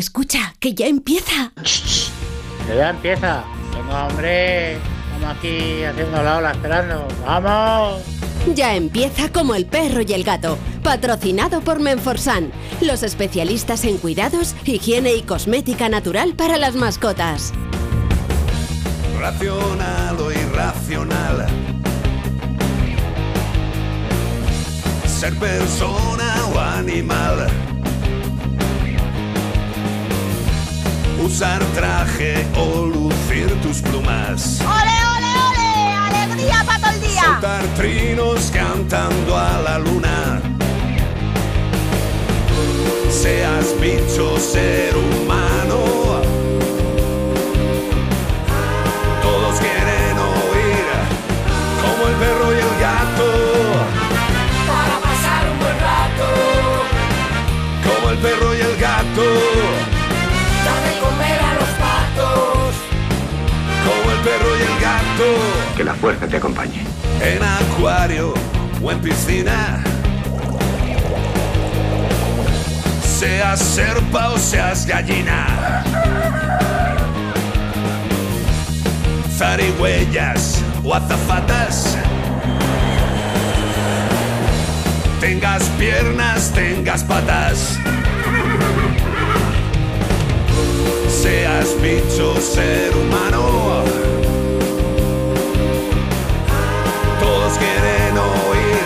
Escucha, que ya empieza. Que ya empieza. Venga, hombre. Estamos aquí haciendo la ola esperando. ¡Vamos! Ya empieza como el perro y el gato, patrocinado por Menforsan, los especialistas en cuidados, higiene y cosmética natural para las mascotas. Racional o irracional. Ser persona o animal. Usar traje o lucir tus plumas. ¡Ole, ole, ole! ¡Alegría para todo el día! Soltar trinos cantando a la luna. Seas bicho, ser humano. Todos quieren oír como el perro y perro y el gato. Que la fuerza te acompañe. En acuario o en piscina. Seas serpa o seas gallina. Zarigüeyas o azafatas. Tengas piernas, tengas patas. Seas bicho, ser humano. Todos quieren oír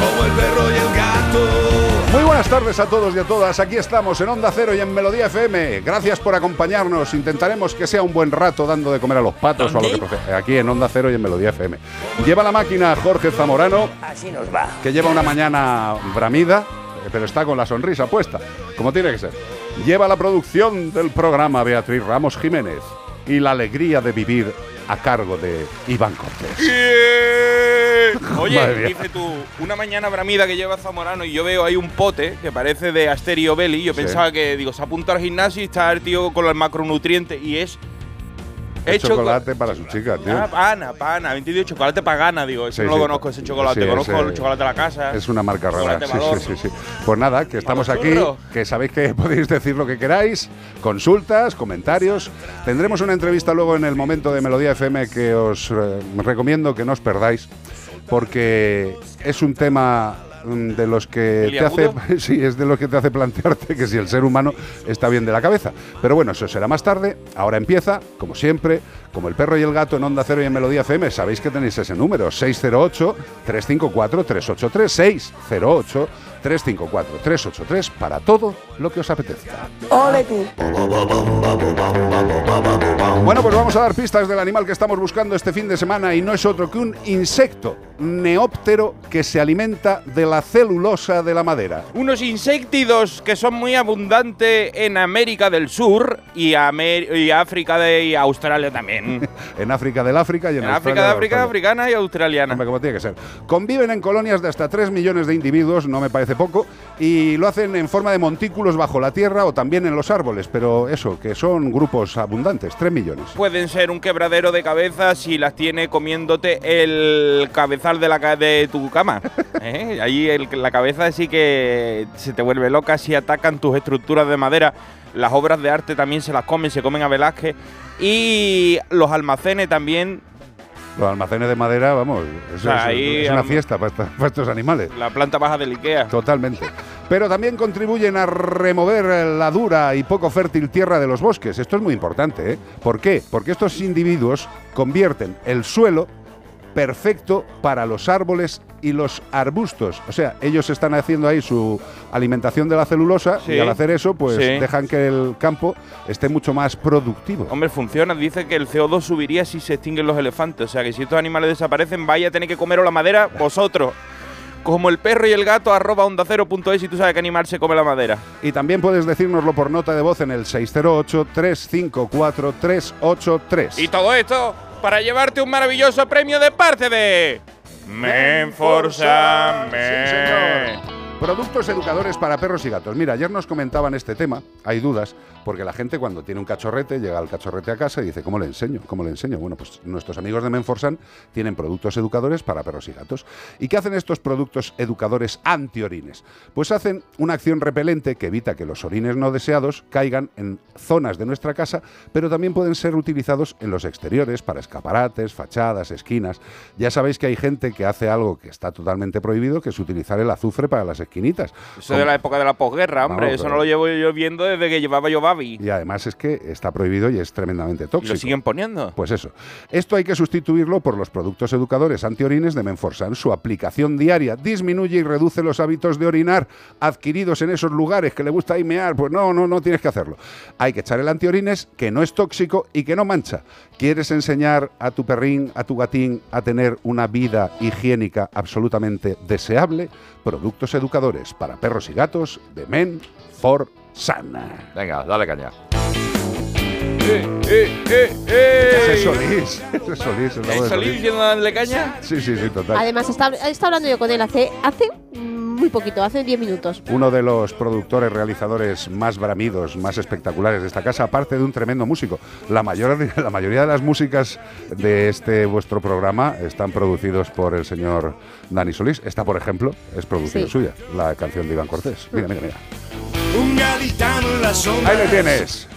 como el perro y el gato. Muy buenas tardes a todos y a todas. Aquí estamos en Onda Cero y en Melodía FM. Gracias por acompañarnos. Intentaremos que sea un buen rato dando de comer a los patos o a lo que. Aquí en Onda Cero y en Melodía FM. Lleva la máquina Jorge Zamorano, Así nos va. que lleva una mañana bramida, pero está con la sonrisa puesta, como tiene que ser. Lleva la producción del programa Beatriz Ramos Jiménez y la alegría de vivir a cargo de Iván Cortés. Oye, dice tú, una mañana bramida que lleva Zamorano y yo veo ahí un pote que parece de Asterio Belli. Yo Sí. pensaba que, digo, se apunta al gimnasio y está el tío con los macronutrientes y es. Hecho chocolate para su chica, tío. Ah, pana, pana. 22 chocolate pagana, digo. Eso Sí, no lo sí. conozco, ese chocolate. Sí, conozco ese- el chocolate de la casa. Es una marca rara. Valor. sí, sí, sí. Pues nada, que estamos aquí, churro. que sabéis que podéis decir lo que queráis, consultas, comentarios. Tendremos una entrevista luego en el momento de Melodía FM que os eh, recomiendo que no os perdáis, porque es un tema de los que te hace sí es de los que te hace plantearte que si el ser humano está bien de la cabeza. Pero bueno eso será más tarde. Ahora empieza como siempre como el perro y el gato en Onda Cero y en Melodía FM sabéis que tenéis ese número 608 354 383 608 354 383 para todo lo que os apetezca. Ole tú. Bueno, pues vamos a dar pistas del animal que estamos buscando este fin de semana y no es otro que un insecto neóptero que se alimenta de la celulosa de la madera. Unos insectidos que son muy abundantes en América del Sur y, Amer- y África de, y Australia también. En África del África y en, en África de África, Australia. africana y australiana. Hombre, como tiene que ser. Conviven en colonias de hasta 3 millones de individuos, no me parece poco, y lo hacen en forma de montículos bajo la tierra o también en los árboles, pero eso, que son grupos abundantes, 3 millones. Pueden ser un quebradero de cabeza si las tiene comiéndote el de, la de tu cama. ¿eh? Ahí el- la cabeza sí que se te vuelve loca si atacan tus estructuras de madera. Las obras de arte también se las comen, se comen a Velázquez. Y los almacenes también, Los almacenes de madera, vamos, eso es, ahí es una fiesta para, para estos animales. la planta baja del Ikea. Totalmente. Pero también contribuyen a remover la dura y poco fértil tierra de los bosques. Esto es muy importante, ¿eh? ¿Por qué? Porque estos individuos convierten el suelo perfecto para los árboles y los arbustos. O sea, ellos están haciendo ahí su alimentación de la celulosa Sí, y al hacer eso, pues sí. dejan que el campo esté mucho más productivo. Hombre, funciona. Dice que el CO2 subiría si se extinguen los elefantes. O sea que si estos animales desaparecen, vaya a tener que comeros la madera vosotros. Como el perro y el gato, arroba onda cero punto es y tú sabes qué animal se come la madera. Y también puedes decírnoslo por nota de voz en el 608-354-383. Y todo esto para llevarte un maravilloso premio de parte de señor. Productos educadores para perros y gatos. Mira, ayer nos comentaban este tema, hay dudas, porque la gente cuando tiene un cachorrete, llega al cachorrete a casa y dice, ¿cómo le enseño? ¿Cómo le enseño? Bueno, pues nuestros amigos de Menforsan tienen productos educadores para perros y gatos. ¿Y qué hacen estos productos educadores antiorines? Pues hacen una acción repelente que evita que los orines no deseados caigan en zonas de nuestra casa, pero también pueden ser utilizados en los exteriores para escaparates, fachadas, esquinas. Ya sabéis que hay gente que hace algo que está totalmente prohibido, que es utilizar el azufre para las esquinitas. Eso de la época de la posguerra, hombre. Eso no lo llevo yo viendo desde que llevaba yo Babi. Y además es que está prohibido y es tremendamente tóxico. lo siguen poniendo. Pues eso. Esto hay que sustituirlo por los productos educadores antiorines de Menforsan. Su aplicación diaria disminuye y reduce los hábitos de orinar adquiridos en esos lugares que le gusta mear. Pues no, no, no tienes que hacerlo. Hay que echar el antiorines que no es tóxico y que no mancha. ¿Quieres enseñar a tu perrín, a tu gatín a tener una vida higiénica absolutamente deseable? Productos educadores para perros y gatos de Menforsan. Venga, dale caña. ¡Eh, eh, eh, eh! Ese es Solís. Ese es Solís. de ¿Es Solís darle caña? Sí, sí, sí, total. Además, está, está hablando yo con él hace, hace muy poquito, hace 10 minutos. uno de los productores, realizadores más bramidos, más espectaculares de esta casa, aparte de un tremendo músico. La, mayor, la mayoría de las músicas de este vuestro programa están producidos por el señor Dani Solís. Esta, por ejemplo, es producción Sí. suya, la canción de Iván Cortés. Mira, mira, mira. Un gaditano en la sombra. Ahí le tienes.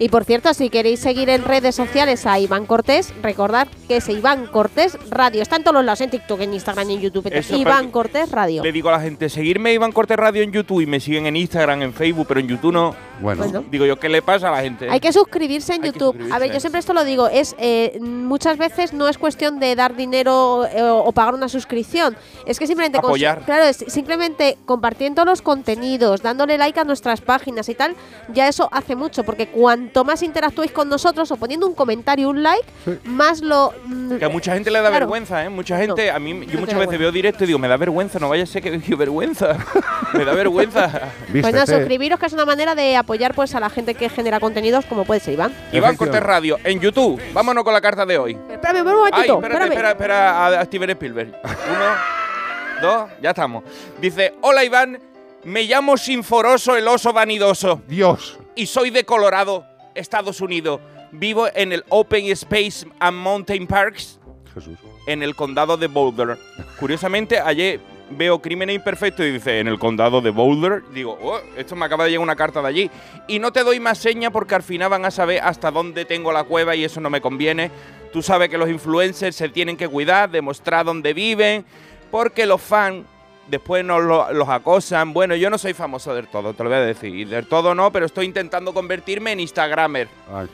Y por cierto, si queréis seguir en redes sociales a Iván Cortés, recordad que es Iván Cortés Radio. Está en todos los lados, en TikTok, en Instagram, en YouTube. Eso Iván Cortés Radio. Le digo a la gente, seguirme Iván Cortés Radio en YouTube y me siguen en Instagram, en Facebook, pero en YouTube no. Bueno, Bueno. Digo yo, ¿qué le pasa a la gente? Hay que suscribirse en Hay YouTube. A ver, yo siempre esto lo digo, es eh, muchas veces no es cuestión de dar dinero eh, o pagar una suscripción, es que simplemente Apoyar. claro, es simplemente compartiendo los contenidos, dándole like a nuestras páginas y tal, ya eso hace mucho, porque cuanto más interactuéis con nosotros o poniendo un comentario, un like, más lo mm, Que a mucha gente le da Claro. vergüenza, ¿eh? Mucha gente, No, a mí, yo no muchas veces veo directo y digo, me da vergüenza, no vaya a ser que me vergüenza. me da vergüenza. Pues nada, suscribiros que es una manera de apoyar pues a la gente que genera contenidos como puede ser Iván. Iván Cortés Radio, en YouTube. Vámonos con la carta de hoy. Espérame, un Ay, momentito, espérate, espérame. espera, espera a, a Steven Spielberg. Uno, dos, ya estamos. Dice, hola Iván, me llamo Sinforoso el oso vanidoso Dios. y soy de Colorado, Estados Unidos. Vivo en el Open Space and Mountain Parks Jesús. en el condado de Boulder. Curiosamente, ayer veo Crímenes Imperfectos y dice, en el condado de Boulder. Digo, oh, esto me acaba de llegar una carta de allí. Y no te doy más seña porque al final van a saber hasta dónde tengo la cueva y eso no me conviene. Tú sabes que los influencers se tienen que cuidar, demostrar dónde viven, porque los fans después nos lo- los acosan. Bueno, yo no soy famoso del todo, te lo voy a decir. Del todo no, pero estoy intentando convertirme en Instagramer. Ay,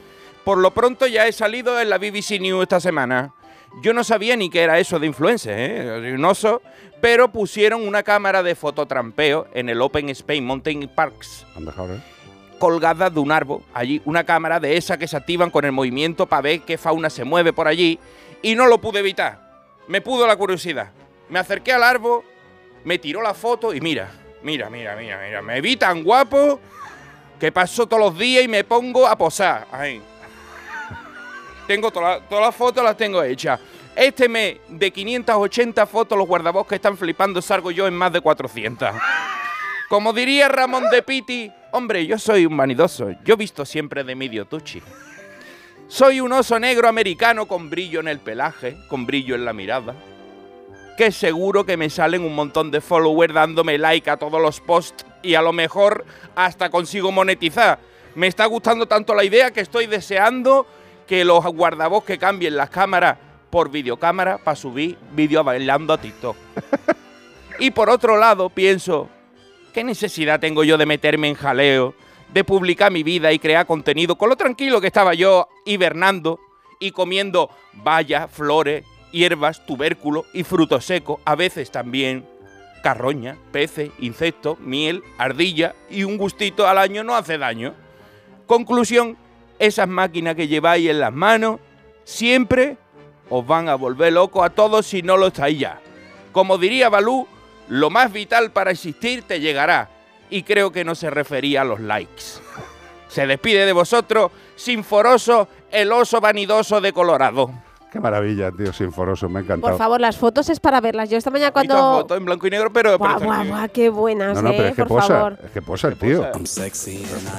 Por lo pronto ya he salido en la BBC News esta semana. Yo no sabía ni qué era eso de influencer, ¿eh? Un oso, pero pusieron una cámara de fototrampeo en el Open Space Mountain Parks, han dejado, ¿eh? colgada de un árbol. Allí, una cámara de esa que se activan con el movimiento para ver qué fauna se mueve por allí. Y no lo pude evitar. Me pudo la curiosidad. Me acerqué al árbol, me tiró la foto y mira, mira, mira, mira, mira. Me vi tan guapo que paso todos los días y me pongo a posar. Tengo toda- todas las fotos, las tengo hechas. Este mes, de 580 fotos, los guardabosques están flipando, salgo yo en más de 400. Como diría Ramón de Piti, hombre, yo soy un vanidoso. Yo visto siempre de medio tuchi. Soy un oso negro americano con brillo en el pelaje, con brillo en la mirada. Que seguro que me salen un montón de followers dándome like a todos los posts y a lo mejor hasta consigo monetizar. Me está gustando tanto la idea que estoy deseando que los guardabosques cambien las cámaras por videocámara para subir vídeos bailando a TikTok. y por otro lado, pienso, ¿qué necesidad tengo yo de meterme en jaleo, de publicar mi vida y crear contenido con lo tranquilo que estaba yo hibernando y comiendo bayas, flores, hierbas, tubérculos y frutos secos, a veces también carroña, peces, insectos, miel, ardilla y un gustito al año no hace daño. Conclusión, esas máquinas que lleváis en las manos siempre os van a volver locos a todos si no lo estáis ya. Como diría Balú, lo más vital para existir te llegará. Y creo que no se refería a los likes. Se despide de vosotros, Sinforoso, el oso vanidoso de Colorado. Qué maravilla, tío, Sinforoso, me ha encantado. Por favor, las fotos es para verlas. Yo esta mañana cuando. foto en blanco y negro, pero, Guau, guau, guau, qué buenas, No, no, pero eh, es que por posa, favor. es que posa el tío. posa.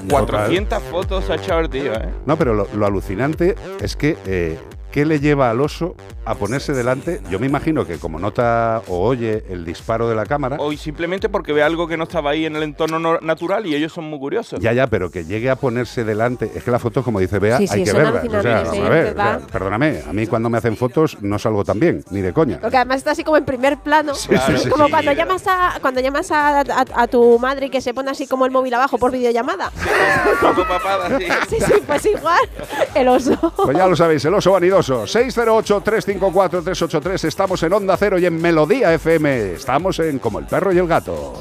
400 fotos ha echado el tío, ¿eh? No, pero lo, lo alucinante es que eh, ¿qué le lleva al oso a ponerse delante? Yo me imagino que como nota o oye el disparo de la cámara, O simplemente porque ve algo que no estaba ahí en el entorno no- natural y ellos son muy curiosos. ya, ya, pero que llegue a ponerse delante, es que la foto, como dice Bea, Sí, sí, hay que verla. O sea, sí, a ver, ¿verdad? o sea, perdóname, a mí cuando me hacen fotos no salgo tan bien, ni de coña. Porque además está así como en primer plano. sí, sí, como sí. cuando llamas a cuando llamas a, a- a tu madre y que se pone así como el móvil abajo por videollamada. Como papada, sí. Sí, sí, pues igual. El oso. Pues ya lo sabéis, el oso vanidoso. 608-354-383. Estamos en Onda Cero y en Melodía FM. Estamos en Como el perro y el gato.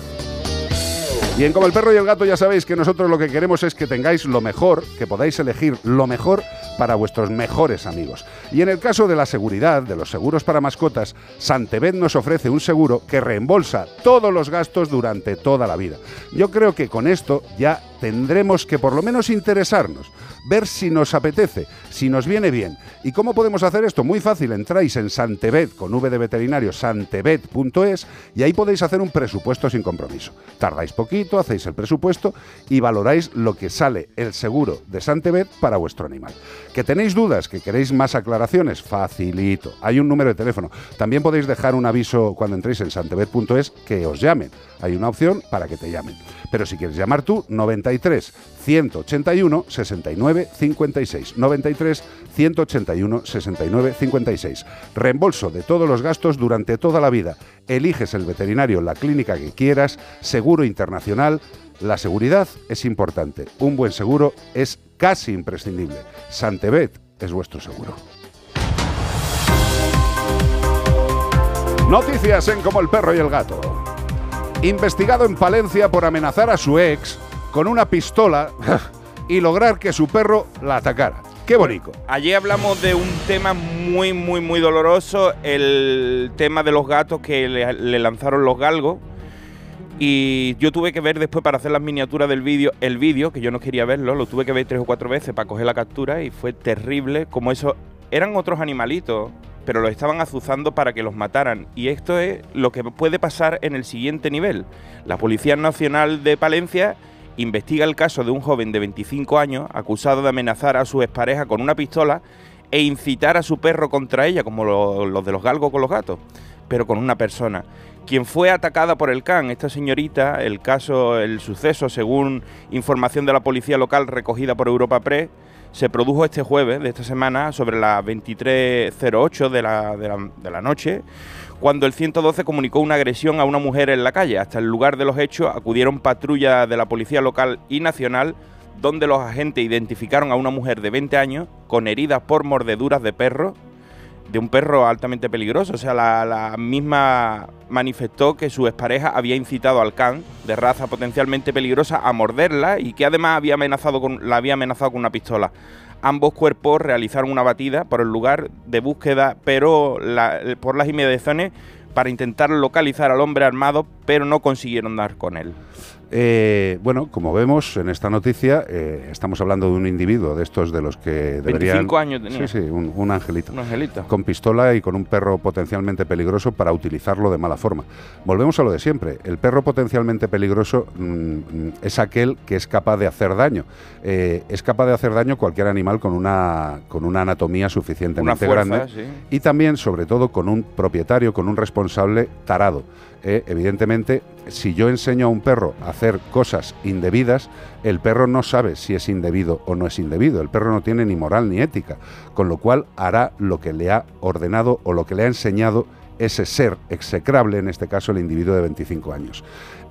Y en Como el perro y el gato ya sabéis que nosotros lo que queremos es que tengáis lo mejor, que podáis elegir lo mejor para vuestros mejores amigos. Y en el caso de la seguridad, de los seguros para mascotas, Santebet nos ofrece un seguro que reembolsa todos los gastos durante toda la vida. Yo creo que con esto ya tendremos que por lo menos interesarnos, ver si nos apetece, si nos viene bien. ¿Y cómo podemos hacer esto? Muy fácil, entráis en Santebet con V de veterinario, santebet.es y ahí podéis hacer un presupuesto sin compromiso. Tardáis poquito, hacéis el presupuesto y valoráis lo que sale el seguro de Santebet para vuestro animal. ¿Que tenéis dudas, que queréis más aclaraciones? Facilito. Hay un número de teléfono. También podéis dejar un aviso cuando entréis en santebet.es que os llamen. Hay una opción para que te llamen. Pero si quieres llamar tú, 93 181 69 56. 93 181 69 56. Reembolso de todos los gastos durante toda la vida. Eliges el veterinario la clínica que quieras, seguro internacional. La seguridad es importante. Un buen seguro es casi imprescindible. Santebet es vuestro seguro. Noticias en Como el perro y el gato. Investigado en Palencia por amenazar a su ex con una pistola y lograr que su perro la atacara. Qué bonito. Ayer hablamos de un tema muy, muy, muy doloroso, el tema de los gatos que le, le lanzaron los galgos. Y yo tuve que ver después para hacer las miniaturas del vídeo, el vídeo, que yo no quería verlo, lo tuve que ver tres o cuatro veces para coger la captura y fue terrible como eso... Eran otros animalitos, pero los estaban azuzando para que los mataran. Y esto es lo que puede pasar en el siguiente nivel. La Policía Nacional de Palencia investiga el caso de un joven de 25 años acusado de amenazar a su expareja con una pistola e incitar a su perro contra ella, como lo- los de los galgos con los gatos, pero con una persona. Quien fue atacada por el can, esta señorita, el caso, el suceso, según información de la policía local recogida por Europa Press, se produjo este jueves de esta semana sobre las 23.08 de la, de, la, noche, cuando el 112 comunicó una agresión a una mujer en la calle. Hasta el lugar de los hechos acudieron patrullas de la policía local y nacional, donde los agentes identificaron a una mujer de 20 años con heridas por mordeduras de perro, de un perro altamente peligroso. O sea, la, misma manifestó que su expareja había incitado al can, de raza potencialmente peligrosa, a morderla y que además había amenazado con, la había amenazado con una pistola. Ambos cuerpos realizaron una batida por el lugar de búsqueda, pero la- por las inmediaciones para intentar localizar al hombre armado, pero no consiguieron dar con él. Eh, bueno, como vemos en esta noticia, eh, estamos hablando de un individuo de estos de los que deberían... 25 años tenía. Sí, sí, un, un angelito. Un angelito. Con pistola y con un perro potencialmente peligroso para utilizarlo de mala forma. Volvemos a lo de siempre. El perro potencialmente peligroso mm, es aquel que es capaz de hacer daño. Eh, es capaz de hacer daño cualquier animal con una, con una anatomía suficientemente fuerza, grande. sí. Y también, sobre todo, con un propietario, con un responsable tarado. Eh, evidentemente, si yo enseño a un perro a hacer cosas indebidas, el perro no sabe si es indebido o no es indebido. El perro no tiene ni moral ni ética, con lo cual hará lo que le ha ordenado o lo que le ha enseñado ese ser execrable, en este caso el individuo de 25 años.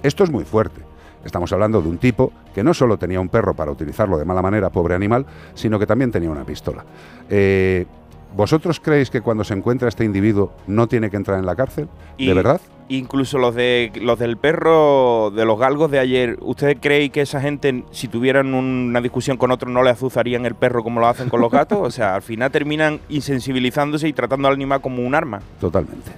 Esto es muy fuerte. Estamos hablando de un tipo que no solo tenía un perro para utilizarlo de mala manera, pobre animal, sino que también tenía una pistola. Eh, ¿Vosotros creéis que cuando se encuentra este individuo no tiene que entrar en la cárcel? ¿De Y- verdad? Incluso los de los del perro, de los galgos de ayer, ¿ustedes creen que esa gente, si tuvieran una discusión con otro, no le azuzarían el perro como lo hacen con los gatos? O sea, al final terminan insensibilizándose y tratando al animal como un arma. Totalmente.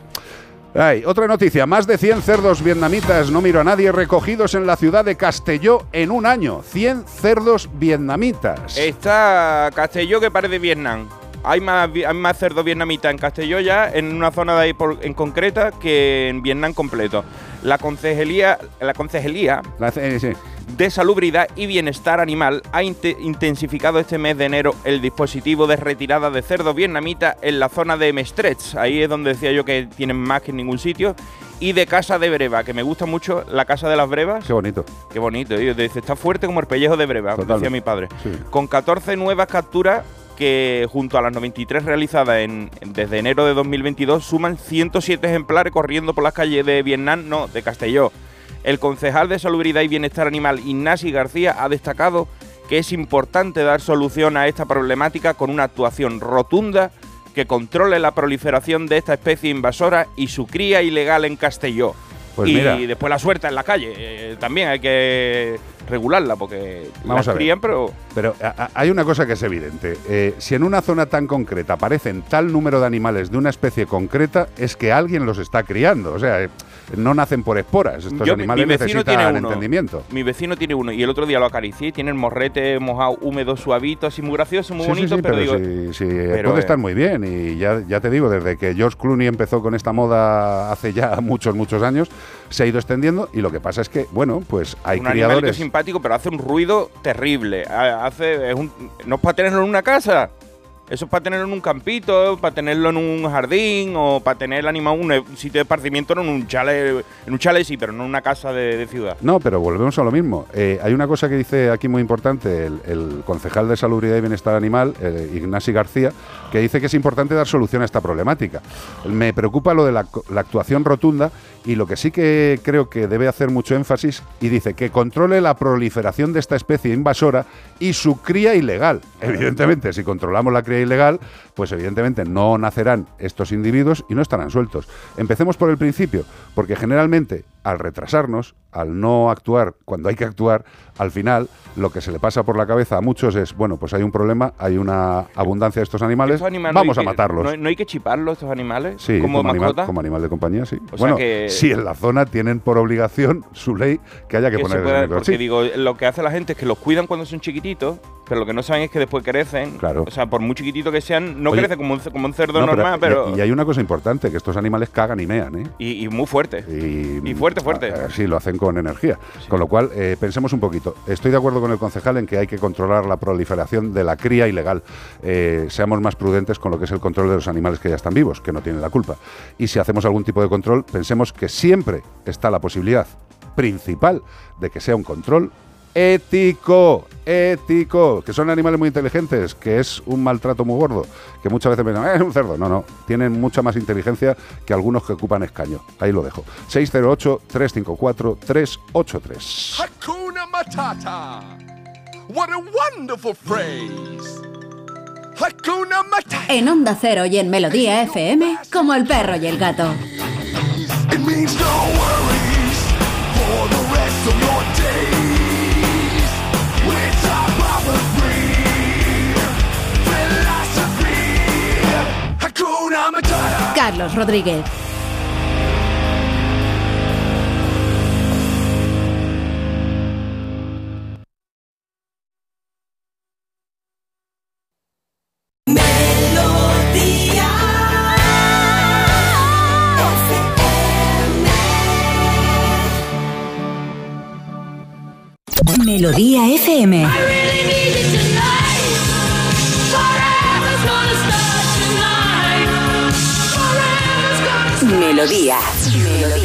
Ay, otra noticia, más de 100 cerdos vietnamitas, no miro a nadie, recogidos en la ciudad de Castelló en un año. 100 cerdos vietnamitas. Está Castelló que parece Vietnam. Hay más, hay más cerdo vietnamita en Castelló ya, en una zona de ahí por- en concreta, que en Vietnam completo. La concejalía, la concejalía La- de Salubridad y Bienestar Animal ha inte- intensificado este mes de enero el dispositivo de retirada de cerdo vietnamita en la zona de Mestrets. Ahí es donde decía yo que tienen más que en ningún sitio. Y de Casa de Breva, que me gusta mucho la Casa de las Brevas. Qué bonito. Qué bonito. Dice, está fuerte como el pellejo de Breva, Totalmente. decía mi padre. Sí. Con 14 nuevas capturas que junto a las 93 realizadas en, desde enero de 2022 suman 107 ejemplares corriendo por las calles de Vietnam, no, de Castelló. El concejal de Salubridad y Bienestar Animal, Ignasi García, ha destacado que es importante dar solución a esta problemática con una actuación rotunda que controle la proliferación de esta especie invasora y su cría ilegal en Castelló. Pues y mira. después la suelta en la calle. eh, también hay que regularla porque Vamos las a ver. crían, pero Pero a- a- hay una cosa que es evidente. Eh, si en una zona tan concreta aparecen tal número de animales de una especie concreta, es que alguien los está criando. O sea, eh, no nacen por esporas. Estos Yo, animales mi vecino necesitan tiene uno. entendimiento. Mi vecino tiene uno y el otro día lo acaricié y tiene el morrete mojado, húmedo, suavito, así muy gracioso, muy Sí, sí, bonito, sí, pero, digo, sí, sí, pero, puede eh, estar muy bien. Y ya, ya te digo, desde que George Clooney empezó con esta moda hace ya muchos, muchos años, se ha ido extendiendo. Y lo que pasa es que, bueno, pues hay un criadores. simpático, pero hace un ruido terrible. Ha- Hace, es un- no es para tenerlo en una casa. Eso es para tenerlo en un campito, para tenerlo en un jardín o para tener en un sitio de esparcimiento, en un chale, en un chale sí, pero no en una casa de, ciudad. No, pero volvemos a lo mismo. Eh, hay una cosa que dice aquí muy importante el, concejal de Salubridad y Bienestar Animal, eh, Ignasi García, que dice que es importante dar solución a esta problemática. Me preocupa lo de la actuación rotunda y lo que sí que creo que debe hacer mucho énfasis y dice que controle la proliferación de esta especie invasora y su cría ilegal. Evidentemente, si controlamos la cría ilegal, pues evidentemente no nacerán estos individuos y no estarán sueltos. Empecemos por el principio, porque generalmente al retrasarnos, al no actuar cuando hay que actuar, al final lo que se le pasa por la cabeza a muchos es, bueno, pues hay un problema, hay una abundancia de estos animales, no vamos a matarlos. No, hay- no hay que chiparlos, estos animales, Sí, como, como, animal, mascota. como animal de compañía, sí. O sea bueno, que- si en la zona tienen por obligación su ley que haya que, que poner pueda- el porque digo, lo que hace la gente es que los cuidan cuando son chiquititos, pero lo que no saben es que después crecen. Claro. O sea, por muy chiquititos que sean, no Oye, crecen como un, como un cerdo No, normal, pero. y, y hay una cosa importante, que estos animales cagan y mean, ¿eh? y, y muy fuerte. Y, Y fuerte, fuerte. Ah, sí, lo hacen con energía. Con lo cual, eh, pensemos un poquito. Estoy de acuerdo con el concejal en que hay que controlar la proliferación de la cría ilegal. Eh, seamos más prudentes con lo que es el control de los animales que ya están vivos, que no tienen la culpa. Y si hacemos algún tipo de control, pensemos que siempre está la posibilidad principal de que sea un control ético, ético, que son animales muy inteligentes, que es un maltrato muy gordo, que muchas veces piensan, "Eh, es un cerdo. No, no, tienen mucha más inteligencia que algunos que ocupan escaño. Ahí lo dejo. 608-354-383. Hakuna Matata. What a wonderful phrase. Hakuna Matata. En Onda Cero y en Melodía FM, como el perro y el gato. It means no worries for the rest of your. Carlos Rodríguez. Melodía FM. Melodía. Melodía.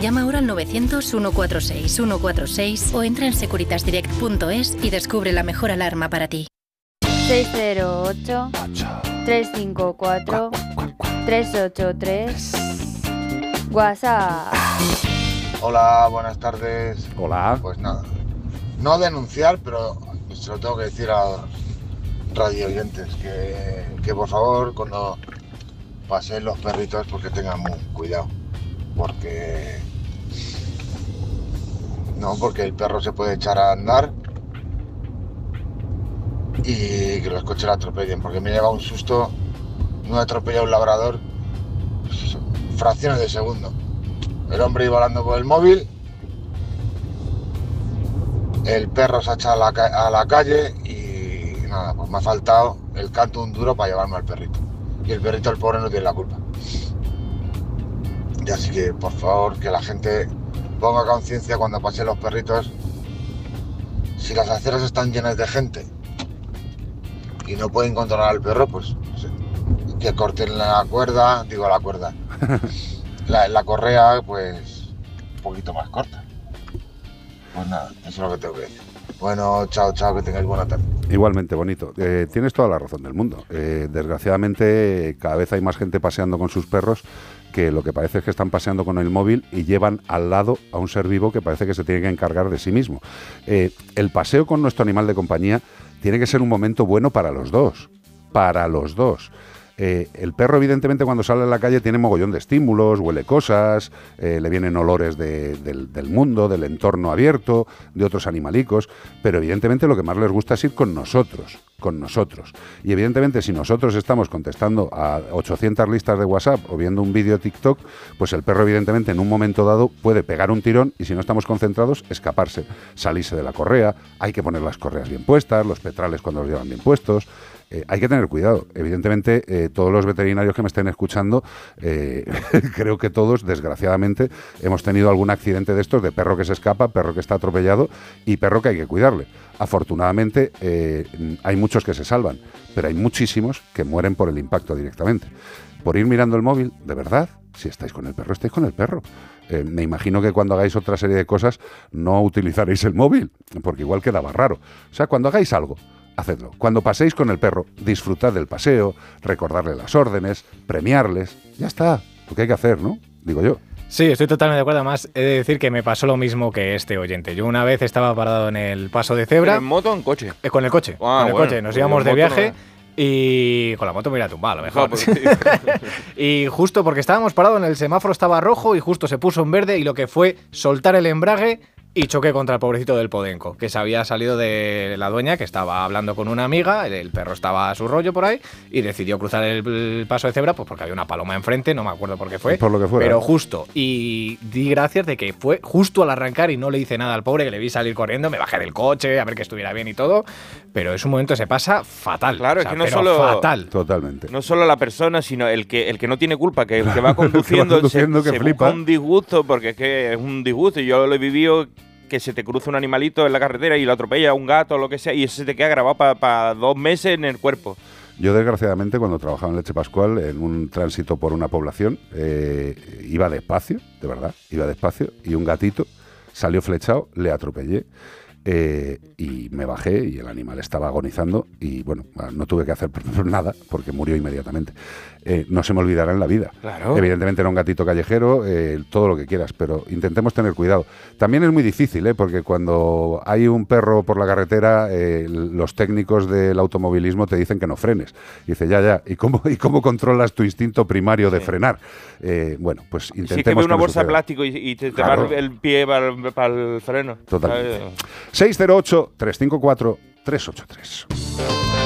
Llama ahora al 900-146-146 o entra en securitasdirect.es y descubre la mejor alarma para ti. 608-354-383. WhatsApp. Hola, buenas tardes. Hola. Pues nada, no denunciar, pero se lo tengo que decir a radio oyentes, que, que por favor cuando pasen los perritos, porque tengan cuidado, porque no, porque el perro se puede echar a andar y que los coches lo atropellen, porque me lleva un susto, no atropella un labrador, pues fracciones de segundo. El hombre iba hablando con el móvil, el perro se ha echado a la, a la calle y nada, pues me ha faltado el canto un duro para llevarme al perrito. Y el perrito, el pobre, no tiene la culpa. Y así que, por favor, que la gente ponga conciencia cuando pasen los perritos. Si las aceras están llenas de gente y no pueden controlar al perro, pues que corten la cuerda, digo la cuerda, la, la correa, pues un poquito más corta. Pues nada, eso es lo que tengo que decir. Bueno, chao, chao, que tengáis buena tarde. Igualmente, bonito. Eh, tienes toda la razón del mundo. Eh, desgraciadamente, cada vez hay más gente paseando con sus perros que lo que parece es que están paseando con el móvil y llevan al lado a un ser vivo que parece que se tiene que encargar de sí mismo. Eh, el paseo con nuestro animal de compañía tiene que ser un momento bueno para los dos. Para los dos. Eh, el perro, evidentemente, cuando sale a la calle tiene mogollón de estímulos, huele cosas, eh, le vienen olores de- del, del mundo, del entorno abierto, de otros animalicos, pero evidentemente lo que más les gusta es ir con nosotros, con nosotros. Y evidentemente, si nosotros estamos contestando a 800 listas de WhatsApp o viendo un vídeo TikTok, pues el perro, evidentemente, en un momento dado puede pegar un tirón y si no estamos concentrados, escaparse, salirse de la correa. Hay que poner las correas bien puestas, los petrales cuando los llevan bien puestos. Eh, hay que tener cuidado. Evidentemente, eh, todos los veterinarios que me estén escuchando, eh, creo que todos, desgraciadamente, hemos tenido algún accidente de estos, de perro que se escapa, perro que está atropellado y perro que hay que cuidarle. Afortunadamente, hay muchos que se salvan, pero hay muchísimos que mueren por el impacto directamente. Por ir mirando el móvil, de verdad, si estáis con el perro, estáis con el perro. Me imagino que cuando hagáis otra serie de cosas no utilizaréis el móvil, porque igual quedaba raro. O sea, cuando hagáis algo, hacedlo. Cuando paséis con el perro, disfrutad del paseo, recordarle las órdenes, premiarles. Ya está, lo que hay que hacer, ¿no? Digo yo. Sí, estoy totalmente de acuerdo. Además, he de decir que me pasó lo mismo que este oyente. Yo una vez estaba parado en el paso de cebra. ¿Pero en moto o en coche? Eh, con el coche. Ah, con el bueno, coche. Nos porque íbamos de viaje. no Y con la moto me iba a tumbar, a lo mejor. pues sí. y justo porque estábamos parados, en el semáforo estaba rojo y justo se puso en verde y lo que fue soltar el embrague y choqué contra el pobrecito del Podenco, que se había salido de la dueña, que estaba hablando con una amiga, el, perro estaba a su rollo por ahí y decidió cruzar el, paso de cebra pues porque había una paloma enfrente, no me acuerdo por qué fue. Por lo que fuera. Pero justo. Y di gracias de que fue justo al arrancar y no le hice nada al pobre, que le vi salir corriendo, me bajé del coche a ver que estuviera bien y todo. Pero es un momento que se pasa fatal. Claro, O sea, es que no pero solo. Fatal. Totalmente. No solo la persona, sino el que, el que no tiene culpa, que el que va conduciendo, conduciendo, se, que se flipa. busca un disgusto, porque es que es un disgusto. Y yo lo he vivido que se te cruza un animalito en la carretera y lo atropella un gato o lo que sea, y eso se te queda grabado para dos meses en el cuerpo. Yo, desgraciadamente, cuando trabajaba en Leche Pascual, en un tránsito por una población, eh, iba despacio, de verdad, iba despacio, y un gatito salió flechado, le atropellé. Eh, y me bajé y el animal estaba agonizando y bueno, no tuve que hacer nada porque murió inmediatamente. Eh, no se me olvidará en la vida. Claro. Evidentemente era un gatito callejero, eh, todo lo que quieras, pero intentemos tener cuidado. También es muy difícil, ¿eh? porque cuando hay un perro por la carretera, eh, los técnicos del automovilismo te dicen que no frenes. Y dice, ya, ya, ¿y cómo, y cómo controlas tu instinto primario de frenar? Eh, bueno, pues intentemos Si es que ve una no bolsa de plástico y, y te, te Claro. va el pie para el, para el freno. Totalmente. ¿sabes? 608-354-383.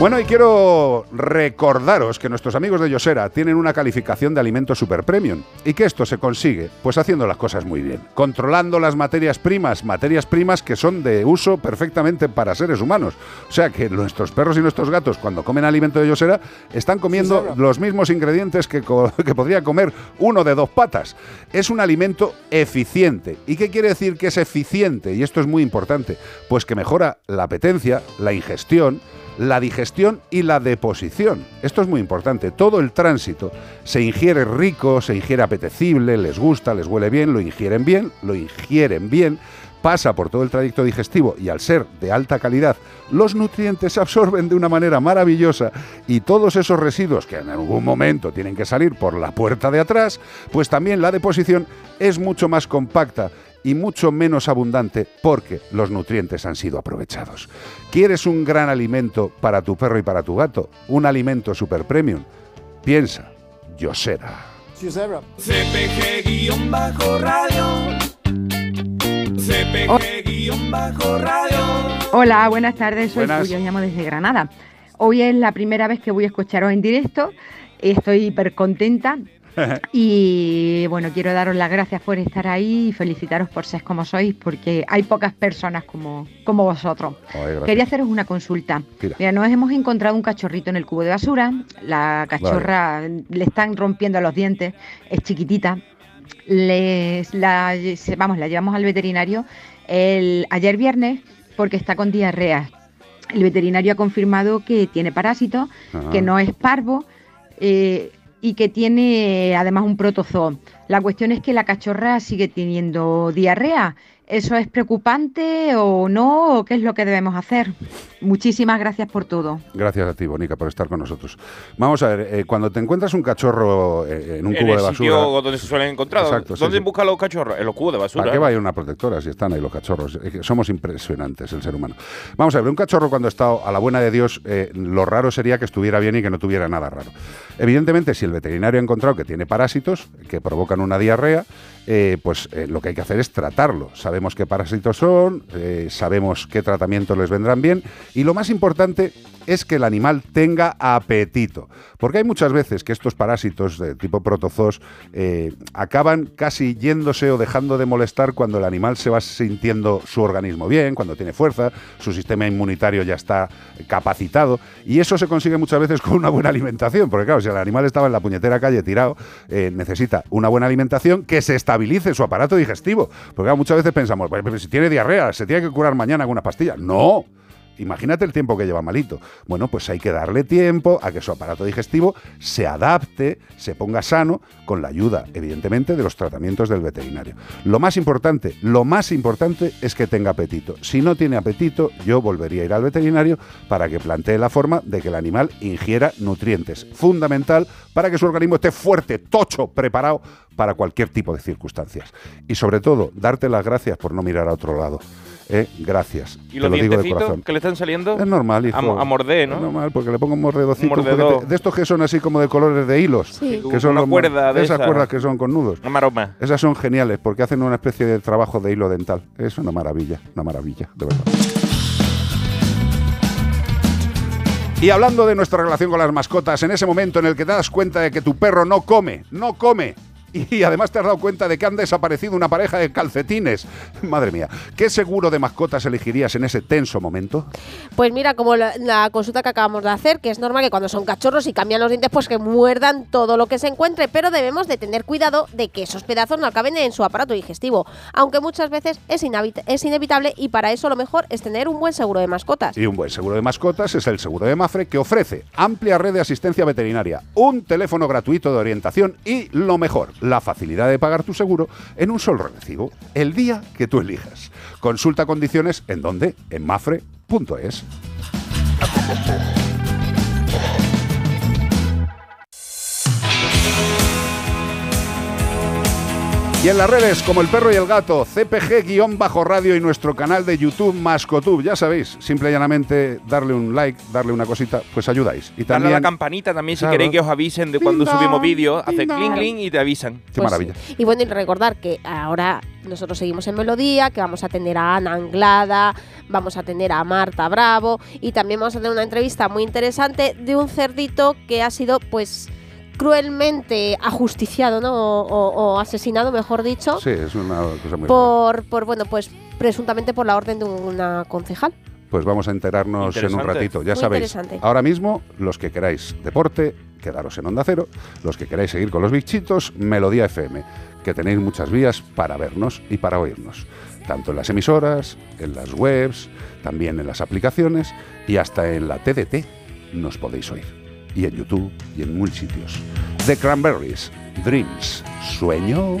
Bueno, y quiero recordaros que nuestros amigos de Yosera tienen una calificación de alimento super premium y que esto se consigue pues haciendo las cosas muy bien, controlando las materias primas, materias primas que son de uso perfectamente para seres humanos. O sea que nuestros perros y nuestros gatos cuando comen alimento de Yosera están comiendo los mismos ingredientes que, co- que podría comer uno de dos patas. Es un alimento eficiente. ¿Y qué quiere decir que es eficiente? Y esto es muy importante, pues que mejora la apetencia, la ingestión, la digestión y la deposición. Esto es muy importante. Todo el tránsito se ingiere rico, se ingiere apetecible, les gusta, les huele bien, lo ingieren bien, lo ingieren bien, pasa por todo el trayecto digestivo y al ser de alta calidad, los nutrientes se absorben de una manera maravillosa y todos esos residuos que en algún momento tienen que salir por la puerta de atrás, pues también la deposición es mucho más compacta y mucho menos abundante porque los nutrientes han sido aprovechados. ¿Quieres un gran alimento para tu perro y para tu gato? ¿Un alimento super premium? Piensa, Yosera. CPG-radio. CPG-radio. Hola, buenas tardes, soy Buenas. Puyo, llamo desde Granada. Hoy es la primera vez que voy a escucharos en directo, estoy hiper contenta y bueno, quiero daros las gracias por estar ahí y felicitaros por ser como sois, porque hay pocas personas como, como vosotros. Ay. Quería haceros una consulta. Mira, nos hemos encontrado un cachorrito en el cubo de basura, la cachorra le están rompiendo los dientes, es chiquitita. Les, la, vamos, la llevamos al veterinario el, ayer viernes porque está con diarrea. El veterinario ha confirmado que tiene parásitos, que no es parvo eh, y que tiene además un protozoo. La cuestión es que la cachorra sigue teniendo diarrea. ¿Eso es preocupante o no? ¿O qué es lo que debemos hacer? Muchísimas gracias por todo. Gracias a ti, Bonica, por estar con nosotros. Vamos a ver, eh, cuando te encuentras un cachorro eh, en un en cubo el de sitio basura... donde se suelen encontrar. Exacto, ¿Dónde sí. buscan los cachorros? En los cubos de basura. ¿Para qué va a ir una protectora si están ahí los cachorros? Somos impresionantes el ser humano. Vamos a ver, un cachorro cuando está a la buena de Dios, eh, lo raro sería que estuviera bien y que no tuviera nada raro. Evidentemente, si el veterinario ha encontrado que tiene parásitos que provocan una diarrea, eh, pues eh, lo que hay que hacer es tratarlo. Sabemos qué parásitos son, eh, sabemos qué tratamientos les vendrán bien y lo más importante es que el animal tenga apetito. Porque hay muchas veces que estos parásitos de tipo protozoos acaban casi yéndose o dejando de molestar cuando el animal se va sintiendo su organismo bien, cuando tiene fuerza, su sistema inmunitario ya está capacitado. Y eso se consigue muchas veces con una buena alimentación. Porque claro, si el animal estaba en la puñetera calle tirado, necesita una buena alimentación que se su aparato digestivo. Porque muchas veces pensamos, "Pues, pero si tiene diarrea, se tiene que curar mañana con una pastilla. No. Imagínate el tiempo que lleva malito. Bueno, pues hay que darle tiempo a que su aparato digestivo se adapte, se ponga sano, con la ayuda, evidentemente, de los tratamientos del veterinario. Lo más importante, lo más importante es que tenga apetito. Si no tiene apetito, yo volvería a ir al veterinario para que plantee la forma de que el animal ingiera nutrientes. Fundamental para que su organismo esté fuerte, tocho, preparado para cualquier tipo de circunstancias. Y sobre todo, darte las gracias por no mirar a otro lado. ¿Eh? Gracias. ¿Y los lo digo de corazón. que le están saliendo? Es normal, hijo. A, a morder, ¿no? Es normal, porque le pongo un mordedocito. Un de estos que son así como de colores de hilos. Sí. Que son Una los- cuerda de esas esa. cuerdas que son con nudos. Una maroma. Esas son geniales porque hacen una especie de trabajo de hilo dental. Es una maravilla, una maravilla, de verdad. Y hablando de nuestra relación con las mascotas, en ese momento en el que te das cuenta de que tu perro no come, no come. Y además te has dado cuenta de que han desaparecido una pareja de calcetines. Madre mía, ¿qué seguro de mascotas elegirías en ese tenso momento? Pues mira, como la, la consulta que acabamos de hacer, que es normal que cuando son cachorros y cambian los dientes, pues que muerdan todo lo que se encuentre, pero debemos de tener cuidado de que esos pedazos no acaben en su aparato digestivo, aunque muchas veces es, es inevitable y para eso lo mejor es tener un buen seguro de mascotas. Y un buen seguro de mascotas es el seguro de Mafre que ofrece amplia red de asistencia veterinaria, un teléfono gratuito de orientación y lo mejor, la facilidad de pagar tu seguro en un solo recibo, el día que tú elijas. Consulta condiciones en donde, en mafre.es. Y en las redes como El Perro y el Gato, CPG-radio y nuestro canal de YouTube Mascotube. Ya sabéis, simple y llanamente darle un like, darle una cosita, pues ayudáis. Y Darle a también... la campanita también si Claro. queréis que os avisen de cuando subimos vídeos. Hace cling cling y te avisan. Qué maravilla. Y bueno, y recordar que ahora nosotros seguimos en Melodía, que vamos a tener a Ana Anglada, vamos a tener a Marta Bravo y también vamos a tener una entrevista muy interesante de un cerdito que ha sido pues cruelmente ajusticiado, ¿no? O, o- o asesinado, mejor dicho, Sí, es una cosa muy... por, por, bueno, pues presuntamente por la orden de una concejal. Pues vamos a enterarnos en un ratito. Ya Muy sabéis, ahora mismo, los que queráis deporte, quedaros en Onda Cero. Los que queráis seguir con los bichitos, Melodía FM, que tenéis muchas vías para vernos y para oírnos. Tanto en las emisoras, en las webs, también en las aplicaciones y hasta en la TDT nos podéis oír. Y en YouTube y en mil sitios. The Cranberries, Dreams, Sueños.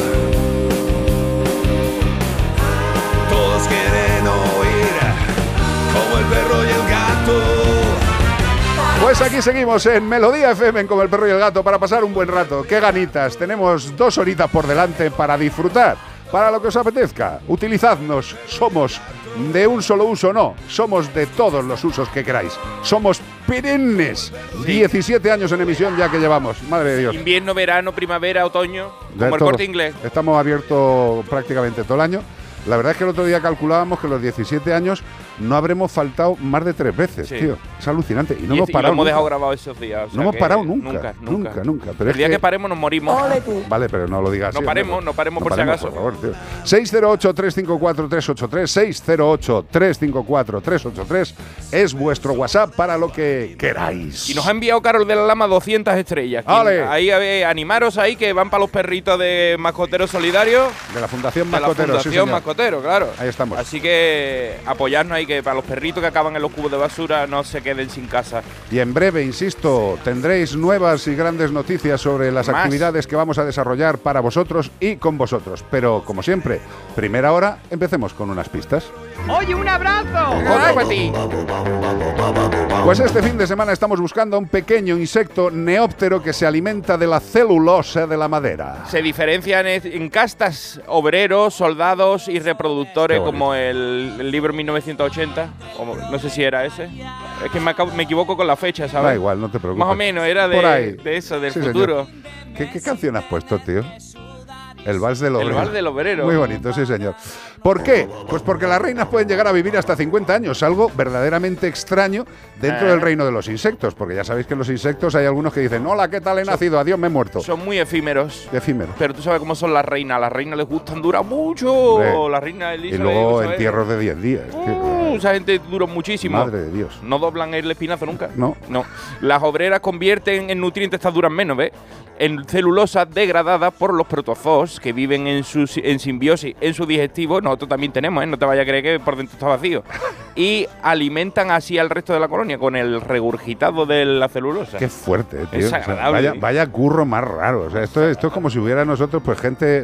Quieren oír como el perro y el gato. Pues aquí seguimos en Melodía FM como el perro y el gato para pasar un buen rato. Qué ganitas. Tenemos dos horitas por delante para disfrutar. Para lo que os apetezca. Utilizadnos. Somos de un solo uso, no. Somos de todos los usos que queráis. Somos perennes. 17 años en emisión ya que llevamos. Madre de Dios. Invierno, verano, primavera, otoño, De como el todo. corte inglés. Estamos abiertos prácticamente todo el año. La verdad es que el otro día calculábamos que los 17 años no habremos faltado más de tres veces, Sí. tío. Es alucinante. Y no Y- hemos y parado. lo hemos dejado nunca. grabado esos días. o sea No hemos parado nunca. Nunca, Nunca, nunca. Pero el es día que, que- paremos nos morimos. Vale, pero no lo digas No así, paremos, hombre. no paremos por si acaso. Por favor, tío. 608-354-383, 608-354-383 es vuestro WhatsApp para lo que queráis. Y nos ha enviado Carol de la Lama 200 estrellas. Quien- ¡Ale! Ahí, a ver, animaros ahí que van para los perritos de Mascoteros Solidarios. De la Fundación De la Mascotero, sí, Fundación señor. Mascotero, claro. Ahí estamos. Así que apoyarnos ahí que para los perritos que acaban en los cubos de basura no se queden sin casa. Y en breve, insisto, tendréis nuevas y grandes noticias sobre las Más. actividades que vamos a desarrollar para vosotros y con vosotros. Pero, como siempre, primera hora, empecemos con unas pistas. Oye, un abrazo. Otro para ti. Pues este fin de semana estamos buscando a un pequeño insecto neóptero que se alimenta de la celulosa de la madera. Se diferencian en castas obreros, soldados y reproductores como el, el libro 1980. O no sé si era ese. Es que me, acabo- me equivoco con la fecha, ¿sabes? Da igual, no te preocupes. Más o menos, era Por ahí. de, de eso, del Sí, futuro. ¿Qué, qué canción has puesto, tío? El vals del obrero. vals del obrero. Muy bonito, sí, señor. ¿Por qué? Pues porque las reinas pueden llegar a vivir hasta 50 años, algo verdaderamente extraño dentro del reino de los insectos, porque ya sabéis que en los insectos hay algunos que dicen, hola, ¿qué tal he nacido? Adiós, me he muerto. Son muy efímeros. Efímero. Pero tú sabes cómo son las reinas. Las reinas les gustan durar mucho. Hombre. La reina Elisa. Y luego entierros de 10 días. Uh, esa gente dura muchísimo. Madre de Dios. No doblan el espinazo nunca. No. No. Las obreras convierten en nutrientes, estas duran menos, ¿ves? En celulosa degradada por los protozoos que viven en, su, en simbiosis en su digestivo. Nosotros también tenemos, ¿eh? No te vayas a creer que por dentro está vacío. y alimentan así al resto de la colonia con el regurgitado de la celulosa. Qué fuerte, tío. Es O sea, agradable. vaya, vaya curro más raro. O sea, esto, esto es como si hubiera nosotros, pues gente,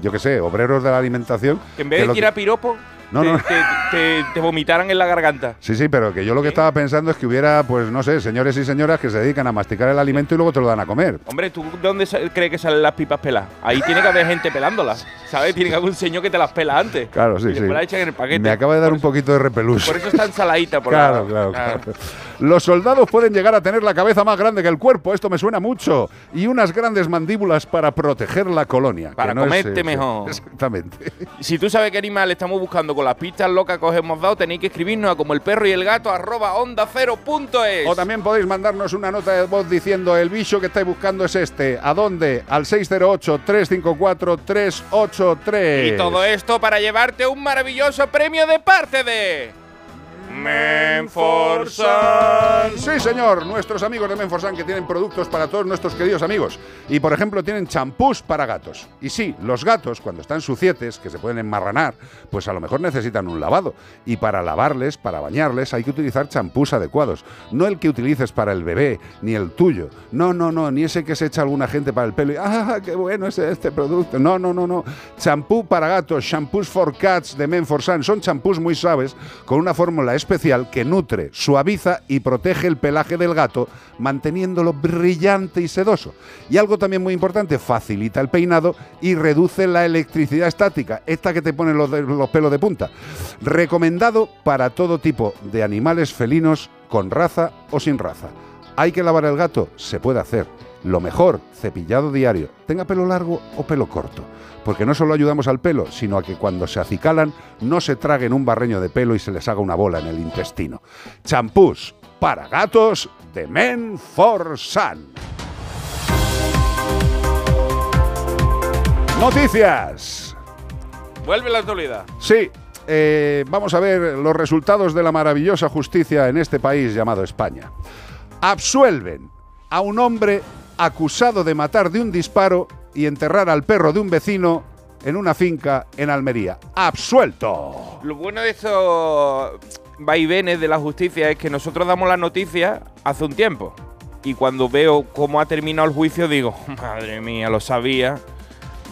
yo qué sé, obreros de la alimentación. Que en vez de lo tirar piropo, No, te, no. te- te- te vomitaran en la garganta. Sí, sí, pero que yo lo que estaba pensando es que hubiera, pues no sé, señores y señoras que se dedican a masticar el alimento y luego te lo dan a comer. Hombre, ¿tú de dónde crees que salen las pipas peladas? Ahí tiene que haber gente pelándolas, ¿sabes? Tiene que haber un señor que te las pela antes. Claro, sí, y sí. las echan en el paquete. Me acaba de dar un poquito de repelús. Por eso está ensaladita por Claro, la- claro, claro. Los soldados pueden llegar a tener la cabeza más grande que el cuerpo, esto me suena mucho, y unas grandes mandíbulas para proteger la colonia. Para no comerte eh, mejor. Exactamente. Si tú sabes qué animal estamos buscando con las pistas locas que os hemos dado, tenéis que escribirnos a como el perro y el gato arroba onda cero punto es. O también podéis mandarnos una nota de voz diciendo el bicho que estáis buscando es este. ¿A dónde? Al 608-354-383. Y todo esto para llevarte un maravilloso premio de parte de. Menforsan. Sí, señor, nuestros amigos de Menforsan que tienen productos para todos nuestros queridos amigos. Y por ejemplo, tienen champús para gatos. Y sí, los gatos, cuando están sucietes, que se pueden enmarranar, pues a lo mejor necesitan un lavado. Y para lavarles, para bañarles, hay que utilizar champús adecuados. No el que utilices para el bebé, ni el tuyo. No, no, no, ni ese que se echa alguna gente para el pelo. Y, ¡Ah, qué bueno es este producto! No, no, no, no. Champú para gatos, shampoos for cats de Menforsan. Son champús muy suaves con una fórmula especial que nutre, suaviza y protege el pelaje del gato, manteniéndolo brillante y sedoso. Y algo también muy importante, facilita el peinado y reduce la electricidad estática, esta que te pone los, los pelos de punta. Recomendado para todo tipo de animales felinos con raza o sin raza. ¿Hay que lavar el gato? Se puede hacer. Lo mejor, cepillado diario, tenga pelo largo o pelo corto. Porque no solo ayudamos al pelo, sino a que cuando se acicalan no se traguen un barreño de pelo y se les haga una bola en el intestino. Champús para gatos de Men for Sun. Noticias. Vuelve la actualidad. Sí, eh, vamos a ver los resultados de la maravillosa justicia en este país llamado España. Absuelven a un hombre acusado de matar de un disparo y enterrar al perro de un vecino en una finca en Almería. ¡Absuelto! Lo bueno de estos vaivenes de la justicia es que nosotros damos la noticia hace un tiempo. Y cuando veo cómo ha terminado el juicio digo, madre mía, lo sabía.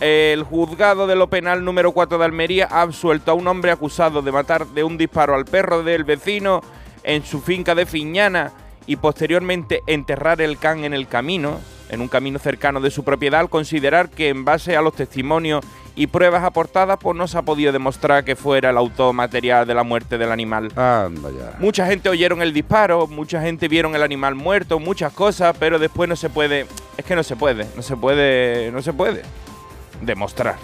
El juzgado de lo penal número 4 de Almería ha absuelto a un hombre acusado de matar de un disparo al perro del vecino en su finca de Fiñana y posteriormente enterrar el can en el camino, en un camino cercano de su propiedad, al considerar que en base a los testimonios y pruebas aportadas, pues no se ha podido demostrar que fuera el autor material de la muerte del animal. Anda ya. Mucha gente oyeron el disparo, mucha gente vieron el animal muerto, muchas cosas, pero después no se puede, es que no se puede, no se puede, no se puede demostrar.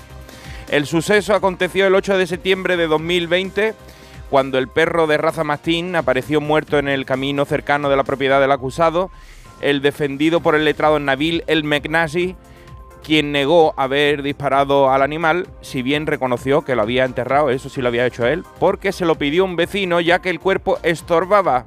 El suceso aconteció el 8 de septiembre de 2020 cuando el perro de raza mastín apareció muerto en el camino cercano de la propiedad del acusado. El defendido por el letrado Nabil El Meknasi, quien negó haber disparado al animal, si bien reconoció que lo había enterrado, eso sí lo había hecho él, porque se lo pidió un vecino ya que el cuerpo estorbaba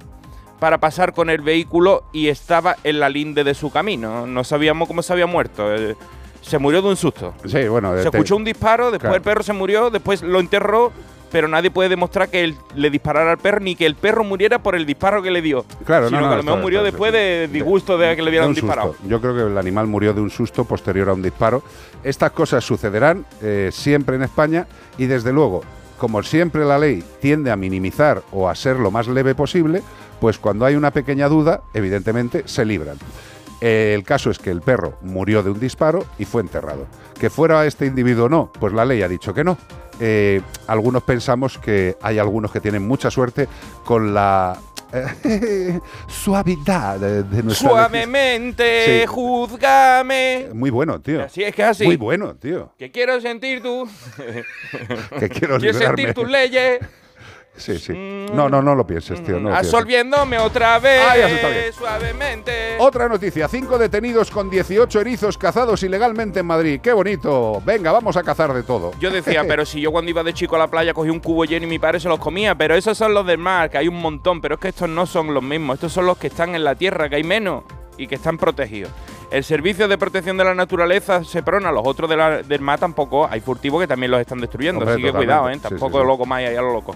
para pasar con el vehículo y estaba en la linde de su camino. No sabíamos cómo se había muerto. eh, Se murió de un susto. Sí, bueno. Se te- escuchó un disparo, después Claro. el perro se murió, después lo enterró, pero nadie puede demostrar que él le disparara al perro ni que el perro muriera por el disparo que le dio. Claro, sino no, no, que a lo mejor murió está- después de disgusto de que le de dieran un disparado. susto. Yo creo que el animal murió de un susto posterior a un disparo. Estas cosas sucederán eh, siempre en España y desde luego, como siempre la ley tiende a minimizar o a ser lo más leve posible, pues cuando hay una pequeña duda, evidentemente se libran. Eh, el caso es que el perro murió de un disparo y fue enterrado. Que fuera este individuo o no, pues la ley ha dicho que no. Eh, algunos pensamos que hay algunos que tienen mucha suerte con la suavidad de, de nuestra Suavemente, Sí. juzgame. muy bueno, tío. Así es que así. Muy bueno, tío. Que quiero sentir tú. Que quiero quiero sentir tus leyes. Sí, sí. No, no, no lo pienses, tío. No lo pienses. Absolviéndome otra vez. Ah, está bien. Suavemente. Otra noticia, cinco detenidos con 18 erizos cazados ilegalmente en Madrid. ¡Qué bonito! Venga, vamos a cazar de todo. Yo decía, pero si yo cuando iba de chico a la playa cogí un cubo lleno y mi padre se los comía, pero esos son los del mar, que hay un montón, pero es que estos no son los mismos, estos son los que están en la tierra, que hay menos y que están protegidos. El Servicio de Protección de la Naturaleza se prona, los otros de la- del mar tampoco, hay furtivos que también los están destruyendo, Hombre, así que cuidado, ¿eh? Tampoco sí, sí. loco más ahí a lo loco.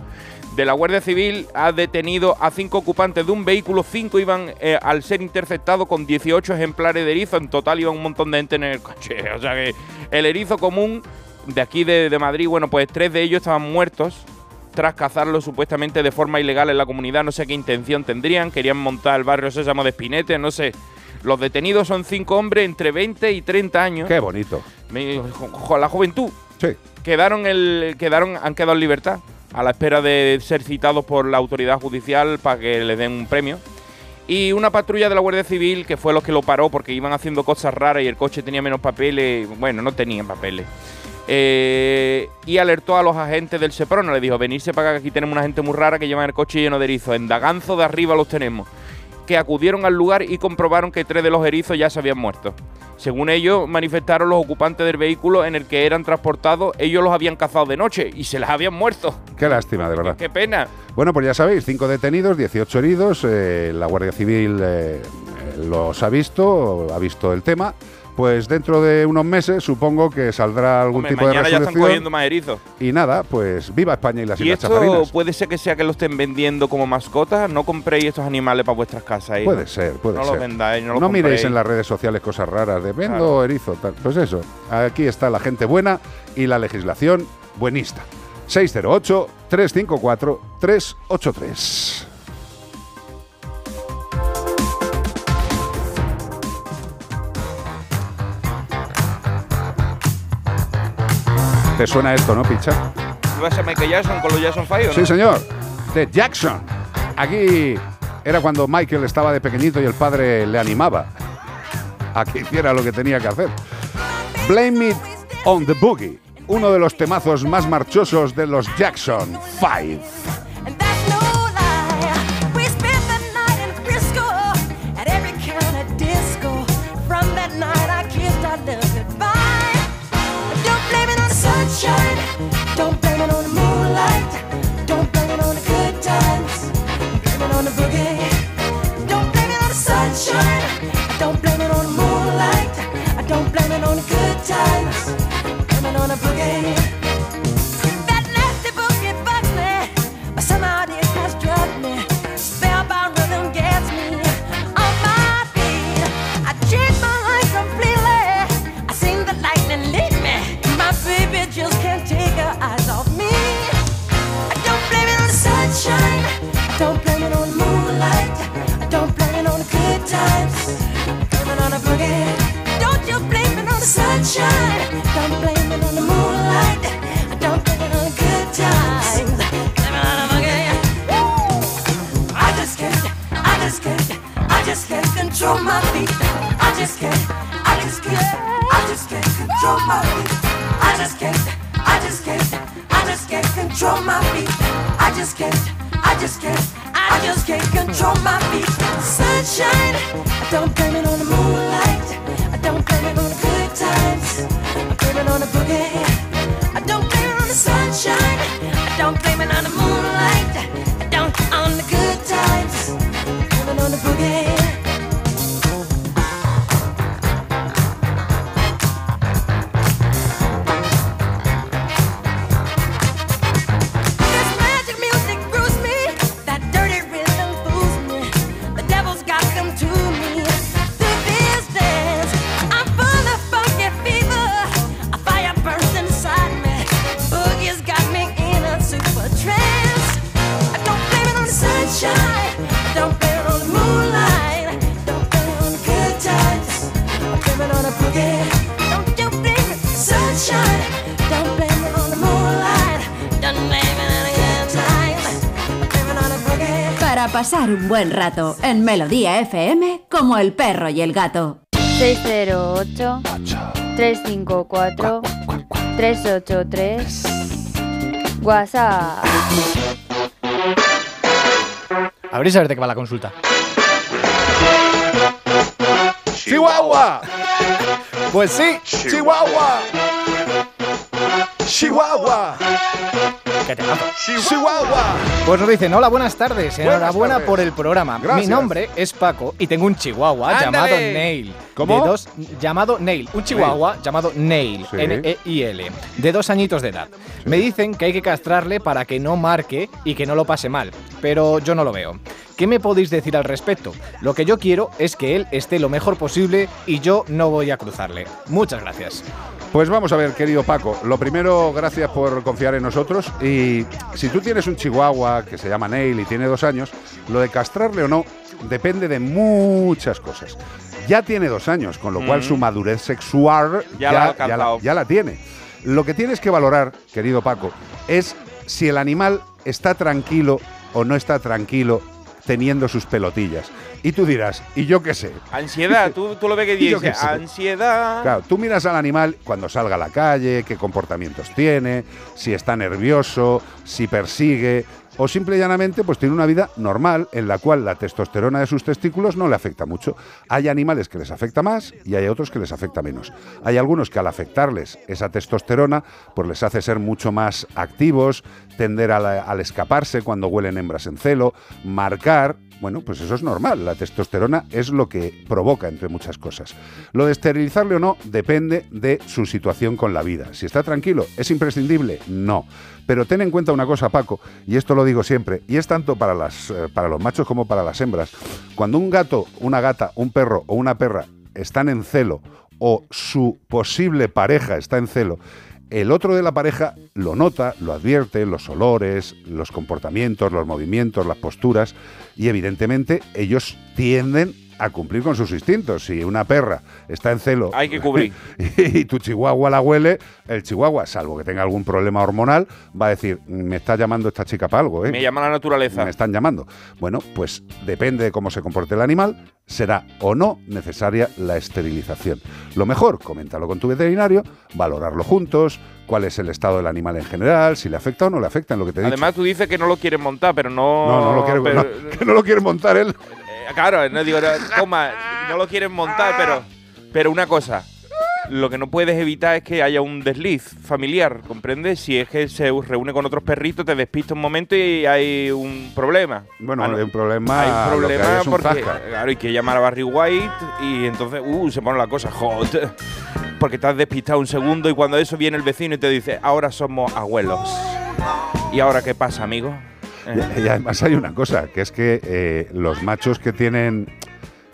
De la Guardia Civil ha detenido a cinco ocupantes de un vehículo, cinco iban eh, al ser interceptados con 18 ejemplares de erizo, en total iba un montón de gente en el coche, o sea que el erizo común de aquí de, de Madrid, bueno, pues tres de ellos estaban muertos tras cazarlo supuestamente de forma ilegal en la comunidad. No sé qué intención tendrían. Querían montar el barrio Sésamo de Espinete, no sé. Los detenidos son cinco hombres entre 20 y 30 años. Qué bonito. Me- jo- jo- la juventud. Sí. Quedaron, el, quedaron, han quedado en libertad a la espera de ser citados por la autoridad judicial para que les den un premio. Y una patrulla de la Guardia Civil, que fue los que lo paró porque iban haciendo cosas raras y el coche tenía menos papeles. Bueno, no tenían papeles. Eh, y alertó a los agentes del Seprona. Le dijo: Venirse para acá, que aquí tenemos una gente muy rara que llevan el coche lleno de erizos. En Daganzo de arriba los tenemos. Que acudieron al lugar y comprobaron que tres de los erizos ya se habían muerto. Según ellos, manifestaron los ocupantes del vehículo en el que eran transportados. Ellos los habían cazado de noche y se les habían muerto. Qué lástima, de verdad. Qué pena. Bueno, pues ya sabéis, cinco detenidos, 18 heridos. eh, la Guardia Civil eh, los ha visto, ha visto el tema. Pues dentro de unos meses supongo que saldrá algún Hombre, tipo de mañana ya están resolución. cogiendo más erizos. Y nada, pues viva España y las Y Islas esto Chafarinas. puede ser que sea que lo estén vendiendo como mascotas. No compréis estos animales para vuestras casas. ¿eh? Puede ser, puede no ser. los vendáis, no, No, los miréis compréis. en las redes sociales cosas raras de vendo Claro. erizo. tal. Pues eso, aquí está la gente buena y la legislación buenista. 608-354-383. ¿Te suena esto, no, Picha? ¿Vas a Michael Jackson con los Jackson Five o no? Sí, señor. De Jackson. Aquí era cuando Michael estaba de pequeñito y el padre le animaba a que hiciera lo que tenía que hacer. Blame It on the Boogie, uno de los temazos más marchosos de los Jackson 5. Pasar un buen rato en Melodía FM como el perro y el gato. 608 354 383 WhatsApp. A ver ver de qué va la consulta. ¡Chihuahua! Pues sí, ¡Chihuahua! ¡Chihuahua! ¿Qué temazo? ¡Chihuahua! Pues nos dicen, hola, buenas tardes, enhorabuena tardes. por el programa. Gracias. Mi nombre es Paco y tengo un chihuahua ¡Ándale! llamado Nail. ¿Cómo? De dos, llamado Nail. Un chihuahua llamado Nail. Sí. N-E-I-L. De dos añitos de edad. Me dicen que hay que castrarle para que no marque y que no lo pase mal. Pero yo no lo veo. ¿Qué me podéis decir al respecto? Lo que yo quiero es que él esté lo mejor posible y yo no voy a cruzarle. Muchas gracias. Pues vamos a ver, querido Paco. Lo primero, gracias por confiar en nosotros. Y si tú tienes un chihuahua que se llama Neil y tiene dos años, lo de castrarle o no depende de muchas cosas. Ya tiene dos años, con lo cual Mm. su madurez sexual Ya la ya tiene. Lo que tienes que valorar, querido Paco, es si el animal está tranquilo o no está tranquilo teniendo sus pelotillas. Y tú dirás, ¿y yo qué sé? Ansiedad, tú, tú lo ves que Yo qué dice, sé. ansiedad. Claro, tú miras al animal cuando salga a la calle, qué comportamientos tiene, si está nervioso, si persigue o simple y llanamente pues tiene una vida normal en la cual la testosterona de sus testículos no le afecta mucho. Hay animales que les afecta más y hay otros que les afecta menos. Hay algunos que al afectarles esa testosterona pues les hace ser mucho más activos, tender a la- al escaparse cuando huelen hembras en celo, marcar bueno, pues eso es normal. La testosterona es lo que provoca, entre muchas cosas. Lo de esterilizarle o no depende de su situación con la vida. Si está tranquilo, ¿es imprescindible? No. Pero ten en cuenta una cosa, Paco, y esto lo digo siempre, y es tanto para, las, eh, para los machos como para las hembras. Cuando un gato, una gata, un perro o una perra están en celo o su posible pareja está en celo, el otro de la pareja lo nota, lo advierte, los olores, los comportamientos, los movimientos, las posturas, y evidentemente ellos tienden a cumplir con sus instintos. Si una perra está en celo Hay que cubrir. y tu chihuahua la huele, el chihuahua, salvo que tenga algún problema hormonal, va a decir, me está llamando esta chica para algo, ¿eh? Me llama la naturaleza. Me están llamando. Bueno, pues depende de cómo se comporte el animal, será o no necesaria la esterilización. Lo mejor, coméntalo con tu veterinario, valorarlo juntos, cuál es el estado del animal en general, si le afecta o no le afecta en lo que te dicho. Además, tú dices que no lo quieres montar, pero no. No, no lo quiere, pero- no, que no lo quiere montar él. Eh, Claro, no digo, no, toma, no lo quieres montar, pero, pero una cosa. Lo que no puedes evitar es que haya un desliz familiar, ¿comprendes? Si es que se reúne con otros perritos, te despista un momento y hay un problema. Bueno, Ah, no. hay un problema. Hay un lo que problema hay es un porque zasca. claro, hay que llamar a Barry White y entonces uh, se pone la cosa hot. Porque te has despistado un segundo y cuando eso viene el vecino y te dice, ahora somos abuelos. ¿Y ahora qué pasa, amigo? Y, y además hay una cosa, que es que eh, los machos que tienen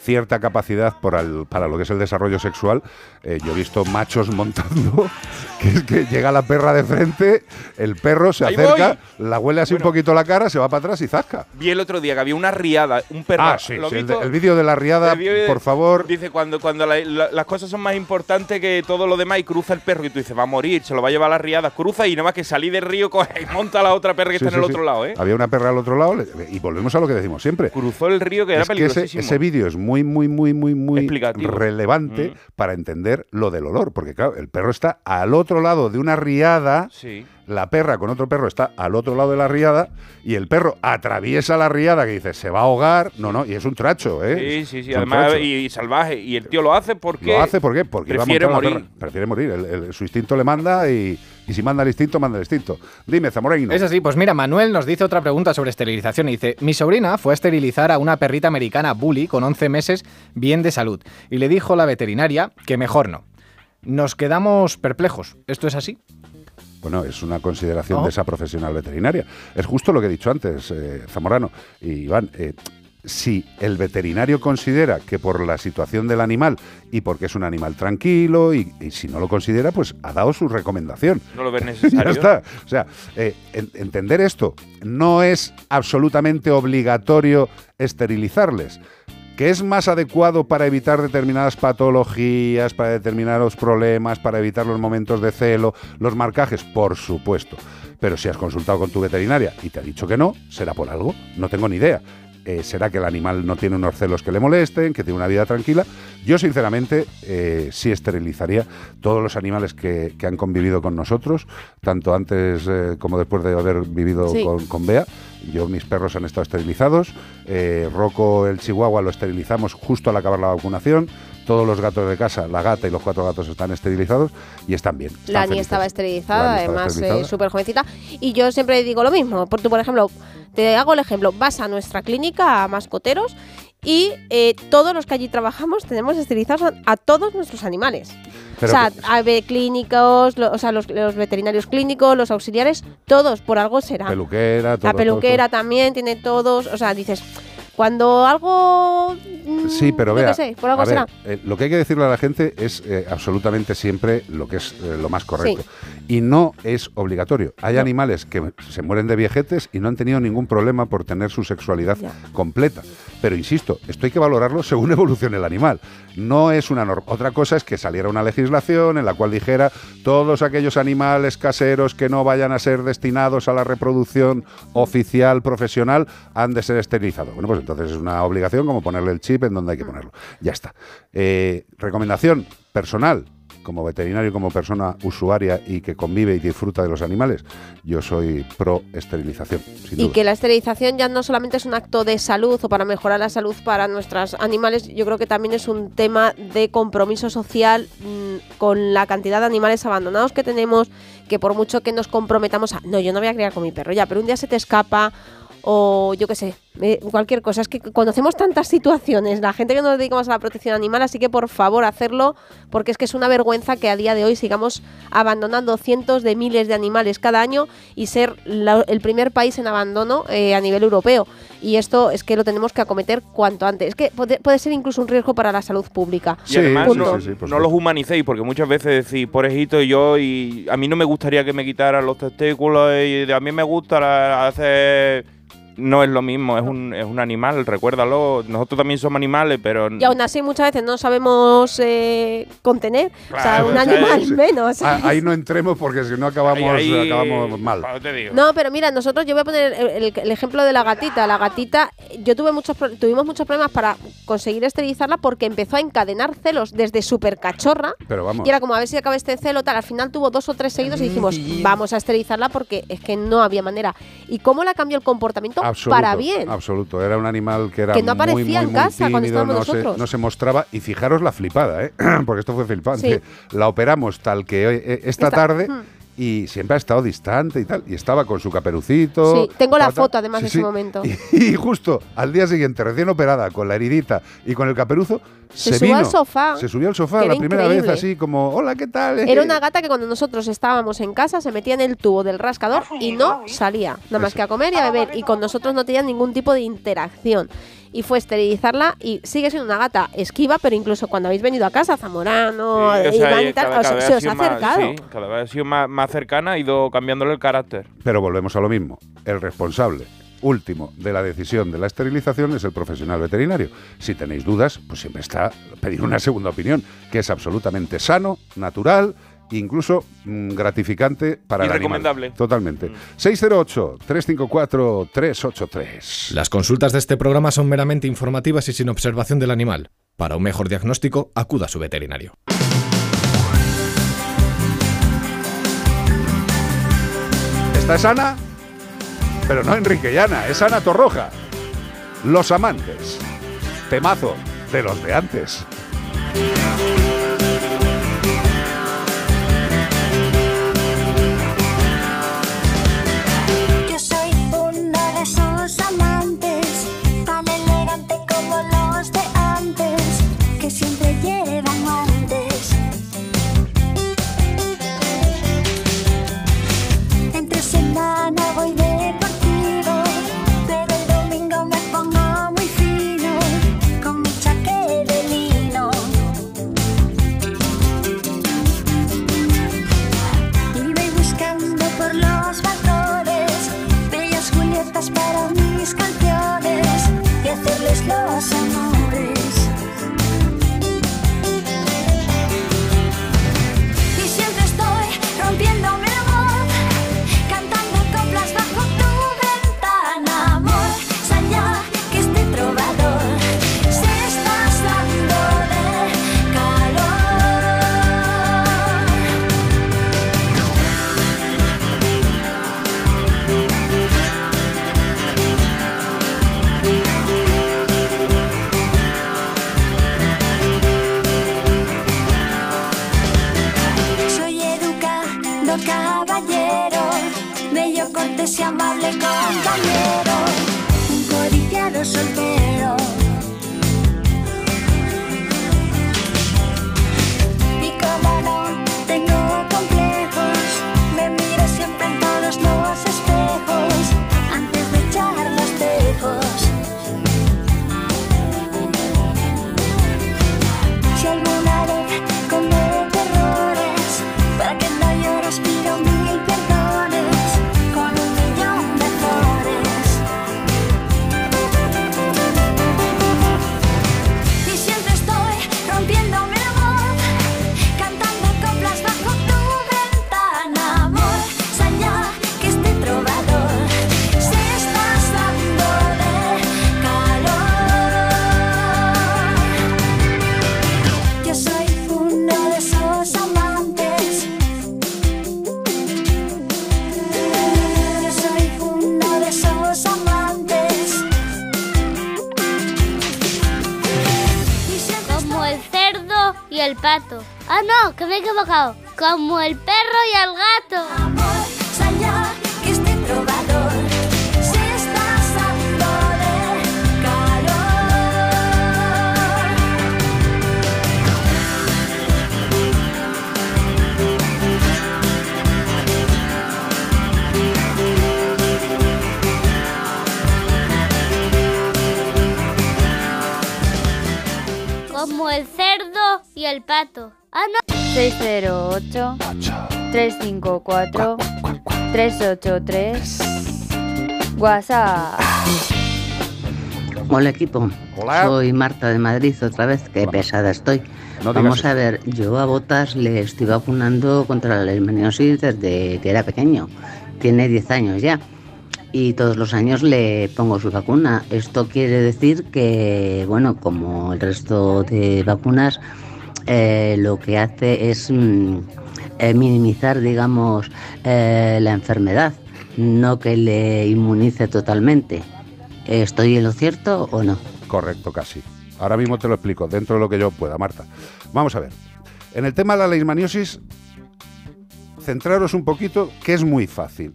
cierta capacidad por al- para lo que es el desarrollo sexual, eh, yo he visto machos montando, que es que llega la perra de frente, el perro se acerca, la huele así un poquito la cara, se va para atrás y zasca. Vi el otro día que había una riada, un perro. Ah, sí, ¿lo sí, el, vídeo de la riada, de- por favor. Dice, cuando, cuando la- la- las cosas son más importantes que todo lo demás y cruza el perro y tú dices, va a morir, se lo va a llevar a las riadas, cruza y nada más que salir del río, coge y monta a la otra perra que Sí, está en el otro lado, ¿eh? Había una perra al otro lado y volvemos a lo que decimos siempre. Cruzó el río que era es que ese, peligrosísimo. ese vídeo es muy muy, muy, muy, muy, muy relevante Mm. para entender lo del olor. Porque, claro, el perro está al otro lado de una riada. Sí. La perra con otro perro está al otro lado de la riada y el perro atraviesa la riada que dice se va a ahogar. No, no, y es un tracho, ¿eh? Sí, sí, sí. Además, y, y salvaje. Y el tío lo hace porque. Lo hace ¿por qué? porque iba prefiere morir. Prefiere morir. El- el- su instinto le manda y, y si manda el instinto, manda el instinto. Dime, Zamoreno. Es así, pues mira, Manuel nos dice otra pregunta sobre esterilización y dice, mi sobrina fue a esterilizar a una perrita americana bully con 11 meses bien de salud y le dijo la veterinaria que mejor no. Nos quedamos perplejos. ¿Esto es así? Bueno, es una consideración Oh. de esa profesional veterinaria. Es justo lo que he dicho antes, eh, Zamorano y Iván. eh, si el veterinario considera que por la situación del animal y porque es un animal tranquilo y, y si no lo considera, pues ha dado su recomendación. No lo ves ya necesario. está. O sea, eh, en- entender esto no es absolutamente obligatorio esterilizarles. ¿Que es más adecuado para evitar determinadas patologías, para determinados problemas, para evitar los momentos de celo, los marcajes? Por supuesto. Pero si has consultado con tu veterinaria y te ha dicho que no, será por algo. No tengo ni idea. Eh, será que el animal no tiene unos celos que le molesten, que tiene una vida tranquila. Yo, sinceramente, eh, sí esterilizaría todos los animales que, que han convivido con nosotros, tanto antes eh, como después de haber vivido Sí. con, con Bea. Yo, mis perros han estado esterilizados. Rocco, el chihuahua, lo esterilizamos justo al acabar la vacunación. Todos los gatos de casa, la gata y los cuatro gatos están esterilizados y están bien. están Lani felices. estaba esterilizada, Lani estaba además eh, súper jovencita. Y yo siempre digo lo mismo. Por, tú, por ejemplo, te hago el ejemplo. Vas a nuestra clínica a mascoteros y eh, todos los que allí trabajamos tenemos esterilizados a, a todos nuestros animales. Pero o sea, ave clínicos, lo- o sea, los, los veterinarios clínicos, los auxiliares, todos por algo será. Peluquera, todo, La todo, peluquera también tiene todos. O sea, dices, cuando algo. mm, Sí, pero vea, qué sé, por algo a ver, será. eh, lo que hay que decirle a la gente es eh, absolutamente siempre lo que es eh, lo más correcto. Y no es obligatorio. Hay animales que se mueren de viejetes y no han tenido ningún problema por tener su sexualidad completa. Pero insisto, esto hay que valorarlo según evolucione el animal. No es una norma. Otra cosa es que saliera una legislación en la cual dijera todos aquellos animales caseros que no vayan a ser destinados a la reproducción oficial, profesional, han de ser esterilizados. Bueno, pues entonces es una obligación como ponerle el chip en donde hay que ponerlo. Ya está. Eh, recomendación personal. Como veterinario, como persona usuaria y que convive y disfruta de los animales, yo soy pro esterilización. sin Y duda. que la esterilización ya no solamente es un acto de salud o para mejorar la salud para nuestros animales, yo creo que también es un tema de compromiso social mm, con la cantidad de animales abandonados que tenemos, que por mucho que nos comprometamos a, no, yo no voy a criar con mi perro ya, pero un día se te escapa o yo qué sé, eh, cualquier cosa. Es que conocemos tantas situaciones, la gente que nos dedicamos a la protección animal, así que por favor hacerlo, porque es que es una vergüenza que a día de hoy sigamos abandonando cientos de miles de animales cada año y ser la- el primer país en abandono eh, a nivel europeo. Y esto es que lo tenemos que acometer cuanto antes. Es que puede, puede ser incluso un riesgo para la salud pública. Y además no, no los humanicéis, porque muchas veces decís, pobrecito yo, y a mí no me gustaría que me quitaran los testículos, y a mí me gusta hacer... No es lo mismo, es un, es un animal, recuérdalo. Nosotros también somos animales, pero... Y aún así muchas veces no sabemos eh, contener. o sea, un animal menos. Ah, ahí no entremos porque si no acabamos, Ahí- ahí- acabamos mal. No, pero mira, nosotros, yo voy a poner el, ejemplo de la gatita. La gatita, yo tuve muchos, pro- tuvimos muchos problemas para conseguir esterilizarla porque empezó a encadenar celos desde súper cachorra. Pero vamos. Y era como a ver si acaba este celo, tal. Al final tuvo dos o tres seguidos y dijimos, vamos a esterilizarla porque es que no había manera. ¿Y cómo la cambió el comportamiento Absoluto, para bien? Absoluto, era un animal que era Que no muy, aparecía muy, en muy casa cuando tímido, estábamos no se, nosotros. no se mostraba. Y fijaros la flipada, ¿eh? porque esto fue flipante. Sí. La operamos tal que hoy- eh, esta, Esta- tarde Hmm. Y siempre ha estado distante y tal. Y estaba con su caperucito. Sí, tengo la foto además Sí, de sí. ese momento. Y, justo al día siguiente, recién operada, con la heridita y con el caperuzo, Se se, subió vino. al sofá, Se subió al sofá la era primera vez así como, hola, ¿qué tal? Era una gata que cuando nosotros estábamos en casa se metía en el tubo del rascador y no salía, nada más que a comer y a beber y con nosotros no tenía ningún tipo de interacción. Y fue esterilizarla y sigue siendo una gata esquiva, pero incluso cuando habéis venido a casa, Zamorano, Sí, o sea, Iván y y tal, se ha os ha más- acercado. sí, cada vez ha sido más, más cercana, ha ido cambiándole el carácter. Pero volvemos a lo mismo. El responsable último de la decisión de la esterilización es el profesional veterinario. Si tenéis dudas, pues siempre está pedir una segunda opinión, que es absolutamente sano, natural incluso mm, gratificante para Y el animal. recomendable. Totalmente. 608-354-383. Las consultas de este programa son meramente informativas y sin observación del animal. Para un mejor diagnóstico, acuda a su veterinario. Esta es Ana, pero no Enrique y Ana, es Ana Torroja. Los amantes. Temazo de los de antes. 身体 pato. Ah, no, que me he equivocado. Como el perro y el gato. Y el pato. Ah, no. 608 354 383 WhatsApp. Hola equipo, soy Marta de Madrid otra vez, qué pesada estoy. No Vamos eso. a ver, yo a Botas le estoy vacunando contra la leishmaniosis desde que era pequeño, tiene 10 años ya y todos los años le pongo su vacuna. Esto quiere decir que, bueno, como el resto de vacunas, eh, lo que hace es mm, eh, minimizar, digamos, eh, la enfermedad, no que le inmunice totalmente. ¿Estoy en lo cierto o no? Correcto, casi. Ahora mismo te lo explico, dentro de lo que yo pueda, Marta. Vamos a ver. En el tema de la leishmaniosis, centraros un poquito, que es muy fácil.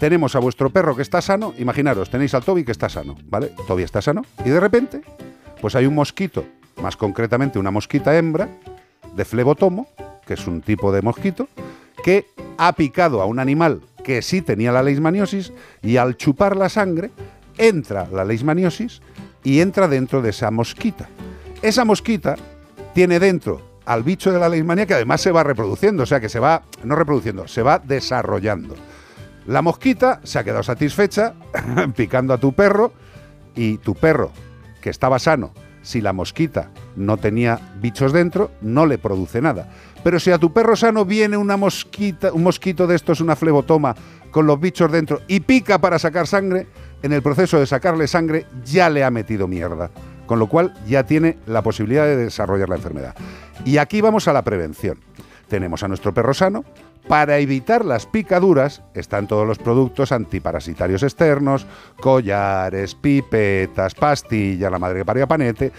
Tenemos a vuestro perro que está sano, imaginaros, tenéis al Toby que está sano, ¿vale? Toby está sano, y de repente, pues hay un mosquito, más concretamente una mosquita hembra, de flebotomo, que es un tipo de mosquito, que ha picado a un animal que sí tenía la leishmaniosis, y al chupar la sangre, entra la leishmaniosis y entra dentro de esa mosquita. Esa mosquita tiene dentro al bicho de la leishmanía que además se va reproduciendo, o sea que se va, no reproduciendo, se va desarrollando. La mosquita se ha quedado satisfecha picando a tu perro y tu perro, que estaba sano, si la mosquita no tenía bichos dentro, no le produce nada. Pero si a tu perro sano viene una mosquita, un mosquito de estos, una flebotoma, con los bichos dentro y pica para sacar sangre, en el proceso de sacarle sangre ya le ha metido mierda. Con lo cual ya tiene la posibilidad de desarrollar la enfermedad. Y aquí vamos a la prevención. Tenemos a nuestro perro sano. Para evitar las picaduras están todos los productos antiparasitarios externos, collares, pipetas, pastillas, la madre que parió panete.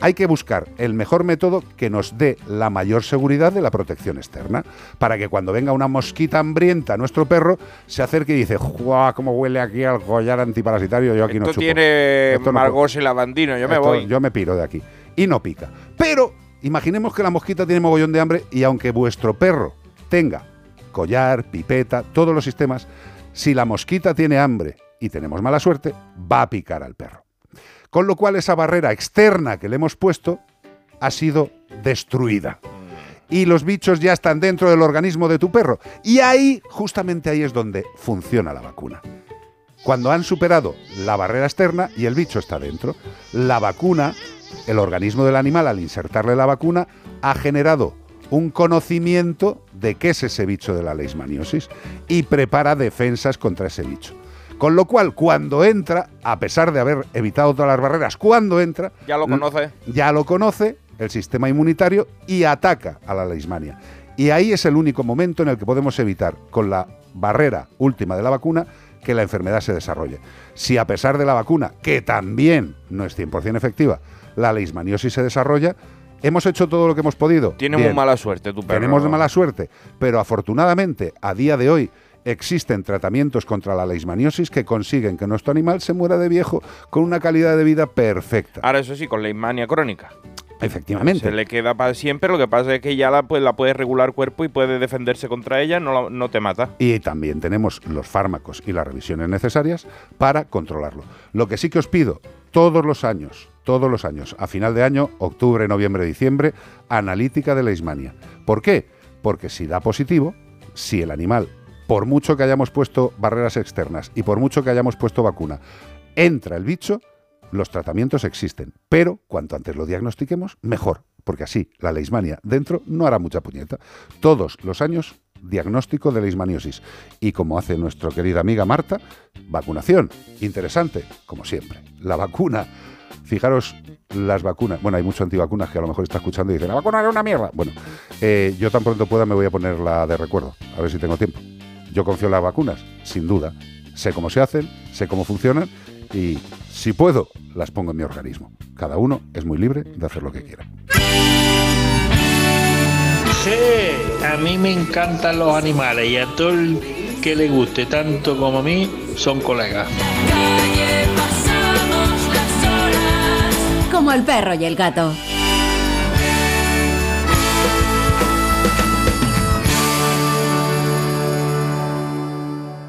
Hay que buscar el mejor método que nos dé la mayor seguridad de la protección externa, para que cuando venga una mosquita hambrienta a nuestro perro, se acerque y dice, ¡guau! ¿Cómo huele aquí al collar antiparasitario? Yo aquí no Esto chupo. tiene Esto no Margos y Lavandino, yo me voy. Yo me piro de aquí. Y no pica. Pero imaginemos que la mosquita tiene mogollón de hambre y aunque vuestro perro tenga collar, pipeta, todos los sistemas, si la mosquita tiene hambre y tenemos mala suerte, va a picar al perro. Con lo cual esa barrera externa que le hemos puesto ha sido destruida. Y los bichos ya están dentro del organismo de tu perro. Y ahí, justamente ahí es donde funciona la vacuna cuando han superado la barrera externa y el bicho está dentro. La vacuna, el organismo del animal al insertarle la vacuna, ha generado un conocimiento de qué es ese bicho de la leishmaniosis y prepara defensas contra ese bicho. Con lo cual, cuando entra, a pesar de haber evitado todas las barreras, cuando entra, Ya lo l- conoce. ya lo conoce el sistema inmunitario y ataca a la leishmania. Y ahí es el único momento en el que podemos evitar, con la barrera última de la vacuna, que la enfermedad se desarrolle. Si a pesar de la vacuna, que también no es 100% efectiva, la leishmaniosis se desarrolla, hemos hecho todo lo que hemos podido. Tiene muy mala suerte tu perro. Tenemos mala suerte, pero afortunadamente a día de hoy existen tratamientos contra la leishmaniosis que consiguen que nuestro animal se muera de viejo con una calidad de vida perfecta. Ahora, eso sí, con la mania crónica. Efectivamente. Se le queda para siempre, lo que pasa es que ya la, pues, la puede regular cuerpo y puede defenderse contra ella, no, la- no te mata. Y también tenemos los fármacos y las revisiones necesarias para controlarlo. Lo que sí que os pido, todos los años, todos los años, a final de año, octubre, noviembre, diciembre, analítica de leishmania. ¿Por qué? Porque si da positivo, si el animal, por mucho que hayamos puesto barreras externas y por mucho que hayamos puesto vacuna, entra el bicho, los tratamientos existen, pero cuanto antes lo diagnostiquemos, mejor, porque así la leishmania dentro no hará mucha puñeta. Todos los años diagnóstico de leishmaniosis y como hace nuestra querida amiga Marta, vacunación. Interesante, como siempre. La vacuna. Fijaros las vacunas. Bueno, hay muchos antivacunas que a lo mejor está escuchando y dicen, la vacuna era una mierda. Bueno, eh, yo tan pronto pueda me voy a poner la de recuerdo, a ver si tengo tiempo. Yo confío en las vacunas, sin duda. Sé cómo se hacen, sé cómo funcionan y si puedo, las pongo en mi organismo. Cada uno es muy libre de hacer lo que quiera. Sí, a mí me encantan los animales y a todo el que le guste tanto como a mí son colegas. Como el perro y el gato.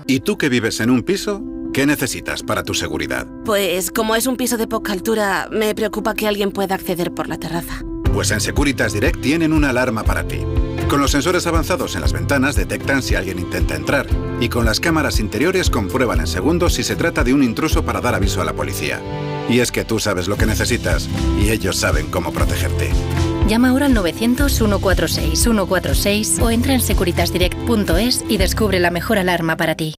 ¿Y tú que vives en un piso? ¿Qué necesitas para tu seguridad? Pues como es un piso de poca altura, me preocupa que alguien pueda acceder por la terraza. Pues en Securitas Direct tienen una alarma para ti. Con los sensores avanzados en las ventanas detectan si alguien intenta entrar y con las cámaras interiores comprueban en segundos si se trata de un intruso para dar aviso a la policía. Y es que tú sabes lo que necesitas y ellos saben cómo protegerte. Llama ahora al 900-146-146 o entra en securitasdirect.es y descubre la mejor alarma para ti.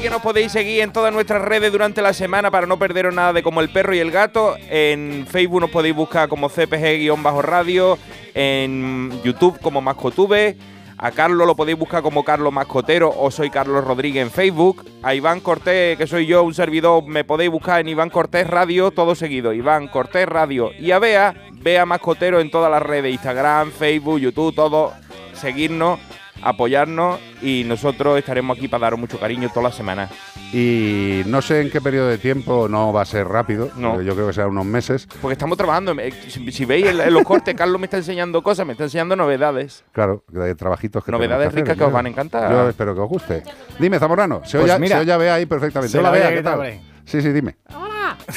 Que nos podéis seguir en todas nuestras redes durante la semana para no perderos nada de como el perro y el gato. En Facebook nos podéis buscar como CPG-radio, en YouTube como Mascotube. A Carlos lo podéis buscar como Carlos Mascotero o soy Carlos Rodríguez en Facebook. A Iván Cortés, que soy yo, un servidor, me podéis buscar en Iván Cortés Radio, todo seguido. Iván Cortés Radio. Y a Bea, Bea Mascotero en todas las redes, Instagram, Facebook, YouTube, todo. Seguirnos, apoyarnos y nosotros estaremos aquí para daros mucho cariño toda la semana. Y no sé en qué periodo de tiempo no va a ser rápido, porque yo creo que será unos meses. Porque estamos trabajando. eh, Si, si veis en, los cortes, Carlos me está enseñando cosas, me está enseñando novedades. Claro, de trabajitos que Novedades ricas que os van a encantar. Yo espero que os guste. Dime, Zamorano, se Pues oye, mira, se oye ahí perfectamente. se Hola, la Bea, ve ¿qué tal? Sí, sí, dime.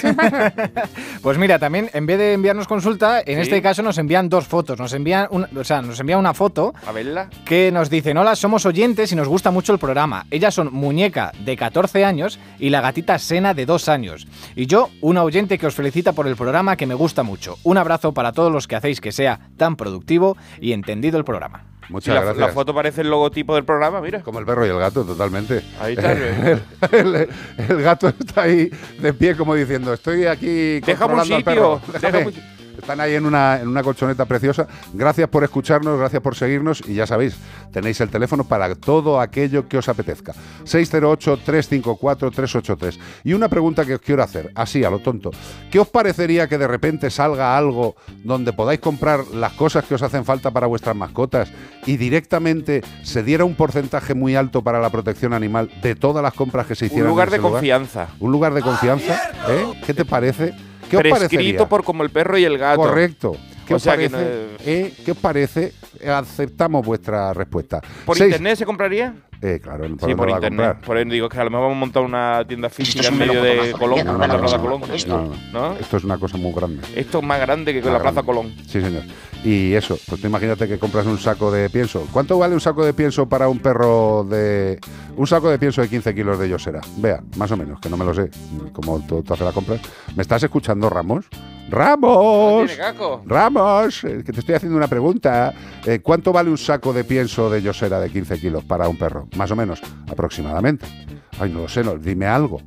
Pues mira, también en vez de enviarnos consulta, en Sí. este caso nos envían dos fotos. Nos envían, una, o sea, nos envían una foto A verla. que nos dicen, hola, somos oyentes y nos gusta mucho el programa. Ellas son Muñeca, de 14 años, y la gatita Sena, de 2 años. Y yo, una oyente que os felicita por el programa que me gusta mucho. Un abrazo para todos los que hacéis que sea tan productivo y entendido el programa. Muchas Y la, gracias. la foto parece el logotipo del programa, mira. Como el perro y el gato, totalmente. Ahí está. el, el- el gato está ahí de pie como diciendo, estoy aquí Déjame un controlando al sitio, perro. déjame Déjame. un- Están ahí en una, en una colchoneta preciosa. Gracias por escucharnos, gracias por seguirnos y ya sabéis, tenéis el teléfono para todo aquello que os apetezca. 608-354-383. Y una pregunta que os quiero hacer, así a lo tonto. ¿Qué os parecería que de repente salga algo donde podáis comprar las cosas que os hacen falta para vuestras mascotas y directamente se diera un porcentaje muy alto para la protección animal de todas las compras que se hicieran? Un lugar en de confianza. Un lugar de confianza, ¿eh? ¿Qué te parece? ¿Qué os? Prescrito por como el perro y el gato. Correcto. ¿Qué O os sea que parece? no eh? ¿Qué os parece? Aceptamos vuestra respuesta. ¿Por Seis- internet se compraría? Eh, claro, ¿por Sí, por internet. Por eso digo que a lo mejor vamos a montar una tienda física es en un medio de Colón, no la Plaza. Colón. No, no, ¿No? Esto es una cosa muy grande. Esto es más grande que Más la Plaza. Colón. Sí, señor. Y eso, pues tú imagínate que compras un saco de pienso. ¿Cuánto vale un saco de pienso para un perro de. Un saco de pienso de 15 kilos de Yosera? Vea, más o menos, que no me lo sé. Como tú, tú haces la compra. ¿Me estás escuchando, Ramos? ¡Ramos! caco. Ramos, eh, que te estoy haciendo una pregunta. Eh, ¿Cuánto vale un saco de pienso de Yosera de 15 kilos para un perro? Más o menos, aproximadamente. Ay, no lo sé, no, dime algo.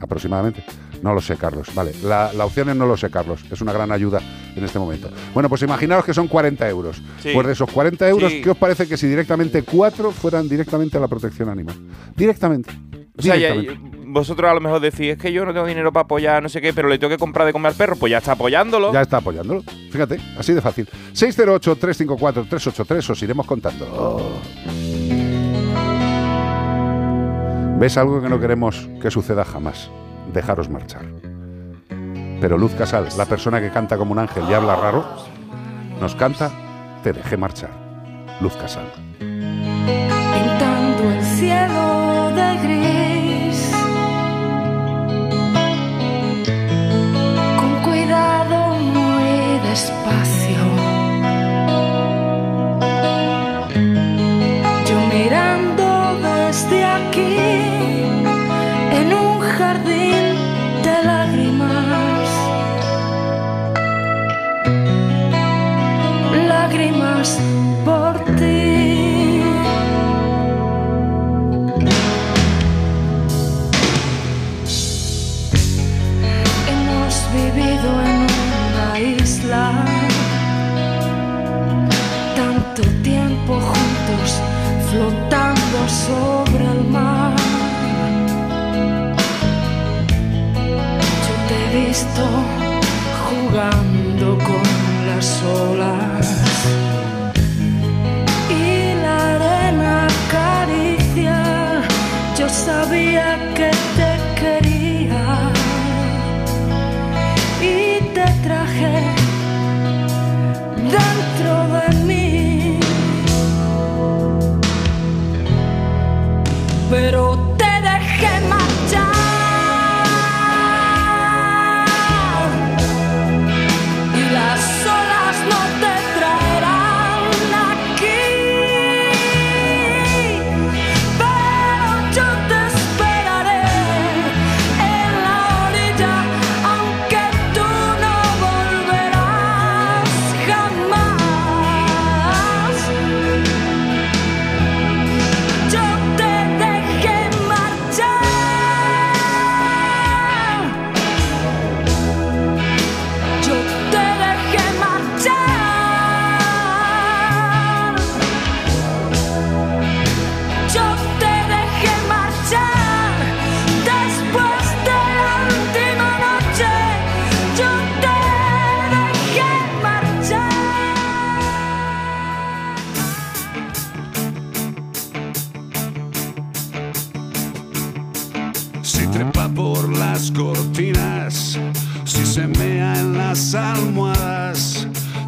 Aproximadamente. No lo sé, Carlos. Vale, la, la opción es no lo sé, Carlos. Es una gran ayuda en este momento. Bueno, pues imaginaos que son 40 euros. Sí. Pues de esos 40 euros, Sí. ¿qué os parece que si directamente cuatro fueran directamente a la protección animal? Directamente. O sea, ya- Directamente. Vosotros a lo mejor decís, es que yo no tengo dinero para apoyar, no sé qué, pero le tengo que comprar de comer al perro, pues ya está apoyándolo. Ya está apoyándolo. Fíjate, así de fácil. 608-354-383, os iremos contando. ¿Ves algo que no queremos que suceda jamás? Dejaros marchar. Pero Luz Casal, la persona que canta como un ángel y habla raro, nos canta Te dejé marchar. Luz Casal. Despacio. Flotando sobre el mar. Yo te he visto jugando con las olas y la arena acaricia. Yo sabía que te quería y te traje Pero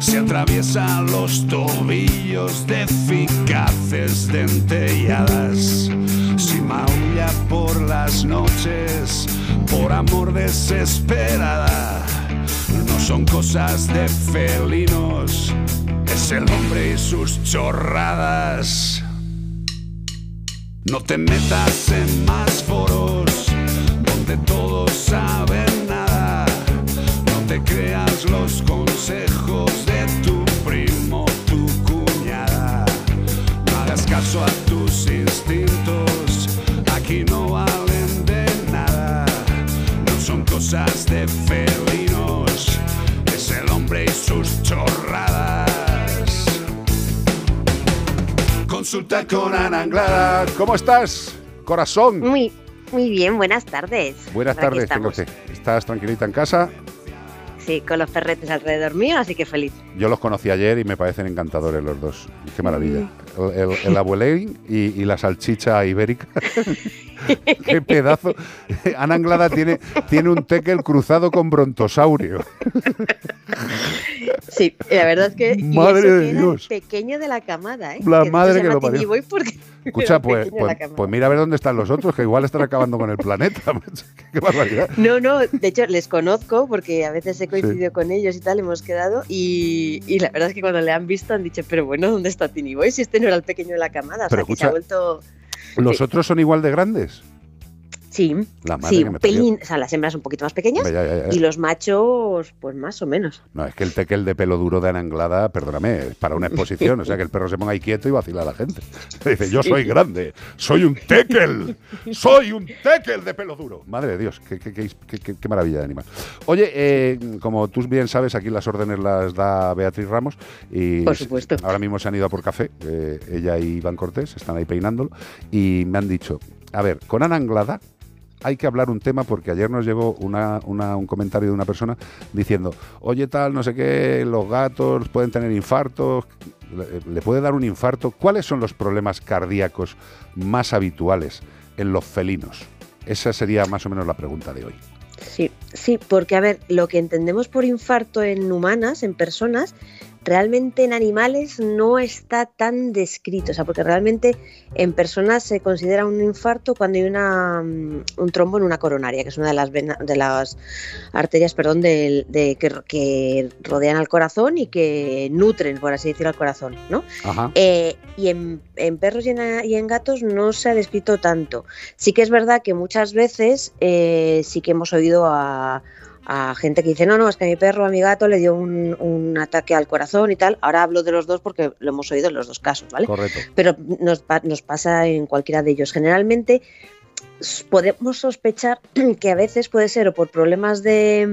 si atraviesa los tobillos de eficaces dentelladas, si maulla por las noches, por amor desesperada, no son cosas de felinos, es el hombre y sus chorradas. No te metas en más foros donde todos saben te creas los consejos de tu primo, tu cuñada. No hagas caso a tus instintos, aquí no valen de nada. No son cosas de felinos, es el hombre y sus chorradas. Consulta con Ana Anglada. ¿Cómo estás, corazón? Muy, muy bien, buenas tardes. Buenas tardes, tengo. ¿Estás tranquilita en casa? Sí, con los perretes alrededor mío, así que feliz. Yo los conocí ayer y me parecen encantadores los dos. Qué maravilla. Mm. El, el, el abuelín y, y la salchicha ibérica. Qué pedazo. Ana Anglada tiene, tiene un tekel cruzado con brontosaurio. Sí, la verdad es que. y Madre eso de que Dios. el pequeño de la camada, ¿eh? La madre que lo parió. Porque Escucha, pues, pues, pues mira a ver dónde están los otros, que igual están acabando con el planeta. Qué barbaridad. No, no, de hecho les conozco porque a veces he coincidido con ellos y tal, hemos quedado y, y la verdad es que cuando le han visto han dicho, pero bueno, ¿dónde está Tiny Boy? Si este no era el pequeño de la camada, o Pero sea que se ha vuelto... ¿Los Sí. otros son igual de grandes? Sí, La madre sí, que me pelín, o sea, las hembras un poquito más pequeñas Hombre, ya, ya, ya. y los machos, pues más o menos. No, es que el tekel de pelo duro de Ana Anglada, perdóname, es para una exposición. O sea, que el perro se ponga ahí quieto y vacila a la gente. Dice, yo soy grande, soy un tekel, soy un tekel de pelo duro. Madre de Dios, qué, qué- qué- qué- qué- qué maravilla de animal. Oye, eh, como tú bien sabes, aquí las órdenes las da Beatriz Ramos. Y Por supuesto. Ahora mismo se han ido a por café, eh, ella y Iván Cortés, están ahí peinándolo. Y me han dicho, a ver, con Ana Anglada hay que hablar un tema porque ayer nos llegó un comentario de una persona diciendo, oye tal, no sé qué, los gatos pueden tener infartos, le, le puede dar un infarto. ¿Cuáles son los problemas cardíacos más habituales en los felinos? Esa sería más o menos la pregunta de hoy. Sí, sí, porque a ver, lo que entendemos por infarto en humanas, en personas, realmente en animales no está tan descrito, o sea, porque realmente en personas se considera un infarto cuando hay una, mm, un trombo en una coronaria, que es una de las, vena- de las arterias perdón, del- de, que, que rodean al corazón y que nutren, por así decirlo, al corazón, ¿no? Eh, y en, en perros y en, y en gatos no se ha descrito tanto. Sí que es verdad que muchas veces eh, sí que hemos oído a, a gente que dice, no, no, es que a mi perro, a mi gato le dio un, un ataque al corazón y tal. Ahora hablo de los dos porque lo hemos oído en los dos casos, ¿vale? Correcto. Pero nos, nos pasa en cualquiera de ellos. Generalmente podemos sospechar que a veces puede ser o por problemas de,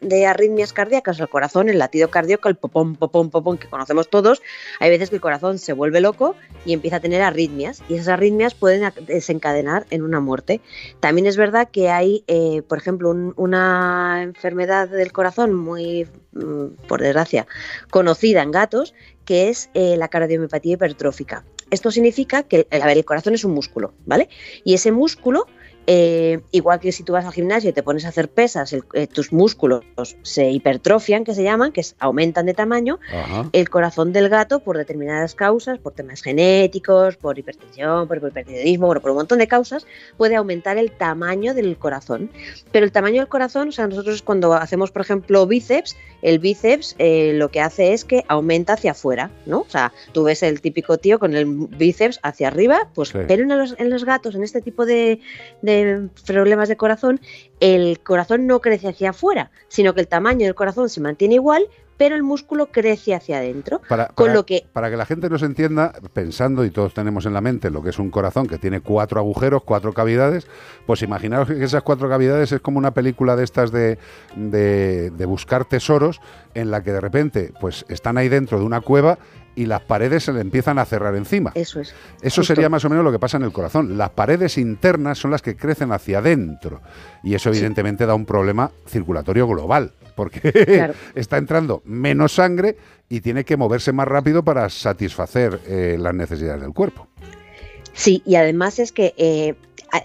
mm, de arritmias cardíacas al corazón, el latido cardíaco, el popón, popón, popón que conocemos todos. Hay veces que el corazón se vuelve loco y empieza a tener arritmias y esas arritmias pueden desencadenar en una muerte. También es verdad que hay, eh, por ejemplo, un- una enfermedad del corazón muy, mm, por desgracia, conocida en gatos, que es eh, la cardiomiopatía hipertrófica. Esto significa que, a ver, el corazón es un músculo, ¿vale? Y ese músculo, eh, igual que si tú vas al gimnasio y te pones a hacer pesas, el- eh, tus músculos se hipertrofian, que se llaman, que es- aumentan de tamaño, Ajá. el corazón del gato, por determinadas causas, por temas genéticos, por hipertensión, por hipertiroidismo, bueno, por un montón de causas, puede aumentar el tamaño del corazón. Pero el tamaño del corazón, o sea, nosotros cuando hacemos, por ejemplo, bíceps, el bíceps eh, lo que hace es que aumenta hacia afuera, ¿no? O sea, tú ves el típico tío con el bíceps hacia arriba, pues, Sí. pero en los, en los gatos, en este tipo de, de problemas de corazón, el corazón no crece hacia afuera, sino que el tamaño del corazón se mantiene igual, pero el músculo crece hacia adentro. Para, con para- lo que para que la gente nos entienda, pensando, y todos tenemos en la mente lo que es un corazón que tiene cuatro agujeros, cuatro cavidades, pues imaginaos que esas cuatro cavidades es como una película de estas de, de- de buscar tesoros, en la que de repente pues están ahí dentro de una cueva y las paredes se le empiezan a cerrar encima. Eso es. Eso Justo. sería más o menos lo que pasa en el corazón. Las paredes internas son las que crecen hacia adentro. Y eso evidentemente da un problema circulatorio global, porque Claro. está entrando menos sangre y tiene que moverse más rápido para satisfacer eh, las necesidades del cuerpo. Sí, y además es que eh,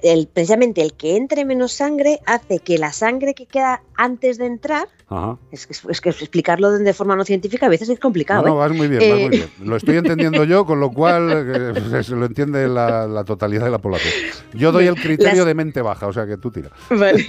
el, precisamente el que entre menos sangre hace que la sangre que queda antes de entrar, Ajá. es que, es que explicarlo de forma no científica a veces es complicado. No, no, ¿eh? vas muy bien, vas Eh, muy bien. Lo estoy entendiendo yo, con lo cual eh, pues, lo entiende la, la totalidad de la población. Yo doy el criterio de mente baja, o sea que tú tira. Vale.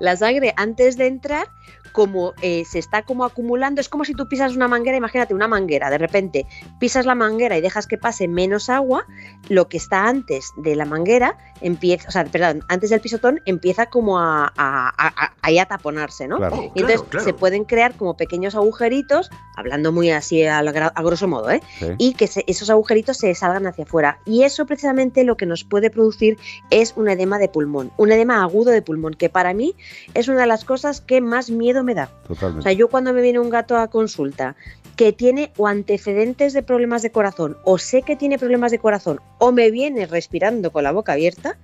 La sangre antes de entrar, como eh, se está como acumulando, es como si tú pisas una manguera, imagínate una manguera, de repente pisas la manguera y dejas que pase menos agua, lo que está antes de la manguera empieza, o sea, perdón, antes del pisotón empieza como a, a, a- a- ahí a taponarse, ¿no? Claro. Y entonces Claro, claro. se pueden crear como pequeños agujeritos, hablando muy así a, grosso modo, ¿eh? Sí. Y que se- esos agujeritos se salgan hacia afuera. Y eso precisamente lo que nos puede producir es un edema de pulmón, un edema agudo de pulmón, que para mí es una de las cosas que más miedo me da. Totalmente. O sea, yo cuando me viene un gato a consulta que tiene o antecedentes de problemas de corazón, o sé que tiene problemas de corazón, o me viene respirando con la boca abierta,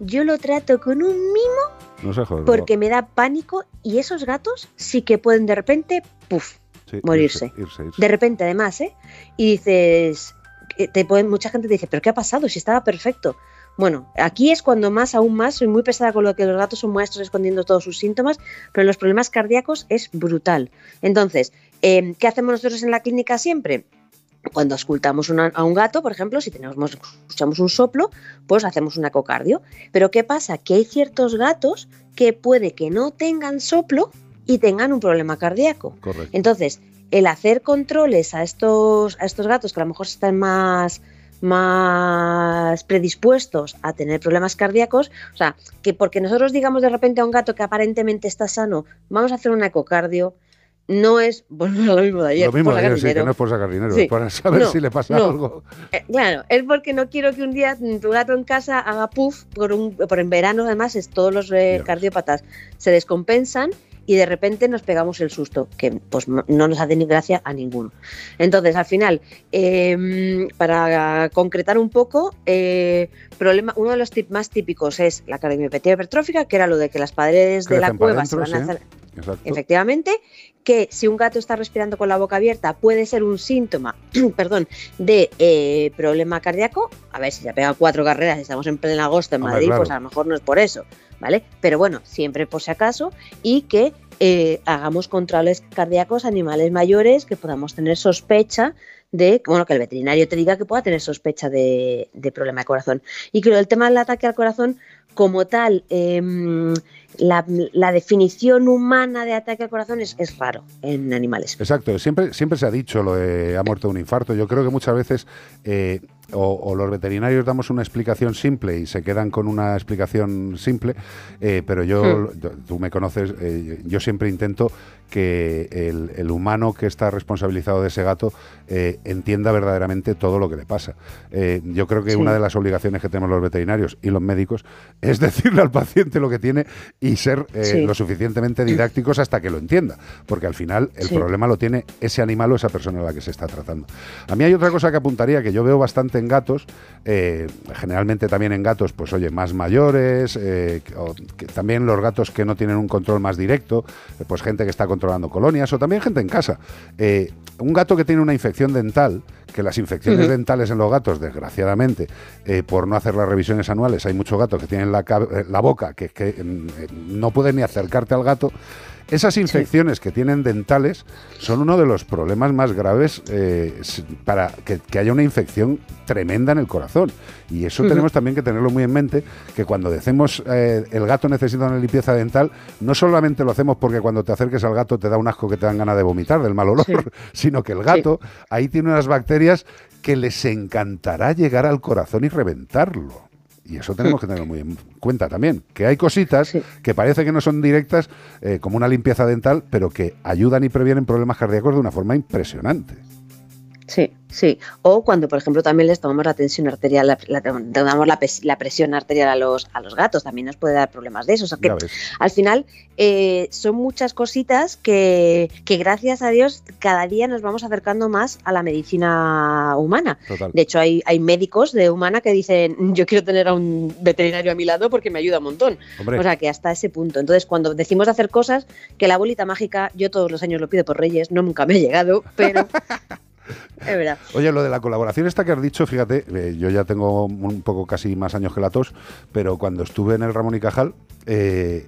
yo lo trato con un mimo No se jode. porque me da pánico y esos gatos sí que pueden de repente, puff, Sí, morirse. irse, irse, irse. De repente, además, ¿eh? Y dices, eh, te pueden, mucha gente te dice, ¿pero qué ha pasado? Si estaba perfecto. Bueno, aquí es cuando más, aún más, soy muy pesada con lo que los gatos son maestros escondiendo todos sus síntomas, pero en los problemas cardíacos es brutal. Entonces, eh, ¿qué hacemos nosotros en la clínica siempre? Cuando escultamos una- a un gato, por ejemplo, si tenemos, escuchamos un soplo, pues hacemos un ecocardio. Pero ¿qué pasa? Que hay ciertos gatos que puede que no tengan soplo y tengan un problema cardíaco. Correcto. Entonces, el hacer controles a estos, a estos gatos que a lo mejor están más, más predispuestos a tener problemas cardíacos, o sea, que porque nosotros digamos de repente a un gato que aparentemente está sano, vamos a hacer un ecocardio, no es volver a lo mismo de ayer. Lo mismo por de ayer, sí, que no es por sacar dinero, Sí. es para saber No, si le pasa no. algo. Eh, claro, es porque no quiero que un día tu gato en casa haga puff, por, un, por en verano además es todos los eh, cardiópatas se descompensan y de repente nos pegamos el susto, que pues no no nos hace ni gracia a ninguno. Entonces, al final, eh, para concretar un poco, eh, problema, uno de los tip más típicos es la cardiomiopatía hipertrófica, que era lo de que las paredes de la cueva se van a sí. hacer Exacto. Efectivamente, que si un gato está respirando con la boca abierta puede ser un síntoma, perdón, de eh, problema cardíaco. A ver, si se ha pegado cuatro carreras y estamos en pleno agosto en Hombre, Madrid, claro. pues a lo mejor no es por eso, ¿vale? Pero bueno, siempre por si acaso y que eh, hagamos controles cardíacos a animales mayores que podamos tener sospecha de, bueno, que el veterinario te diga que pueda tener sospecha de, de problema de corazón. Y que el tema del ataque al corazón, como tal, em, la, la definición humana de ataque al corazón es, es raro en animales. Exacto, siempre, siempre se ha dicho lo de ha muerto un infarto. Yo creo que muchas veces eh, o, o los veterinarios damos una explicación simple y se quedan con una explicación simple, eh, pero yo, Hmm. yo- tú me conoces, eh, yo siempre intento que el, el humano que está responsabilizado de ese gato eh, entienda verdaderamente todo lo que le pasa. Eh, yo creo que Sí. una de las obligaciones que tenemos los veterinarios y los médicos es decirle al paciente lo que tiene y ser eh, Sí. lo suficientemente didácticos hasta que lo entienda, porque al final el Sí. problema lo tiene ese animal o esa persona a la que se está tratando. A mí hay otra cosa que apuntaría que yo veo bastante en gatos, generalmente también en gatos, pues oye, más mayores, o que también los gatos que no tienen un control más directo, pues gente que está controlando colonias o también gente en casa. Eh, un gato que tiene una infección dental, que las infecciones dentales en los gatos, desgraciadamente, eh, por no hacer las revisiones anuales, hay muchos gatos que tienen la, eh, la boca que, que, mm, no pueden ni acercarte al gato. Esas infecciones que tienen dentales son uno de los problemas más graves eh, para que, que haya una infección tremenda en el corazón. Y eso tenemos también que tenerlo muy en mente, que cuando decimos eh, el gato necesita una limpieza dental, no solamente lo hacemos porque cuando te acerques al gato te da un asco que te dan ganas de vomitar del mal olor, sino que el gato ahí tiene unas bacterias que les encantará llegar al corazón y reventarlo. Y eso tenemos que tenerlo muy en cuenta también, que hay cositas que parece que no son directas, eh, como una limpieza dental, pero que ayudan y previenen problemas cardíacos de una forma impresionante. Sí, sí. O cuando, por ejemplo, también les tomamos la tensión arterial, la, la- tomamos la, pes- la presión arterial a los, a los gatos, también nos puede dar problemas de eso. O sea que Ya ves. al final eh, son muchas cositas que, que gracias a Dios cada día nos vamos acercando más a la medicina humana. Total. De hecho, hay, hay médicos de humana que dicen, yo quiero tener a un veterinario a mi lado porque me ayuda un montón. Hombre. O sea, que hasta ese punto. Entonces, cuando decimos de hacer cosas, que la bolita mágica, yo todos los años lo pido por Reyes, no nunca me ha llegado, pero Es verdad. Oye, lo de la colaboración esta que has dicho, fíjate, eh, yo ya tengo un poco casi más años que la tos, pero cuando estuve en el Ramón y Cajal, eh,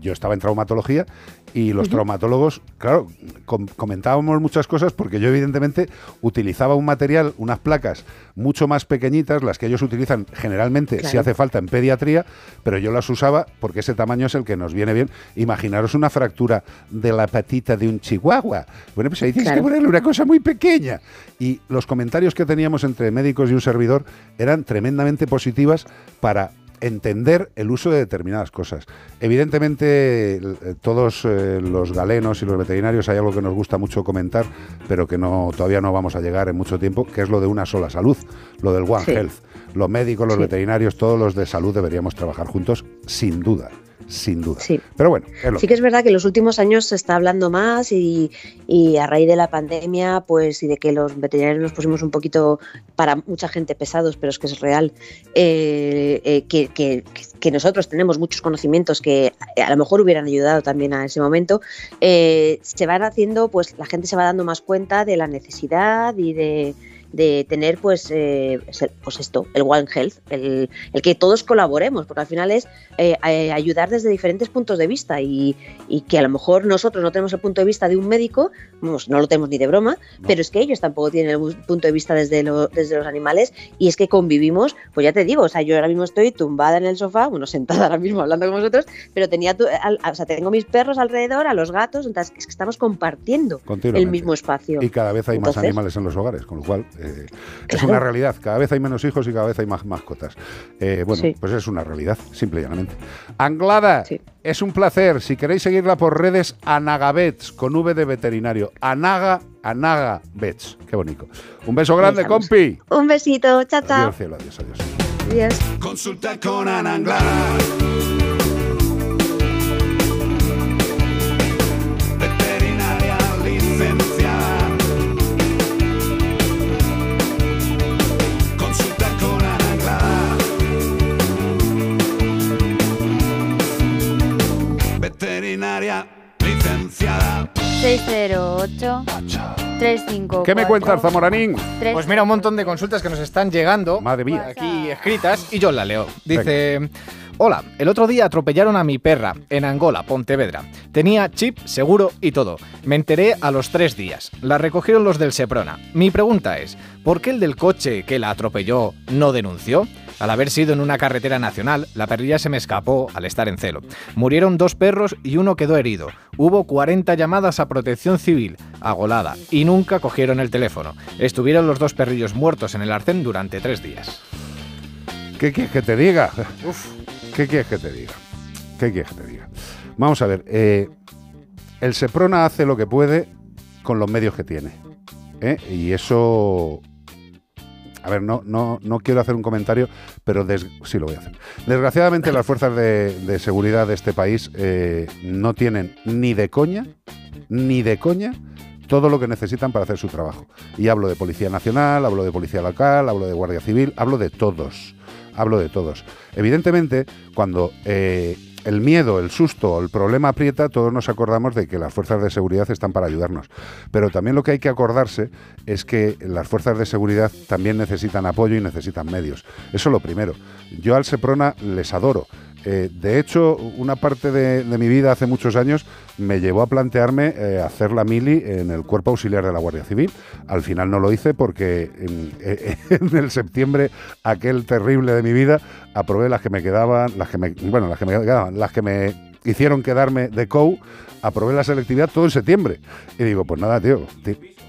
yo estaba en traumatología y los traumatólogos, claro, com- comentábamos muchas cosas porque yo evidentemente utilizaba un material, unas placas mucho más pequeñitas, las que ellos utilizan generalmente si hace falta en pediatría, pero yo las usaba porque ese tamaño es el que nos viene bien. Imaginaros una fractura de la patita de un chihuahua. Bueno, pues ahí tienes Claro. que ponerle una cosa muy pequeña. Y los comentarios que teníamos entre médicos y un servidor eran tremendamente positivas para entender el uso de determinadas cosas. Evidentemente, eh, todos eh, los galenos y los veterinarios hay algo que nos gusta mucho comentar, pero que no todavía no vamos a llegar en mucho tiempo, que es lo de una sola salud, lo del One Sí. Health. Los médicos, los Sí. veterinarios, todos los de salud deberíamos trabajar juntos, sin duda, sin duda. Sí. Pero bueno, es lo Sí que es verdad que en los últimos años se está hablando más y, y a raíz de la pandemia, pues y de que los veterinarios nos pusimos un poquito para mucha gente pesados, pero es que es real, eh, eh, que, que- que nosotros tenemos muchos conocimientos que a lo mejor hubieran ayudado también a ese momento, eh, se van haciendo, pues la gente se va dando más cuenta de la necesidad y de de tener pues, eh, pues esto, el One Health, el, el que todos colaboremos, porque al final es eh, eh, ayudar desde diferentes puntos de vista y, y que a lo mejor nosotros no tenemos el punto de vista de un médico, vamos, no lo tenemos ni de broma, pero es que ellos tampoco tienen el punto de vista desde, lo- desde los animales y es que convivimos, pues ya te digo, o sea, yo ahora mismo estoy tumbada en el sofá, bueno, sentada ahora mismo hablando con vosotros, pero tenía, tu- al- o sea, tengo mis perros alrededor, a los gatos, entonces es que estamos compartiendo el mismo espacio. Y cada vez hay más animales en los hogares, con lo cual eh, es una realidad. Cada vez hay menos hijos y cada vez hay más mascotas. Eh, bueno, Sí. pues es una realidad, simple y llanamente. Anglada, es un placer. Si queréis seguirla por redes, Anagabets, con V de veterinario. Anaga, Anaga Bets. Qué bonito. Un beso grande, estamos. compi. Un besito, chao, chao. Adiós, cielo, adiós, adiós. Adiós. Consulta con Ana Anglada. Veterinaria licenciada. 608 354 ¿Qué me cuentas, Zamoranín? Tres- Pues mira, un montón de consultas que nos están llegando. Madre mía. Aquí escritas y yo las leo. Dice. Hola, el otro día atropellaron a mi perra en Angola, Pontevedra. Tenía chip, seguro y todo. Me enteré a los tres días. La recogieron los del Seprona. Mi pregunta es, ¿por qué el del coche que la atropelló no denunció? Al haber sido en una carretera nacional, la perrilla se me escapó al estar en celo. Murieron dos perros y uno quedó herido. Hubo 40 llamadas a protección civil, agolada, y nunca cogieron el teléfono. Estuvieron los dos perrillos muertos en el arcén durante tres días. ¿Qué quieres que te diga? ¿Qué quieres que te diga? ¿Qué quieres que te diga? Vamos a ver. eh, el Seprona hace lo que puede con los medios que tiene. ¿eh? Y eso. A ver, no, no, no quiero hacer un comentario, pero sí lo voy a hacer. Desgraciadamente, las fuerzas de, de seguridad de este país eh, no tienen ni de coña, ni de coña, todo lo que necesitan para hacer su trabajo. Y hablo de Policía Nacional, hablo de Policía Local, hablo de Guardia Civil, hablo de todos. Hablo de todos. Evidentemente, cuando eh, el miedo, el susto el problema aprieta, todos nos acordamos de que las fuerzas de seguridad están para ayudarnos. Pero también lo que hay que acordarse es que las fuerzas de seguridad también necesitan apoyo y necesitan medios. Eso es lo primero. Yo al Seprona les adoro. Eh, de hecho, una parte de, mi vida hace muchos años me llevó a plantearme eh, hacer la mili en el cuerpo auxiliar de la Guardia Civil. Al final no lo hice porque en, eh, en el septiembre aquel terrible de mi vida aprobé las que me quedaban, las que me, bueno, las que me quedaban, las que me hicieron quedarme de COU, aprobé la selectividad todo en septiembre. Y digo, pues nada, tío,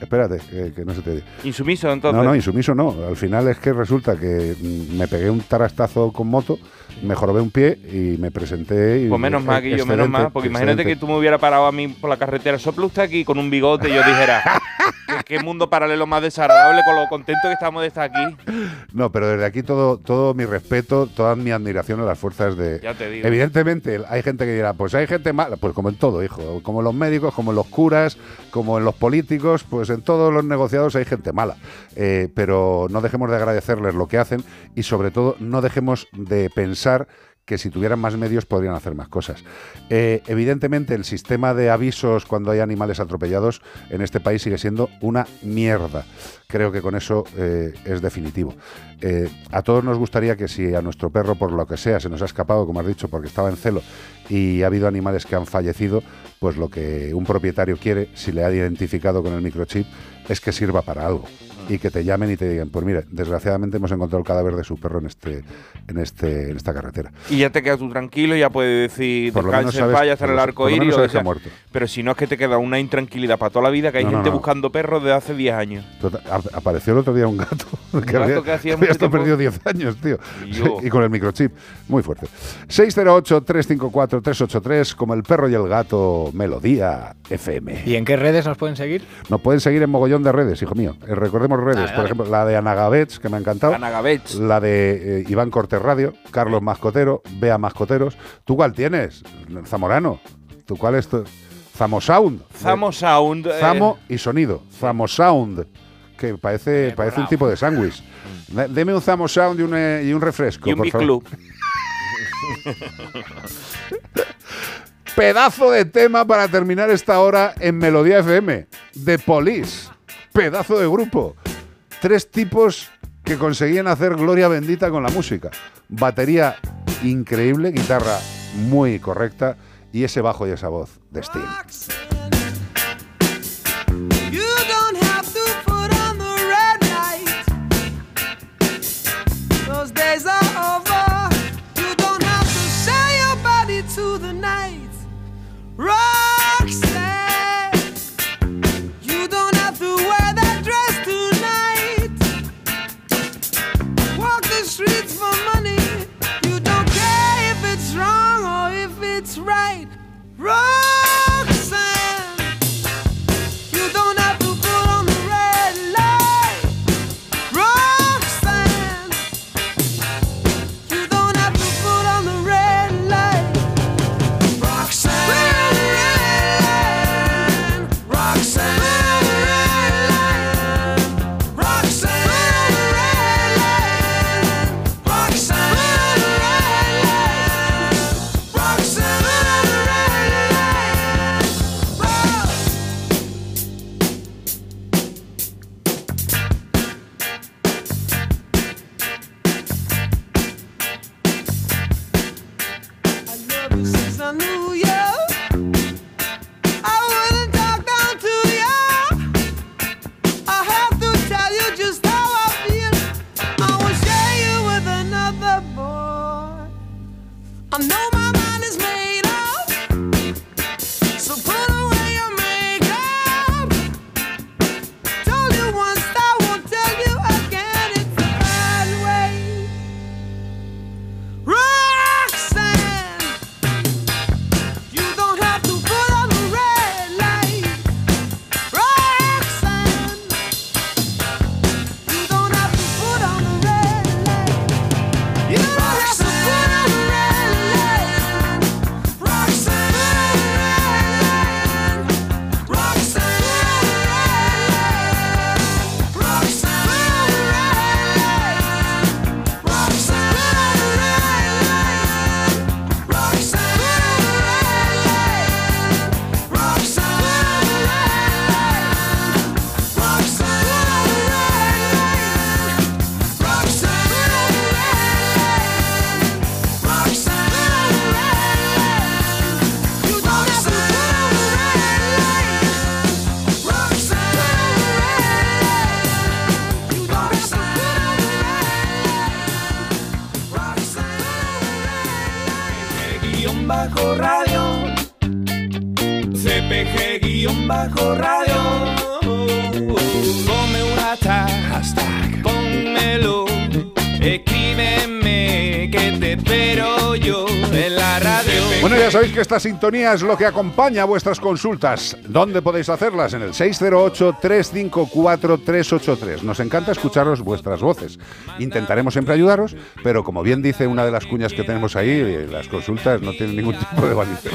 espérate, que, que no se te diga. Insumiso, entonces. No, no, insumiso no. Al final es que resulta que mm, me pegué un tarastazo con moto, me jorobé un pie y me presenté. Y, Pues menos mal, Guillo, menos excelente, mal. Porque imagínate que tú me hubieras parado a mí por la carretera sopla usted aquí con un bigote y yo dijera, ¿qué, qué mundo paralelo más desagradable con lo contento que estamos de estar aquí. No, pero desde aquí todo, todo mi respeto, toda mi admiración a las fuerzas de. Ya te digo. Evidentemente, hay gente que dirá, pues hay gente mala, pues como en todo, hijo, como en los médicos, como en los curas, como en los políticos, pues en todos los negociados hay gente mala. Eh, pero no dejemos de agradecerles lo que hacen y sobre todo no dejemos de pensar que si tuvieran más medios podrían hacer más cosas. Eh, evidentemente el sistema de avisos cuando hay animales atropellados en este país sigue siendo una mierda. Creo que con eso eh, es definitivo. A todos nos gustaría que si a nuestro perro, por lo que sea, se nos ha escapado, como has dicho, porque estaba en celo y ha habido animales que han fallecido, pues lo que un propietario quiere, si le ha identificado con el microchip, es que sirva para algo y que te llamen y te digan, pues mire, desgraciadamente hemos encontrado el cadáver de su perro en este, en este, en esta carretera. Y ya te quedas tú tranquilo y ya puedes decir, Por lo menos descanse en sabes- paz, ya está en el arco por lo iris. menos o sabes que sea. ha muerto. Pero si no es que te queda una intranquilidad para toda la vida, que hay No, gente no. buscando perros desde hace 10 años. Tota- ap- apareció el otro día un gato que gato había, que hacía había tiempo- perdido 10 años, tío. Yo. y con el microchip. Muy fuerte. 608-354-383, como el perro y el gato, Melodía FM. ¿Y en qué redes nos pueden seguir? Nos pueden seguir en mogollón de redes, hijo mío. Eh, redes, Dale, por dale. ejemplo, la de Anagabets, que me ha encantado. Anagabets. La de eh, Iván Cortés Radio, Carlos Mascotero, Bea Mascoteros. ¿Tú cuál tienes? Zamorano. ¿Tú cuál es tu? Zamosound. Zamo Sound. eh, Zamo y sonido. Zamosound. Que parece, parece un tipo de sándwich. De- Deme un Zamosound y un, eh, y un refresco. y un por Big favor. Club. Pedazo de tema para terminar esta hora en Melodía FM. De Police. Pedazo de grupo. Tres tipos que conseguían hacer gloria bendita con la música. Batería increíble, guitarra muy correcta y ese bajo y esa voz de Sting. CPG guion bajo radio. Ponme un hashtag, Bueno, ya sabéis que esta sintonía es lo que acompaña vuestras consultas. ¿Dónde podéis hacerlas? En el 608-354-383. Nos encanta escucharos vuestras voces. Intentaremos siempre ayudaros, pero como bien dice una de las cuñas que tenemos ahí, eh, las consultas no tienen ningún tipo de validez.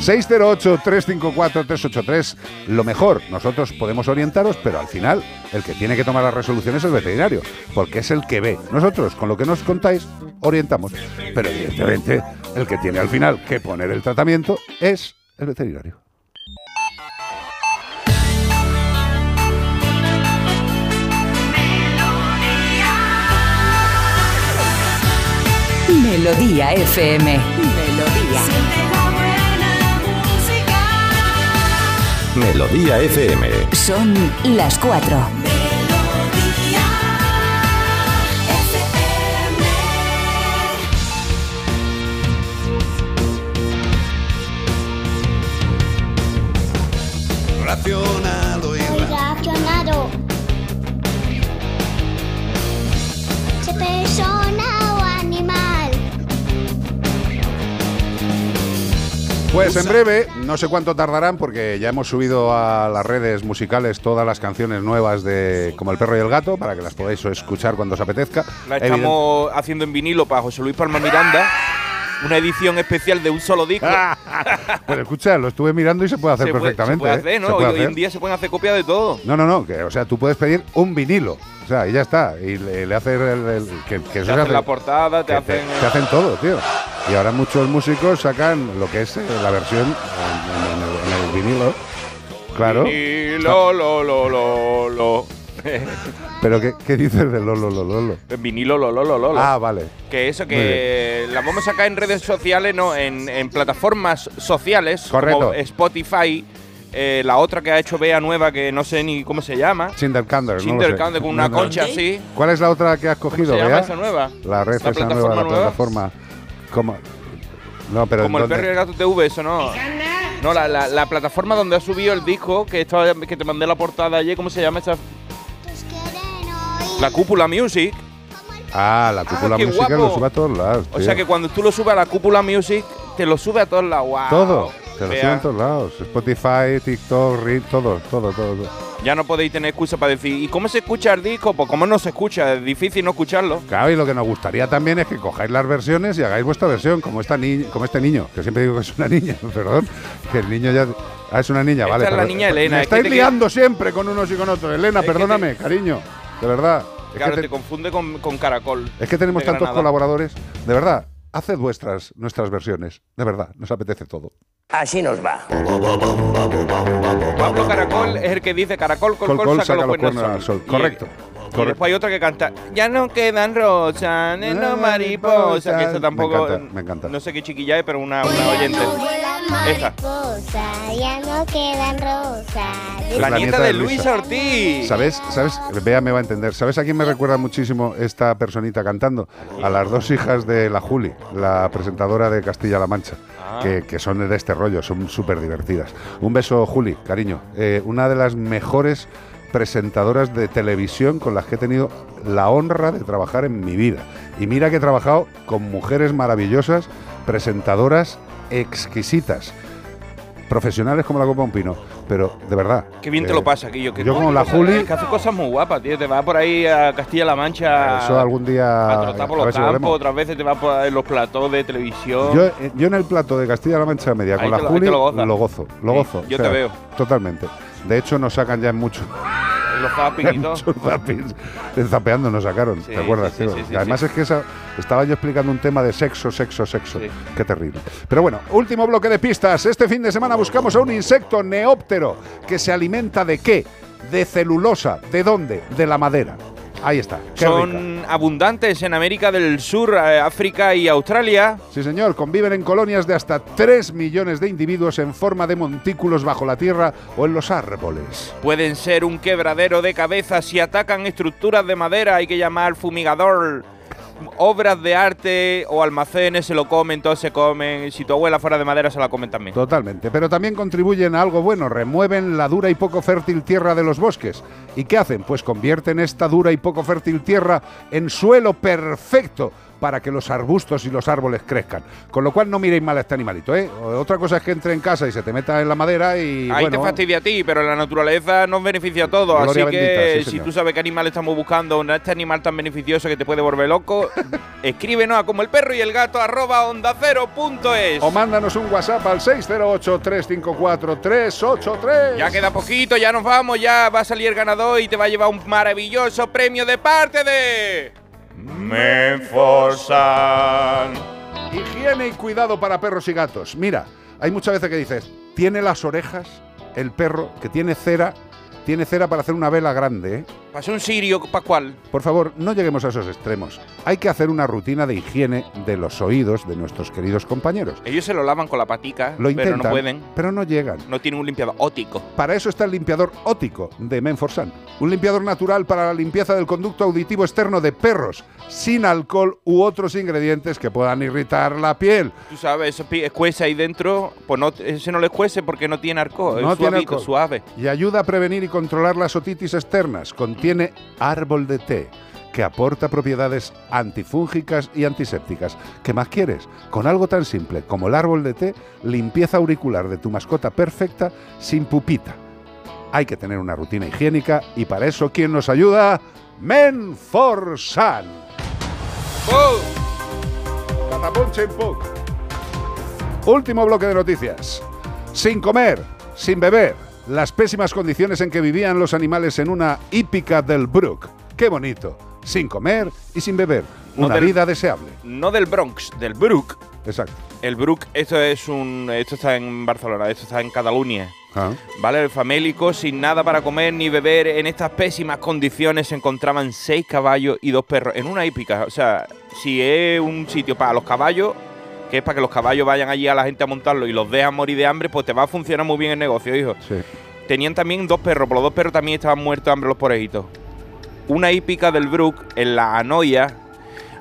608-354-383. Lo mejor, nosotros podemos orientaros, pero al final el que tiene que tomar las resoluciones es el veterinario, porque es el que ve. Nosotros, con lo que nos contáis, orientamos. Pero evidentemente, el que tiene al final que poner el tratamiento es el veterinario. Melodía FM. Melodía. Melodía FM. Son las 4. irracional irracionado. Se persona o animal. Pues en breve, no sé cuánto tardarán porque ya hemos subido a las redes musicales todas las canciones nuevas de como El perro y el gato para que las podáis escuchar cuando os apetezca. La estamos haciendo en vinilo para José Luis Palma Miranda. Una edición especial de un solo disco. Pues escucha, lo estuve mirando y se puede hacer Se puede- perfectamente. Se puede ¿eh? hacer, ¿no? Se Hoy, puede hoy en día se pueden hacer copias de todo. No, no, no, que, o sea, tú puedes pedir un vinilo. O sea, y ya está. Y le, le el, el- que, que Te hacen hace- la portada, te hacen. te hacen todo, tío. Y ahora muchos músicos sacan lo que es eh, la versión en el vinilo. Claro. Vinilo, lo, lo, lo, lo. Pero ¿qué, qué dices de Lolo Lolo Lolo? En vinilo, lo, lo, lo, lo. Ah, vale. Que eso, que la vamos a sacar en redes sociales, no, en, en plataformas sociales. Correcto. Como Spotify. eh, la otra que ha hecho Bea nueva, que no sé ni cómo se llama. Cinderkander, no lo Cinderkander sé. con una No, no. concha así. ¿Cuál es la otra que has cogido, se llama Bea? esa nueva? La red ¿La esa nueva, la nueva? plataforma. ¿Cómo? No, pero Como ¿en el perro y el gato TV, eso no. No, la, la, la plataforma donde ha subido el disco, que, estaba, que te mandé la portada ayer, ¿cómo se llama esa? La Cúpula Music. Ah, la cúpula qué musical guapo. lo sube a todos lados. O sea que cuando tú lo subes a la Cúpula Music, te lo sube a todos lados. ¡Wow! Todo. Te lo Vea. suben a todos lados. Spotify, TikTok, Read, todo, todo, todo. todo. Ya no podéis tener excusa para decir, ¿y cómo se escucha el disco? Pues cómo no se escucha, es difícil no escucharlo. Claro, y lo que nos gustaría también es que cojáis las versiones y hagáis vuestra versión, como esta ni como este niño, que siempre digo que es una niña, perdón, que el niño ya... Ah, es una niña, Esta vale. es la niña Elena, Me es que estáis liando siempre con unos y con otros. Elena, Es perdóname, cariño, de verdad. Es Claro, que te, te- confunde con, con Caracol. Es que tenemos tantos Granada. colaboradores. De verdad, haced vuestras nuestras versiones. De verdad, nos apetece todo. Así nos va. Pablo Caracol es el que dice Caracol, col, Col, col, col, saca, los cuernos al sol. Correcto. Y, después hay otra que canta, ya no quedan rosas, no mariposas, que eso tampoco, Me encanta, me encanta. no sé qué chiquilla es, pero una, una oyente. Esta. Mariposa, ya no quedan rosas. Es La, nieta de Luis Luisa. Ortiz. ¿Sabes? ¿Sabes? Bea me va a entender. ¿Sabes a quién me recuerda muchísimo esta personita cantando? A las dos hijas de la Juli, la presentadora de Castilla-La Mancha, Ah. que, que son de este rollo, son súper divertidas. Un beso, Juli, cariño. Eh, una de las mejores presentadoras de televisión con las que he tenido la honra de trabajar en mi vida. Y mira que he trabajado con mujeres maravillosas, presentadoras exquisitas, profesionales como la Copa Un Pino, pero de verdad. Qué bien te eh, lo pasa, Guillo. que yo como la Juli- Que hace cosas muy guapas, tío. Te vas por ahí a Castilla-La Mancha. Eso algún día. A trotar por a los si campos, otras veces te vas por en los platós de televisión. Yo, eh, yo en el plato de Castilla-La Mancha Media Ahí con la lo- Juli lo gozo, lo Sí, gozo. yo te veo. Totalmente. De hecho, nos sacan ya en mucho. En los zapping y todo. muchos zapeando nos sacaron, Sí, ¿te acuerdas? sí, sí, además es que esa, estaba yo explicando un tema de sexo, sexo, sexo. Qué terrible. Pero bueno, último bloque de pistas. Este fin de semana buscamos a un insecto neóptero que se alimenta de qué? De celulosa. ¿De dónde? De la madera. Ahí está. Qué rica. Son abundantes en América del Sur, eh, África y Australia. Sí, señor, conviven en colonias de hasta 3 millones de individuos en forma de montículos bajo la tierra o en los árboles. Pueden ser un quebradero de cabeza si atacan estructuras de madera. Hay que llamar fumigador. Obras de arte o almacenes se lo comen, todos se comen. Si tu abuela fuera de madera, se la comen también. Totalmente, pero también contribuyen a algo bueno, remueven la dura y poco fértil tierra de los bosques. ¿Y qué hacen? Pues convierten esta dura y poco fértil tierra en suelo perfecto para que los arbustos y los árboles crezcan. Con lo cual no miréis mal a este animalito, ¿eh? Otra cosa es que entre en casa y se te meta en la madera y Ahí bueno, te fastidia a ti, pero la naturaleza nos beneficia a todos. Así que bendita, sí, si tú sabes qué animal estamos buscando, un- este animal tan beneficioso que te puede volver loco, escríbenos a como el perro y el gato arroba onda cero punto es. o mándanos un WhatsApp al 608-354-383. Ya queda poquito, ya nos vamos, ya va a salir el ganador y te va a llevar un maravilloso premio de parte de Menforsan. Higiene y cuidado para perros y gatos. Mira, hay muchas veces que dices, tiene las orejas el perro que tiene cera, tiene cera para hacer una vela grande, ¿eh? Pasó un sirio pascual. Por favor, no lleguemos a esos extremos. Hay que hacer una rutina de higiene de los oídos de nuestros queridos compañeros. Ellos se lo lavan con la patica, Lo pero intentan, no pueden. pero no llegan. No tienen un limpiador óptico. Para eso está el limpiador óptico de Menforsan, un limpiador natural para la limpieza del conducto auditivo externo de perros, sin alcohol u otros ingredientes que puedan irritar la piel. Tú sabes, eso escuece ahí dentro, pues no, ese no le escuece porque no tiene arco, No es tiene suavito, alcohol. suave. Y ayuda a prevenir y controlar las otitis externas. Contiene árbol de té que aporta propiedades antifúngicas y antisépticas. ¿Qué más quieres? Con algo tan simple como el árbol de té, limpieza auricular de tu mascota perfecta sin pupita. Hay que tener una rutina higiénica y para eso, ¿quién nos ayuda? Menforsan. Catapum chimpum. Último bloque de noticias. Sin comer, sin beber, las pésimas condiciones en que vivían los animales en una hípica del Brook. Qué bonito. Sin comer y sin beber. No Una del- vida deseable. No del Bronx, del Brook. Exacto. El Brook, esto es un. Esto está en Barcelona, esto está en Cataluña. Ah. ¿Vale? El famélico, sin nada para comer ni beber, en estas pésimas condiciones se encontraban seis caballos y dos perros en una hípica. O sea, si es un sitio para los caballos, que es para que los caballos vayan allí a la gente a montarlo y los dejan morir de hambre, pues te va a funcionar muy bien el negocio, hijo. Sí. Tenían también dos perros, pero los dos perros también estaban muertos de hambre los porejitos. Una hípica del Brook en la Anoia,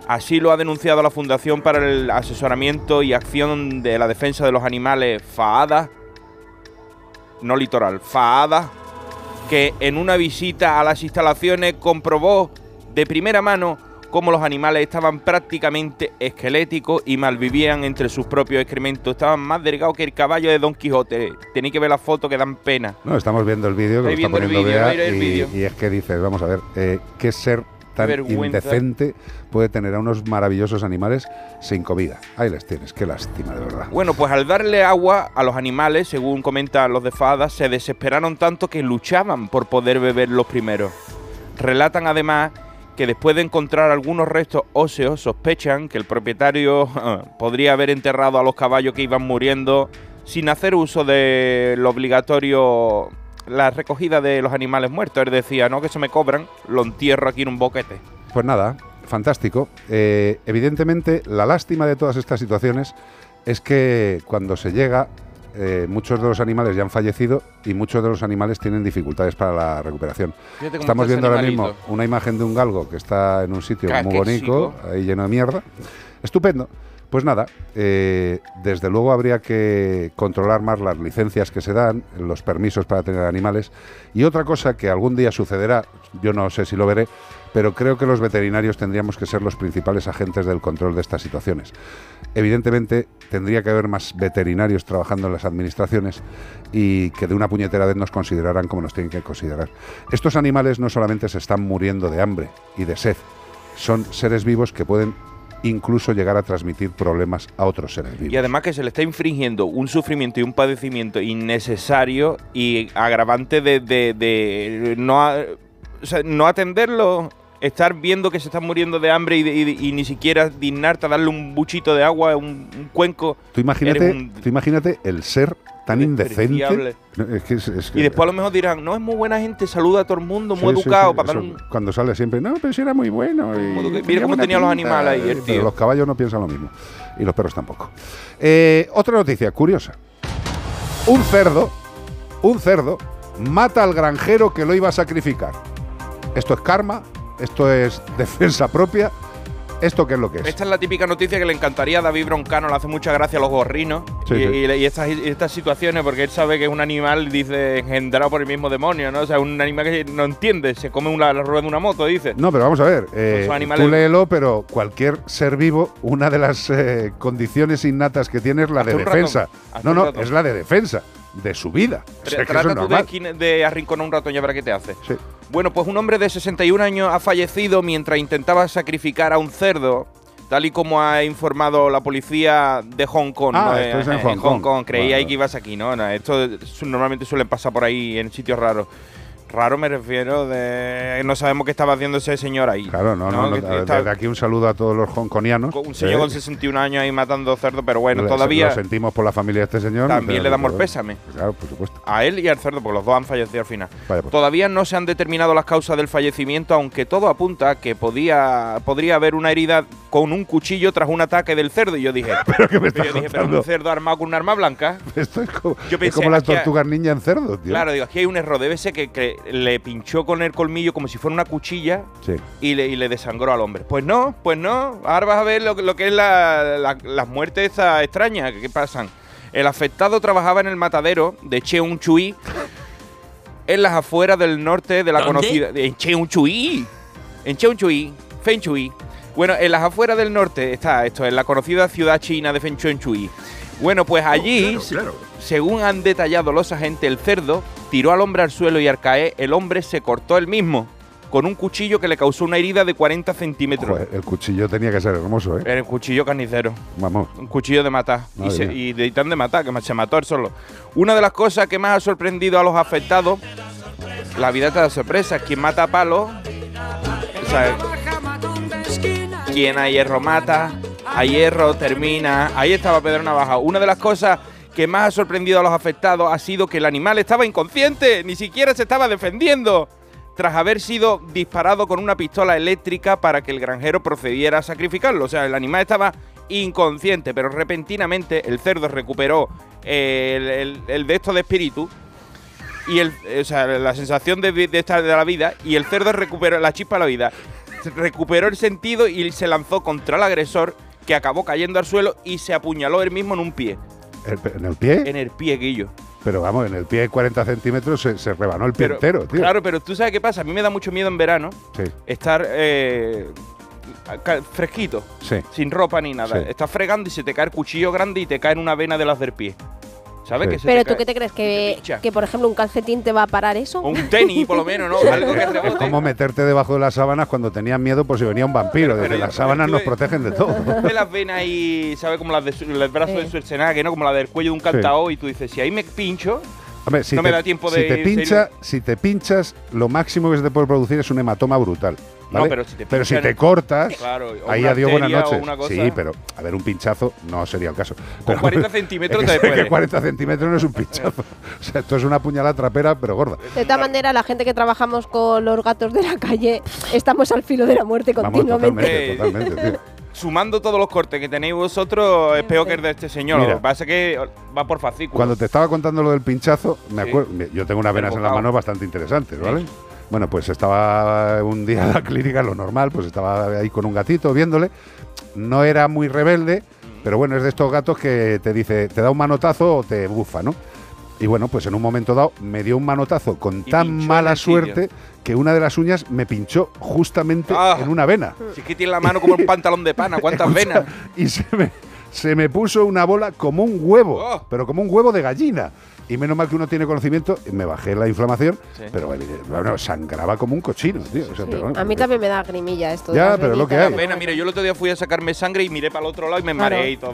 así lo ha denunciado la Fundación para el Asesoramiento y Acción de la Defensa de los Animales FAADA, no litoral, FAADA, que en una visita a las instalaciones comprobó de primera mano cómo los animales estaban prácticamente esqueléticos y malvivían entre sus propios excrementos. Estaban más delgados que el caballo de Don Quijote. Tenéis que ver las fotos que dan pena. No, estamos viendo el vídeo que está poniendo Bea el y- y, es que dices, vamos a ver, eh, qué ser tan vergüenza. indecente puede tener a unos maravillosos animales sin comida. Ahí les tienes, qué lástima, de verdad. Bueno, pues al darle agua a los animales, según comentan los de FADA, se desesperaron tanto que luchaban por poder beber los primeros. Relatan además que después de encontrar algunos restos óseos, sospechan que el propietario podría haber enterrado a los caballos que iban muriendo sin hacer uso de lo obligatorio, la recogida de los animales muertos. Él decía, no, que se me cobran, lo entierro aquí en un boquete. Pues nada, fantástico. Eh, evidentemente, la lástima de todas estas situaciones es que cuando se llega, eh, muchos de los animales ya han fallecido y muchos de los animales tienen dificultades para la recuperación. Estamos viendo ahora mismo una imagen de un galgo que está en un sitio muy bonito, ahí lleno de mierda. Estupendo. Pues nada, eh, desde luego habría que controlar más las licencias que se dan, los permisos para tener animales. Y otra cosa que algún día sucederá, yo no sé si lo veré, pero creo que los veterinarios tendríamos que ser los principales agentes del control de estas situaciones. Evidentemente, tendría que haber más veterinarios trabajando en las administraciones y que de una puñetera vez nos consideraran como nos tienen que considerar. Estos animales no solamente se están muriendo de hambre y de sed, son seres vivos que pueden incluso llegar a transmitir problemas a otros seres vivos. Y además que se le está infringiendo un sufrimiento y un padecimiento innecesario y agravante de, no atenderlo, estar viendo que se están muriendo de hambre y, de- y de- y ni siquiera dignarte a darle un buchito de agua, un, un cuenco. Tú imagínate, un- tú imagínate el ser tan indecente. despreciable. No, es que es- es que- Y después a lo mejor dirán, no, es muy buena gente, saluda a todo el mundo, muy Sí, educado, sí, para un... Cuando sale siempre, no, pero si era muy bueno. y. Mira tenía cómo buena tenía los pinta", animales ahí, el Pero tío. los caballos no piensan lo mismo. Y los perros tampoco. Eh, otra noticia curiosa. Un cerdo, un cerdo, mata al granjero que lo iba a sacrificar. Esto es karma, esto es defensa propia. ¿Esto qué es lo que es? Esta es la típica noticia que le encantaría a David Broncano, le hace mucha gracia a los gorrinos. Sí, y, sí. y- y estas, y estas situaciones, porque él sabe que es un animal, dice, engendrado por el mismo demonio, ¿no? O sea, un animal que no entiende, se come una, la rueda de una moto, dice. No, pero vamos a ver. eh, animales- tú léelo, pero cualquier ser vivo, una de las eh, condiciones innatas que tiene es la de defensa. No, no, es la de defensa de su vida. O sea, Trata tú de, de arrinconar un ratón, ya verá qué te hace. Bueno, pues un hombre de 61 años ha fallecido mientras intentaba sacrificar a un cerdo, tal y como ha informado la policía de Hong Kong. Ah, ¿no? esto es en Hong Kong. Creía Vale. que ibas aquí, ¿no? No, Esto normalmente suele pasar por ahí en sitios raros. Raro me refiero de... No sabemos qué estaba haciendo ese señor ahí. Claro, no, no, no, desde está- aquí un saludo a todos los hongkonianos. un señor eh, con 61 años ahí matando cerdos, pero bueno, lo- todavía Lo sentimos por la familia de este señor. También le damos pero- pésame. Claro, por supuesto. a él y al cerdo, porque los dos han fallecido al final. Vaya pues. Todavía no se han determinado las causas del fallecimiento, aunque todo apunta que podía, podría haber una herida con un cuchillo tras un ataque del cerdo. Y yo dije, ¿Pero qué me yo estás dije, pero un cerdo armado con un arma blanca. Esto es como, Yo es pensé, como las tortugas ninja en cerdo, tío. Claro, digo, aquí hay un error. Debe ser que, que le pinchó con el colmillo como si fuera una cuchilla Sí. y le, y le desangró al hombre. Pues no, pues no. Ahora vas a ver lo, que- lo que es la- la- las muertes extrañas que, que pasan. El afectado trabajaba en el matadero de Cheung Chui en las afueras del norte de la ¿Dónde? conocida. En Cheung Chui. En Cheung Chui. Feng Chui. Bueno, en las afueras del norte está esto, en la conocida ciudad china de Feng Chui. Bueno, pues allí, según han detallado los agentes, el cerdo tiró al hombre al suelo y al caer, el hombre se cortó él mismo con un cuchillo que le causó una herida de 40 centímetros. Joder, el cuchillo tenía que ser hermoso, ¿eh? El cuchillo carnicero. Vamos. Un cuchillo de matar. Y, se- y de tan de matar, que se mató él solo. Una de las cosas que más ha sorprendido a los afectados, la vida te da sorpresa. Quien mata a palo, o sea, quien a hierro mata, a hierro termina. Ahí estaba Pedro Navaja. Una de las cosas que más ha sorprendido a los afectados ha sido que el animal estaba inconsciente, ni siquiera se estaba defendiendo. Tras haber sido disparado con una pistola eléctrica para que el granjero procediera a sacrificarlo. O sea, el animal estaba inconsciente, pero repentinamente el cerdo recuperó el, el- el de esto de espíritu y el, o sea, la sensación de, de estar de la vida y el cerdo recuperó la chispa de la vida. Recuperó el sentido y se lanzó contra el agresor que acabó cayendo al suelo y se apuñaló él mismo en un pie. ¿En el pie? En el pie, Guillo. Pero vamos, en el pie de 40 centímetros se, se rebanó el pie Pero, entero, tío. Claro, pero tú sabes qué pasa. A mí me da mucho miedo en verano Sí, estar eh, fresquito, sí. sin ropa ni nada. Sí. Estás fregando y se te cae el cuchillo grande y te cae en una vena de las del pie. ¿Sabes? Sí. Que se Pero te tú cae. qué te crees que, que por ejemplo un calcetín te va a parar eso? O un tenis, por lo menos, ¿no? Algo que Es como meterte debajo de las sábanas cuando tenías miedo por si venía un vampiro. Pero- Desde pero- las sábanas nos protegen de todo. de las venas ahí, ¿sabes? Como las de su- el brazo de Sí. Schwarzenegger, ¿no? Como la del cuello de un cantao. Y tú dices, si ahí me pincho, Hombre, si no te, me da tiempo si de. te pincha, si te pinchas, lo máximo que se te puede producir es un hematoma brutal. No, pero si te cortas, Claro, ahí adiós, buenas noches. Sí, pero a ver, un pinchazo no sería el caso. Pero- 40 centímetros es que, te es que puede. 40 centímetros no es un pinchazo. O sea, esto es una puñalada trapera, pero gorda. De todas maneras, la gente que trabajamos con los gatos de la calle, estamos al filo de la muerte Vamos, continuamente. totalmente, totalmente, tío. Sumando todos los cortes que tenéis vosotros, es peor que el de este señor. Mira. Lo que pasa es que va por fascículos. Cuando te estaba contando lo del pinchazo, me Sí. acuerdo, yo tengo unas venas en las manos bastante interesantes, ¿vale? Bueno, pues estaba un día en la clínica, lo normal, pues estaba ahí con un gatito viéndole. No era muy rebelde, pero bueno, es de estos gatos que te dice, te da un manotazo o te bufa, ¿no? Y bueno, pues en un momento dado me dio un manotazo con Y tan mala suerte que una de las uñas me pinchó justamente Ah. en una vena. Si es que tiene la mano como un pantalón de pana, ¿cuántas Escucha, venas? Y se me, se me puso una bola como un huevo, Oh. pero como un huevo de gallina. Y menos mal que uno tiene conocimiento, y me bajé la inflamación, Sí. pero eh, bueno, sangraba como un cochino, tío. O sea, Sí, pero bueno, a mí también me da grimilla esto. Ya, pero lo que hay. Pena, mira, yo el otro día fui a sacarme sangre y miré para el otro lado y me Claro. mareé y todo.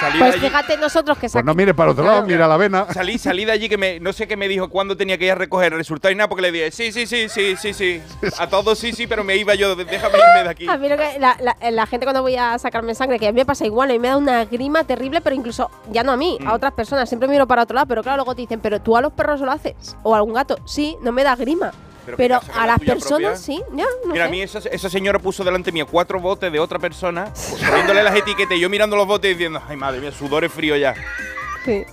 Salí Pues fíjate nosotros que Pues no mires para el otro lado, mira la vena. Salí, salí de allí que me, no sé qué me dijo cuándo tenía que ir a recoger el resultado y nada, porque le dije, sí, sí, sí, sí, sí, sí. A todos sí, sí, pero me iba yo, déjame irme de aquí. A mí lo que la, la- la gente cuando voy a sacarme sangre, que a mí me pasa igual, a mí me da una grima terrible, pero incluso ya no a mí, Mm. a otras personas. Siempre miro para otro lado, pero claro, luego te dicen, pero tú a los perros lo haces, o a algún gato. Sí, no me da grima. Pero Pero, ¿qué pasa con a la las personas propia? sí, ya, no Mira, sé. a mí esa, esa señora puso delante mío cuatro botes de otra persona, poniéndole las etiquetas y yo mirando los botes y diciendo, ay madre mía, sudores fríos ya.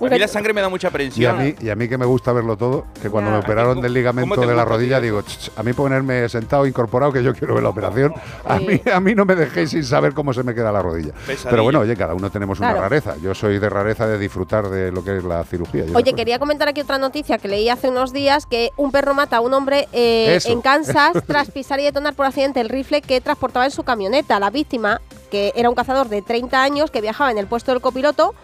A mí la sangre me da mucha Y a, aprensión. mí, y a mí que me gusta verlo todo, que cuando Ya. me operaron ¿Cómo- del ligamento de la rodilla, digo, "Ch, ch, a mí ponerme sentado, incorporado, que yo quiero ver la operación. A, mí, a mí no me dejéis sin saber cómo se me queda la rodilla. Pesadilla. Pero bueno, oye, cada uno tenemos una Claro. rareza. Yo soy de rareza de disfrutar de lo que es la cirugía. Oye, después- quería comentar aquí otra noticia que leí hace unos días que un perro mata a un hombre eh, en Kansas tras pisar y detonar por accidente el rifle que transportaba en su camioneta. La víctima, que era un cazador de 30 años que viajaba en el puesto del copiloto,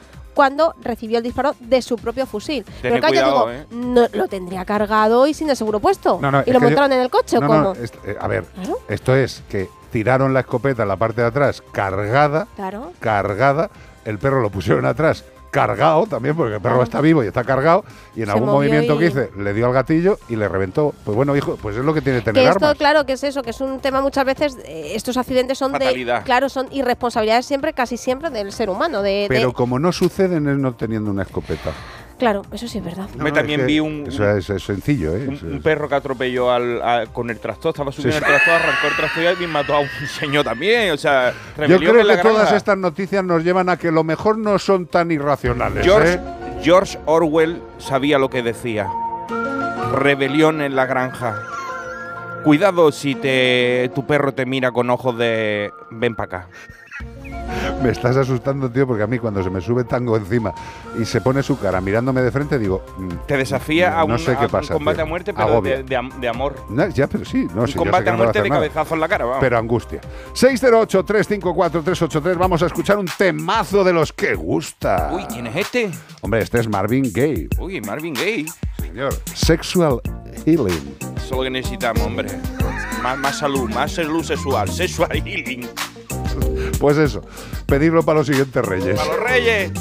cuando recibió el disparo de su propio fusil. Pero claro, yo cuidado, digo, ¿eh? no, lo tendría cargado y sin el seguro puesto. No, no, ¿Y lo yo- montaron en el coche o cómo? no, es- eh, a ver, esto es que tiraron la escopeta en la parte de atrás cargada, Claro. cargada, el perro lo pusieron atrás cargado también, porque el perro Claro. está vivo y está cargado, y en Se algún movimiento y- que hice le dio al gatillo y le reventó. Pues bueno, hijo, pues es lo que tiene tener Que esto, armas. claro, que es eso, que es un tema muchas veces, eh, estos accidentes son Fatalidad. de, claro, son irresponsabilidades siempre, casi siempre del ser humano, de, de- Pero como no suceden es no teniendo una escopeta. Claro, eso sí es verdad. Me también es que vi un, Eso es, es sencillo, ¿eh? un, perro que atropelló al, a- con el tractor, estaba subiendo sí. el tractor, arrancó el tractor y mató a un señor también. O sea, Yo creo que todas estas noticias nos llevan a que lo mejor no son tan irracionales. George, ¿eh? George Orwell sabía lo que decía. Rebelión en la granja. Cuidado si te, tu perro te mira con ojos de ven para acá. Me estás asustando, tío, porque a mí cuando se me sube tango encima y se pone su cara mirándome de frente, digo. mm, Te desafía a, no un, sé qué a un pasa, combate tío. a muerte, pero de, de de amor. No, ya, pero sí, no, un sí, combate a no muerte hacer de nada. cabezazo en la cara, vamos. Pero angustia. 608-354-383, vamos a escuchar un temazo de los que gusta. Uy, ¿quién es este? Hombre, este es Marvin Gaye. Uy, Marvin Gaye. Señor. Sexual Healing. Eso es lo que necesitamos, hombre. Más, más salud, más salud sexual. Sexual healing. Pues eso, pedirlo para los siguientes reyes. ¡A los reyes!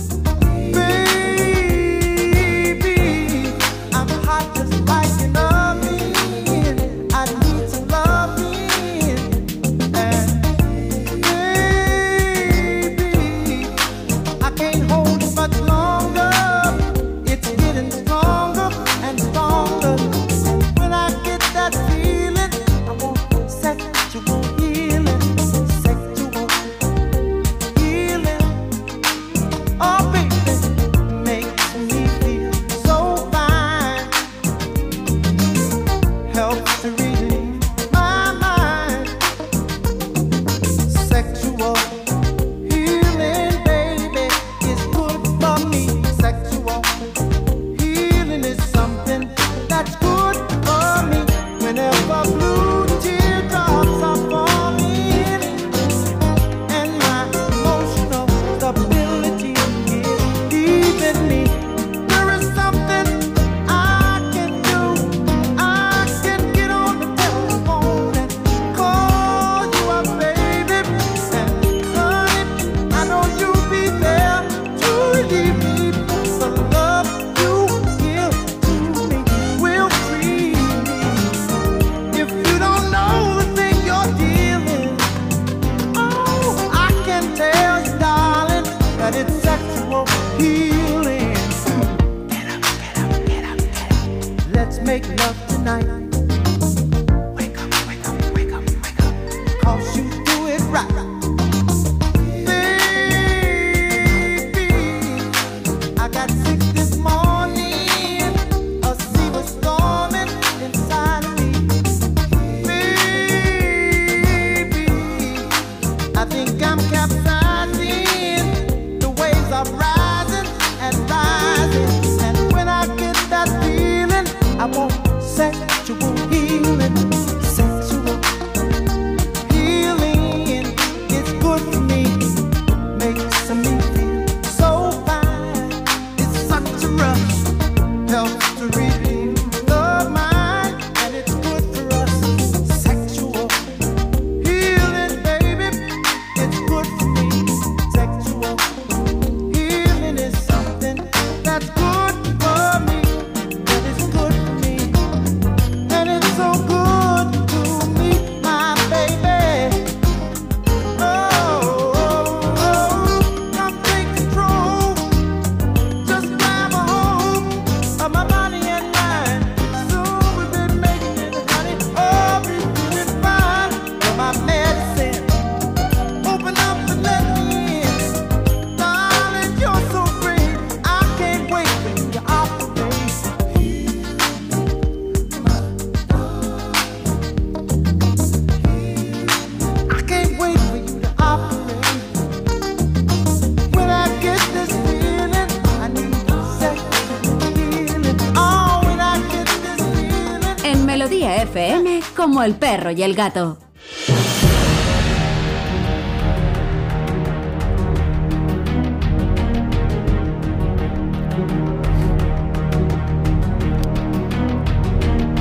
Como el perro y el gato.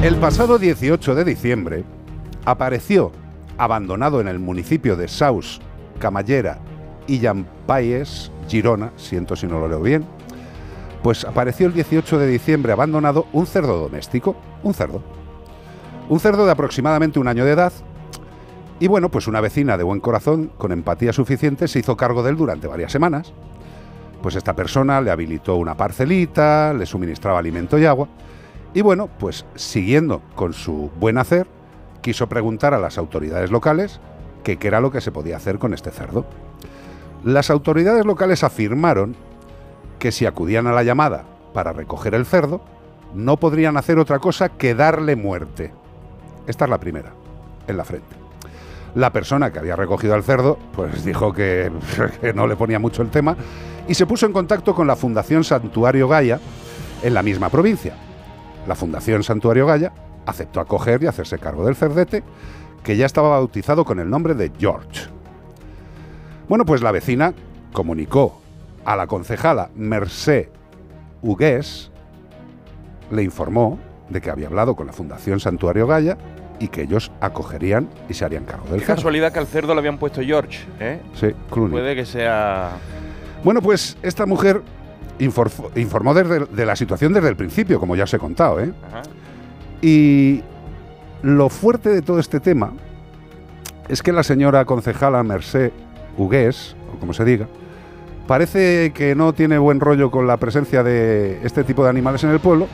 El pasado 18 de diciembre apareció abandonado en el municipio de Saus, Camallera y Llampaies, Girona, siento si no lo leo bien, pues apareció el 18 de diciembre abandonado un cerdo doméstico, un cerdo. Un cerdo de aproximadamente un año de edad. Y bueno, pues una vecina de buen corazón, con empatía suficiente, se hizo cargo de él durante varias semanas. Pues esta persona le habilitó una parcelita, le suministraba alimento y agua. Y bueno, pues siguiendo con su buen hacer, quiso preguntar a las autoridades locales que qué era lo que se podía hacer con este cerdo. Las autoridades locales afirmaron que si acudían a la llamada para recoger el cerdo, no podrían hacer otra cosa que darle muerte. Esta es la primera, en la frente. La persona que había recogido al cerdo, pues dijo que, no le ponía mucho el tema y se puso en contacto con la Fundación Santuario Gaia en la misma provincia. La Fundación Santuario Gaia aceptó acoger y hacerse cargo del cerdete, que ya estaba bautizado con el nombre de George. Bueno, pues la vecina comunicó a la concejala Mercé Hugués, le informó de que había hablado con la Fundación Santuario Gaia y que ellos acogerían y se harían cargo del Qué cerdo. casualidad que al cerdo le habían puesto George, ¿eh? Sí, Clooney. Puede que sea... Bueno, pues esta mujer infor- informó desde- de la situación desde el principio, como ya os he contado, ¿eh? Ajá. Y lo fuerte de todo este tema es que la señora concejala Mercé Hugués, o como se diga, parece que no tiene buen rollo con la presencia de este tipo de animales en el pueblo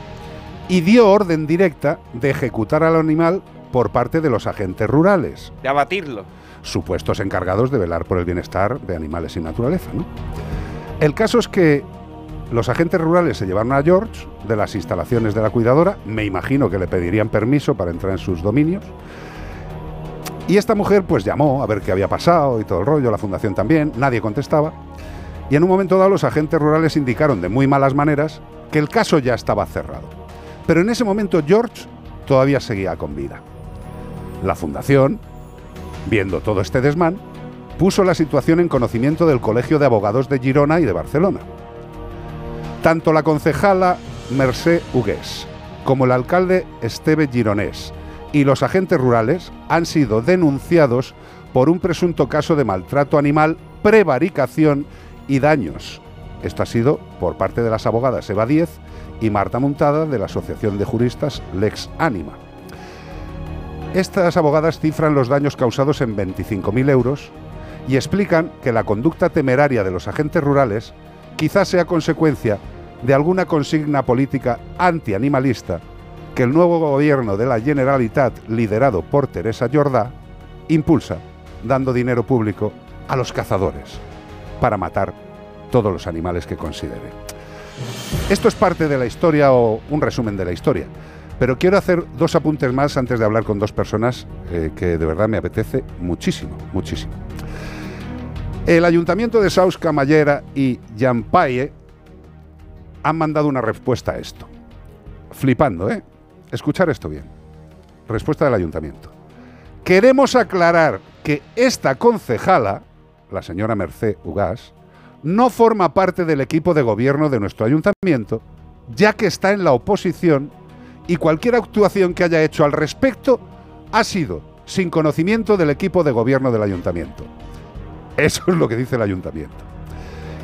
y dio orden directa de ejecutar al animal por parte de los agentes rurales, De abatirlo. supuestos encargados de velar por el bienestar de animales y naturaleza. ¿no? El caso es que los agentes rurales se llevaron a George de las instalaciones de la cuidadora, me imagino que le pedirían permiso para entrar en sus dominios. Y esta mujer pues llamó a ver qué había pasado y todo el rollo, la fundación también, nadie contestaba. Y en un momento dado los agentes rurales indicaron de muy malas maneras que el caso ya estaba cerrado. Pero en ese momento George todavía seguía con vida. La fundación, viendo todo este desmán, puso la situación en conocimiento del Colegio de Abogados de Girona y de Barcelona. Tanto la concejala Mercé Hugués como el alcalde Esteve Gironés y los agentes rurales han sido denunciados por un presunto caso de maltrato animal, prevaricación y daños. Esto ha sido por parte de las abogadas Eva Díez y Marta Montada de la Asociación de Juristas Lex Anima. Estas abogadas cifran los daños causados en 25.000 euros y explican que la conducta temeraria de los agentes rurales quizás sea consecuencia de alguna consigna política antianimalista que el nuevo gobierno de la Generalitat, liderado por Teresa Jordá, impulsa, dando dinero público a los cazadores para matar todos los animales que considere. Esto es parte de la historia o un resumen de la historia. Pero quiero hacer dos apuntes más antes de hablar con dos personas eh, que de verdad me apetece muchísimo, muchísimo. El ayuntamiento de Saus Camallera y Llampaye han mandado una respuesta a esto. Flipando, ¿eh? Escuchar esto bien. Respuesta del ayuntamiento. Queremos aclarar que esta concejala, la señora Mercé Ugás, no forma parte del equipo de gobierno de nuestro ayuntamiento, ya que está en la oposición y cualquier actuación que haya hecho al respecto ha sido sin conocimiento del equipo de gobierno del ayuntamiento. Eso es lo que dice el ayuntamiento.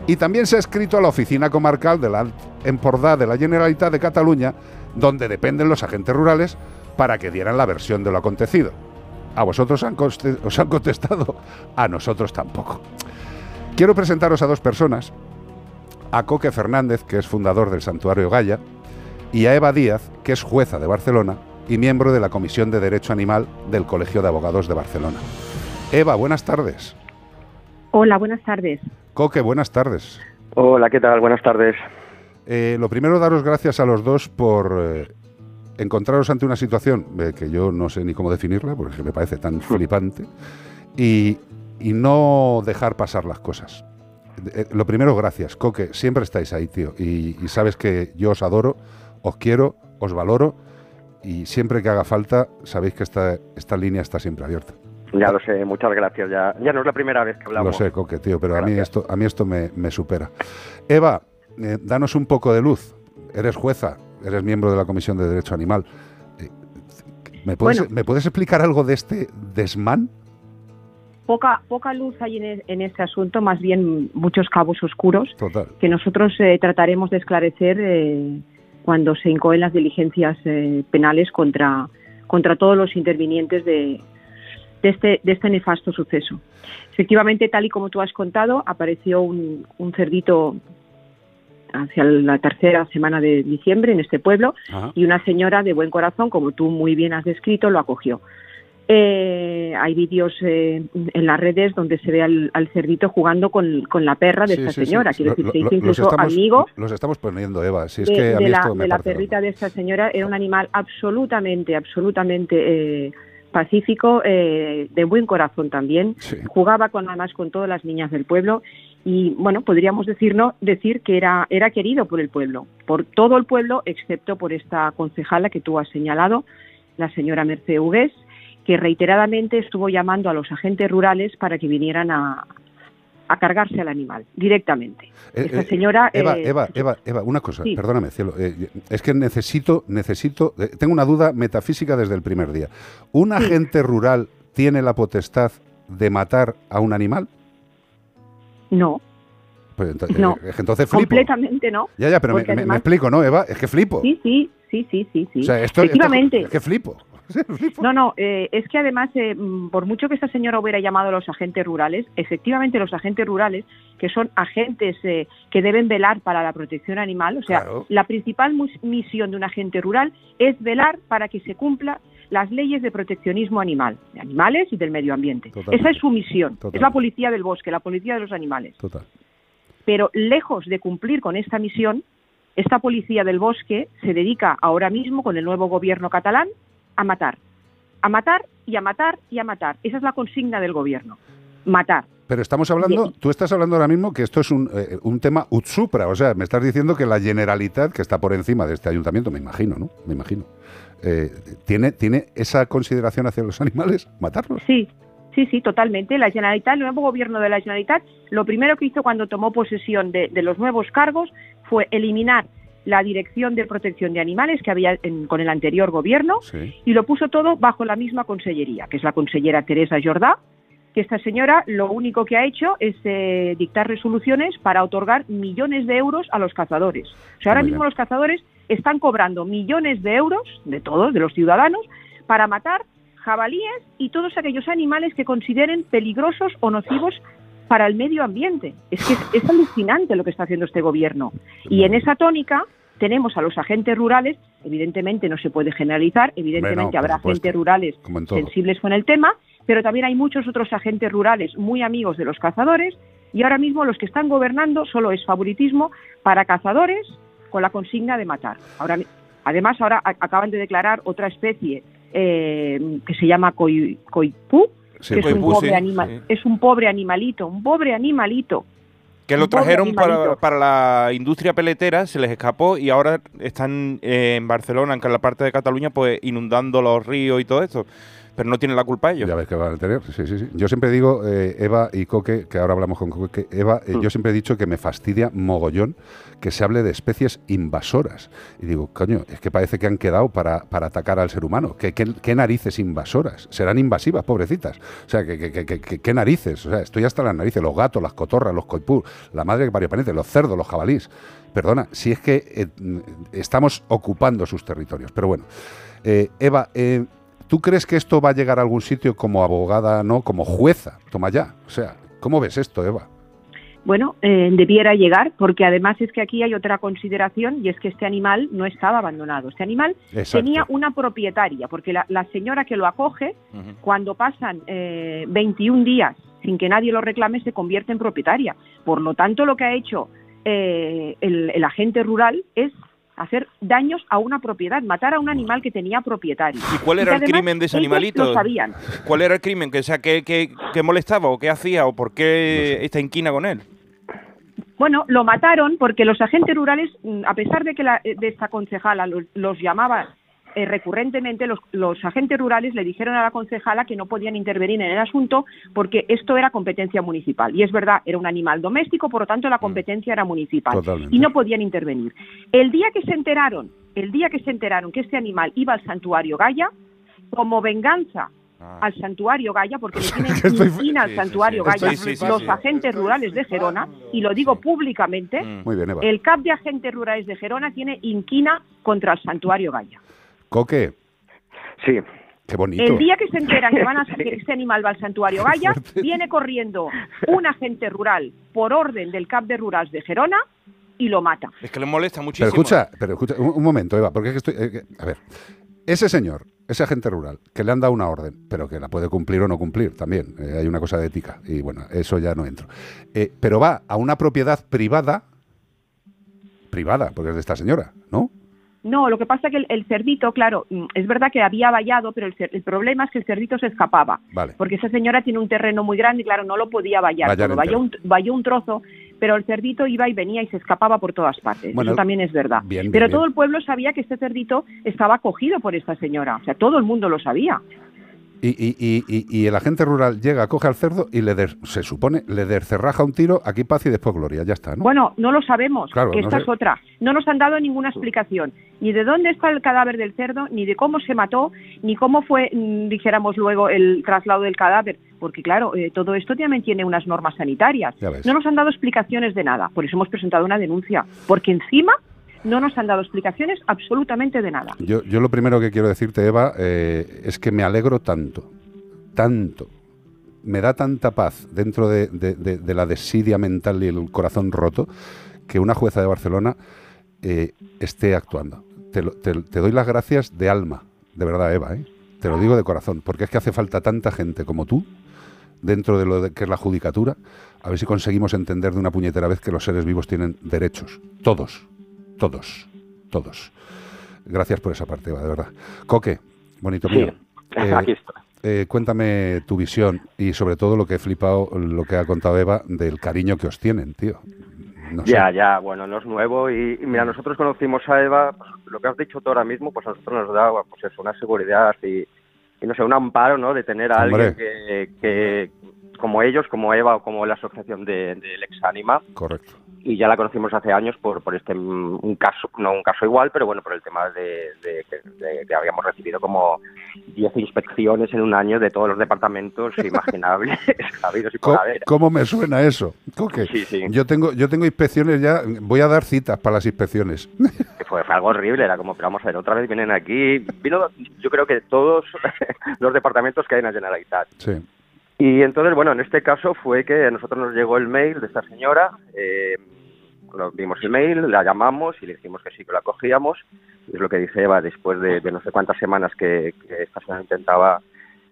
Y también se ha escrito a la oficina comarcal de la Empordà de la Generalitat de Cataluña, donde dependen los agentes rurales, para que dieran la versión de lo acontecido. A vosotros os han contestado, a nosotros tampoco. Quiero presentaros a dos personas, a Coque Fernández, que es fundador del Santuario Gaia, y a Eva Díaz, que es jueza de Barcelona y miembro de la Comisión de Derecho Animal del Colegio de Abogados de Barcelona. Eva, buenas tardes. Hola, buenas tardes. Coque, buenas tardes. Hola, ¿qué tal? Buenas tardes. Eh, lo primero, daros gracias a los dos por eh, encontraros ante una situación eh, que yo no sé ni cómo definirla, porque me parece tan flipante, y, y no dejar pasar las cosas. Eh, lo primero, gracias. Coque, siempre estáis ahí, tío, y, y sabes que yo os adoro, os quiero, os valoro, y siempre que haga falta, sabéis que esta, esta línea está siempre abierta. Ya lo sé, muchas gracias. Ya, ya no es la primera vez que hablamos. Lo sé, Coque, tío, pero a mí esto, a mí esto me, me supera. Eva, eh, danos un poco de luz. Eres jueza, eres miembro de la Comisión de Derecho Animal. Eh, ¿me, puedes, Bueno. ¿Me puedes explicar algo de este desmán? Poca, poca luz hay en, e- en este asunto, más bien muchos cabos oscuros Total. que nosotros eh, trataremos de esclarecer eh, cuando se incoen las diligencias eh, penales contra, contra todos los intervinientes de, de, este, de este nefasto suceso. Efectivamente, tal y como tú has contado, apareció un, un cerdito hacia la tercera semana de diciembre en este pueblo Ajá. y una señora de buen corazón, como tú muy bien has descrito, lo acogió. Eh, hay vídeos eh, en las redes donde se ve al, al cerdito jugando con, con la perra de Sí, esta sí, sí. señora. Quiero decir, lo- se hizo los incluso estamos- amigo Los estamos poniendo, Eva. Si es de, que a de mí la, esto me de la parece perrita de esta señora era un animal absolutamente, absolutamente eh, pacífico, eh, de buen corazón también. Jugaba con además con todas las niñas del pueblo y bueno, podríamos decir, no, decir que era, era querido por el pueblo, por todo el pueblo, excepto por esta concejala que tú has señalado, la señora Mercedes Hugués, que reiteradamente estuvo llamando a los agentes rurales para que vinieran a, a cargarse al animal directamente. Eh, Esta eh, señora Eva, eh, Eva, Eva, Eva, una cosa, Sí. perdóname, cielo. es que necesito, necesito, tengo una duda metafísica desde el primer día. ¿Un agente rural tiene la potestad de matar a un animal? no, Pues ento- No. entonces flipo. completamente no. Ya, ya, pero me, explico, ¿no, Eva? Es que flipo. Sí, sí, sí, sí, sí, sí. O sea, esto, Efectivamente. esto- es que flipo. No, no, eh, es que además, eh, mm, por mucho que esta señora hubiera llamado a los agentes rurales, efectivamente los agentes rurales, que son agentes eh, que deben velar para la protección animal, o sea, Claro. la principal misión de un agente rural es velar para que se cumpla las leyes de proteccionismo animal, de animales y del medio ambiente. Totalmente. Esa es su misión, es la policía del bosque, la policía de los animales. Total. Pero lejos de cumplir con esta misión, esta policía del bosque se dedica ahora mismo con el nuevo gobierno catalán a matar. A matar y a matar y a matar. Esa es la consigna del gobierno. Matar. Pero estamos hablando, tú estás hablando ahora mismo que esto es un, eh, un tema ut supra, o sea, me estás diciendo que la Generalitat, que está por encima de este ayuntamiento, me imagino, ¿no? Me imagino. eh, ¿tiene, ¿Tiene esa consideración hacia los animales? ¿Matarlos? Sí, sí, sí, totalmente. La Generalitat, el nuevo gobierno de la Generalitat, lo primero que hizo cuando tomó posesión de, de los nuevos cargos fue eliminar la Dirección de Protección de Animales que había en- con el anterior gobierno y lo puso todo bajo la misma consellería, que es la consellera Teresa Jordá, que esta señora lo único que ha hecho es eh, dictar resoluciones para otorgar millones de euros a los cazadores. O sea, ahora Muy mismo bien. los cazadores están cobrando millones de euros, de todos, de los ciudadanos, para matar jabalíes y todos aquellos animales que consideren peligrosos o nocivos para el medio ambiente. Es que es, es alucinante lo que está haciendo este gobierno. Y en esa tónica tenemos a los agentes rurales, evidentemente no se puede generalizar, evidentemente habrá agentes rurales sensibles con el tema, pero también hay muchos otros agentes rurales muy amigos de los cazadores y ahora mismo los que están gobernando solo es favoritismo para cazadores con la consigna de matar. Ahora, además, ahora acaban de declarar otra especie eh, que se llama coi- coipú, Sí, es, un coipú, pobre sí, anima- sí. es un pobre animalito, un pobre animalito. Que lo Un trajeron para, para la industria peletera, se les escapó y ahora están eh, en Barcelona, en la parte de Cataluña, pues inundando los ríos y todo esto. Pero no tienen la culpa ellos. Ya ves que van a tener. Sí, sí, sí. Yo siempre digo, eh, Eva y Coque, que ahora hablamos con Coque, que Eva, eh, yo siempre he dicho que me fastidia mogollón que se hable de especies invasoras. Y digo, coño, es que parece que han quedado para, para atacar al ser humano. ¿Qué, qué, qué narices invasoras? Serán invasivas, pobrecitas. O sea, ¿qué, narices? O sea, estoy hasta las narices. Los gatos, las cotorras, los coipú, la madre que parió pariente, los cerdos, los jabalís. Perdona, si es que eh, estamos ocupando sus territorios. Pero bueno, eh, Eva, eh, ¿tú crees que esto va a llegar a algún sitio como abogada, no como jueza? Toma ya. O sea, ¿cómo ves esto, Eva? Bueno, eh, debiera llegar, porque además es que aquí hay otra consideración y es que este animal no estaba abandonado. Este animal Exacto. tenía una propietaria, porque la, la señora que lo acoge, cuando pasan eh, 21 días sin que nadie lo reclame, se convierte en propietaria. Por lo tanto, lo que ha hecho eh, el, el agente rural es hacer daños a una propiedad, matar a un animal que tenía propietario. ¿Y cuál era el crimen de ese animalito? Lo sabían. ¿Cuál era el crimen? Que, o sea, ¿qué, qué, qué molestaba o qué hacía o por qué esta inquina con él? Bueno, lo mataron porque los agentes rurales, mm, a pesar de que la, de esta concejala los, los llamaba eh, recurrentemente los, los agentes rurales le dijeron a la concejala que no podían intervenir en el asunto porque esto era competencia municipal. Y es verdad, era un animal doméstico, por lo tanto la competencia era municipal. Totalmente. Y no podían intervenir. El día que se enteraron, el día que se enteraron que este animal iba al santuario Gaia, como venganza al santuario Gaia, porque le tienen inquina al sí, santuario sí. Gaia, Estoy los agentes rurales de Gerona, y lo digo públicamente, Muy bien, Eva. el CAP de agentes rurales de Gerona tiene inquina contra el santuario Gaia. Coque. Sí. Qué bonito. El día que se enteran que, van a, que este animal va al santuario Gaia, viene corriendo un agente rural por orden del CAP de Rurals de Gerona y lo mata. Es que le molesta Pero muchísimo. escucha, pero escucha, un, un momento, Eva, porque es que estoy. eh, que- a ver, ese señor, ese agente rural, que le han dado una orden, pero que la puede cumplir o no cumplir también, eh, hay una cosa de ética, y bueno, eso ya no entro. Eh, pero va a una propiedad privada, privada, porque es de esta señora, ¿no? No, lo que pasa es que el, el cerdito, claro, mm, es verdad que había vallado, pero el, el problema es que el cerdito se escapaba. Vale. Porque esa señora tiene un terreno muy grande y, claro, no lo podía vallar. Valló, un, valló un trozo, pero el cerdito iba y venía y se escapaba por todas partes. Bueno, Eso también es verdad. bien, bien, pero bien. todo el pueblo sabía que este cerdito estaba cogido por esta señora. O sea, todo el mundo lo sabía. Y, y- y- y- el agente rural llega, coge al cerdo y le der- se supone, le dercerraja un tiro, aquí paz y después gloria, ya está, ¿no? Bueno, no lo sabemos, Claro, que no esta sé. es otra. No nos han dado ninguna explicación, ni de dónde está el cadáver del cerdo, ni de cómo se mató, ni cómo fue, mm, dijéramos luego, el traslado del cadáver. Porque claro, eh, todo esto también tiene unas normas sanitarias. No nos han dado explicaciones de nada, por eso hemos presentado una denuncia. Porque encima no nos han dado explicaciones absolutamente de nada. Yo, yo lo primero que quiero decirte, Eva, eh, es que me alegro tanto, tanto, me da tanta paz dentro de, la desidia mental y el corazón roto que una jueza de Barcelona eh, esté actuando. Te, lo- te- doy las gracias de alma, de verdad, Eva, ¿eh? te lo digo de corazón, porque es que hace falta tanta gente como tú dentro de lo que es la judicatura, a ver si conseguimos entender de una puñetera vez que los seres vivos tienen derechos, todos, todos, todos. Gracias por esa parte, Eva, de verdad. Coque, bonito Sí, mío. aquí estoy. eh, cuéntame tu visión y sobre todo lo que he flipado, lo que ha contado Eva, del cariño que os tienen, tío. No sé. Ya, ya, bueno, no es nuevo y, y mira, nosotros conocimos a Eva, pues, lo que has dicho tú ahora mismo, pues a nosotros nos da pues eso, una seguridad y, y no sé, un amparo, ¿no? De tener a Hombre. alguien que, que, como ellos, como Eva o como la asociación de- Exánima, Correcto. Y ya la conocimos hace años por, por este mm, un caso, no un caso igual, pero bueno, por el tema de, de que de que habíamos recibido como 10 inspecciones en un año de todos los departamentos imaginables, habidos y por haber. ¿Cómo me suena eso? Coque, Sí, sí. Yo tengo, yo tengo inspecciones ya, voy a dar citas para las inspecciones. fue, fue algo horrible, era como, pero vamos a ver, otra vez vienen aquí, vino yo creo que todos los departamentos que hay en la Generalitat. Sí. Y entonces, bueno, en este caso fue que a nosotros nos llegó el mail de esta señora, eh, vimos el mail, la llamamos y le dijimos que sí, que la cogíamos. Es lo que dice Eva, después de, no sé cuántas semanas que, esta señora intentaba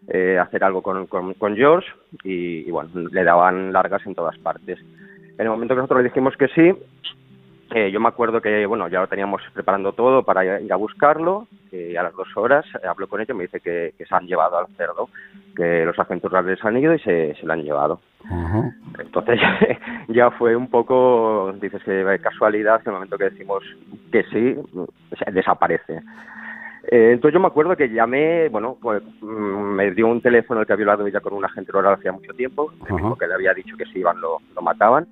eh, hacer algo con, con, con George y, y, bueno, le daban largas en todas partes. En el momento que nosotros le dijimos que sí, eh, yo me acuerdo que, bueno, ya lo teníamos preparando todo para ir a- buscarlo a las dos horas eh, hablo con ella y me dice que, que se han llevado al cerdo, que los agentes rurales han ido y se, se lo han llevado. Entonces ya fue un poco, dices que casualidad, que en el momento que decimos que sí, desaparece. Eh, entonces yo me acuerdo que llamé, bueno, pues mm, me dio un teléfono el que había hablado ella con un agente rural hacía mucho tiempo, me dijo que le había dicho que si iban lo, lo mataban.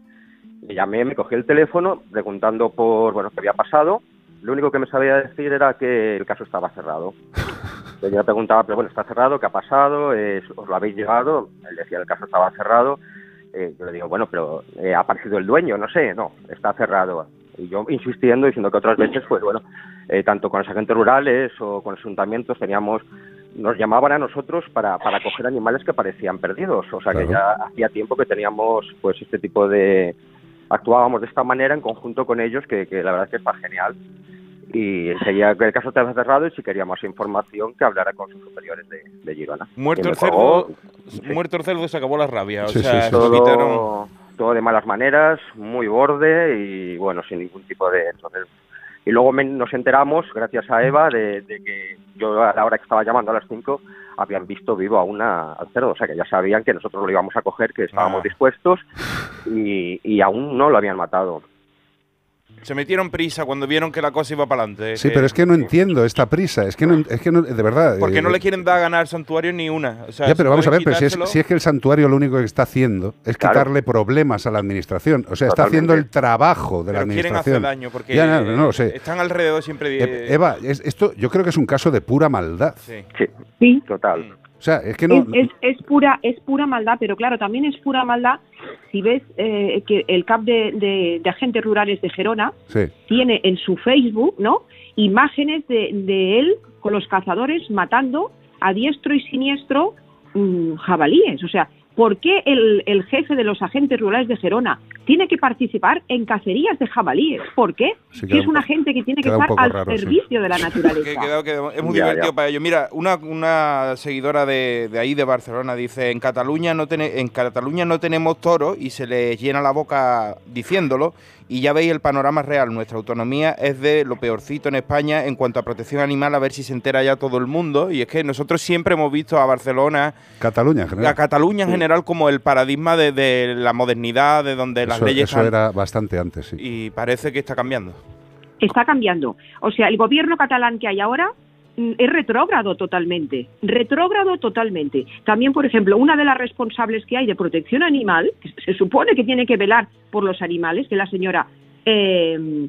Le llamé, me cogí el teléfono preguntando por, bueno, qué había pasado. Lo único que me sabía decir era que el caso estaba cerrado. Yo le preguntaba, pero bueno, está cerrado, ¿qué ha pasado? Eh, ¿Os lo habéis llevado? Él decía, el caso estaba cerrado. Eh, yo le digo, bueno, pero eh, ha aparecido el dueño, no sé, no, está cerrado. Y yo insistiendo, diciendo que otras veces, pues bueno, eh, tanto con los agentes rurales o con los ayuntamientos teníamos, nos llamaban a nosotros para, para coger animales que parecían perdidos. O sea que ya hacía tiempo que teníamos pues este tipo de, actuábamos de esta manera en conjunto con ellos, que, que la verdad es que está genial. Y enseguida que el caso estaba cerrado y si quería más información que hablara con sus superiores de, de Girona. Muerto el cerdo, muerto el cerdo se acabó la rabia. O sea, sí, sí. se quitaron. todo, todo de malas maneras, muy borde y bueno, sin ningún tipo de... Entonces, y luego me- nos enteramos, gracias a Eva, de, de que yo a la hora que estaba llamando a las 5 habían visto vivo a una, al cerdo, o sea que ya sabían que nosotros lo íbamos a coger, que estábamos Ah. dispuestos y, y aún no lo habían matado. Se metieron prisa cuando vieron que la cosa iba para adelante. Sí, pero es que no entiendo esta prisa. Es que no, es que no, de verdad. Porque eh, no le quieren dar a ganar al santuario ni una. O sea, Ya, pero si vamos a ver, pero si es, quitárselo- si es que el santuario lo único que está haciendo es Claro. quitarle problemas a la administración. O sea, está Totalmente. haciendo el trabajo de la Pero quieren administración. hacer daño porque Ya, no, sé. están alrededor siempre de... Eh, Eva, es- esto yo creo que es un caso de pura maldad. Sí. Sí. Total. O sea, es que no. es, es, es pura es pura maldad, pero claro, también es pura maldad si ves eh, que el CAP de, de- de agentes rurales de Gerona Sí. tiene en su Facebook, ¿no? Imágenes de, de él con los cazadores matando a diestro y siniestro mm, jabalíes. O sea, ¿por qué el, el jefe de los agentes rurales de Gerona tiene que participar en cacerías de jabalíes? ¿Por qué? Sí, si es un una gente que tiene que estar al raro, sí. servicio de la naturaleza. que es muy Ya, divertido ya. para ellos. Mira, una, una seguidora de, de ahí de Barcelona dice en Cataluña no tene- en Cataluña no tenemos toros y se les llena la boca diciéndolo y ya veis el panorama real. Nuestra autonomía es de lo peorcito en España en cuanto a protección animal, a ver si se entera ya todo el mundo. Y es que nosotros siempre hemos visto a Barcelona, Cataluña en general. a Cataluña en general como el paradigma de, de la modernidad, de donde las Eso, leyes eso están- era bastante antes, sí. y parece que está cambiando. está cambiando. O sea, el gobierno catalán que hay ahora mm, es retrógrado totalmente, retrógrado totalmente. También, por ejemplo, una de las responsables que hay de protección animal, que se supone que tiene que velar por los animales, que es la señora eh,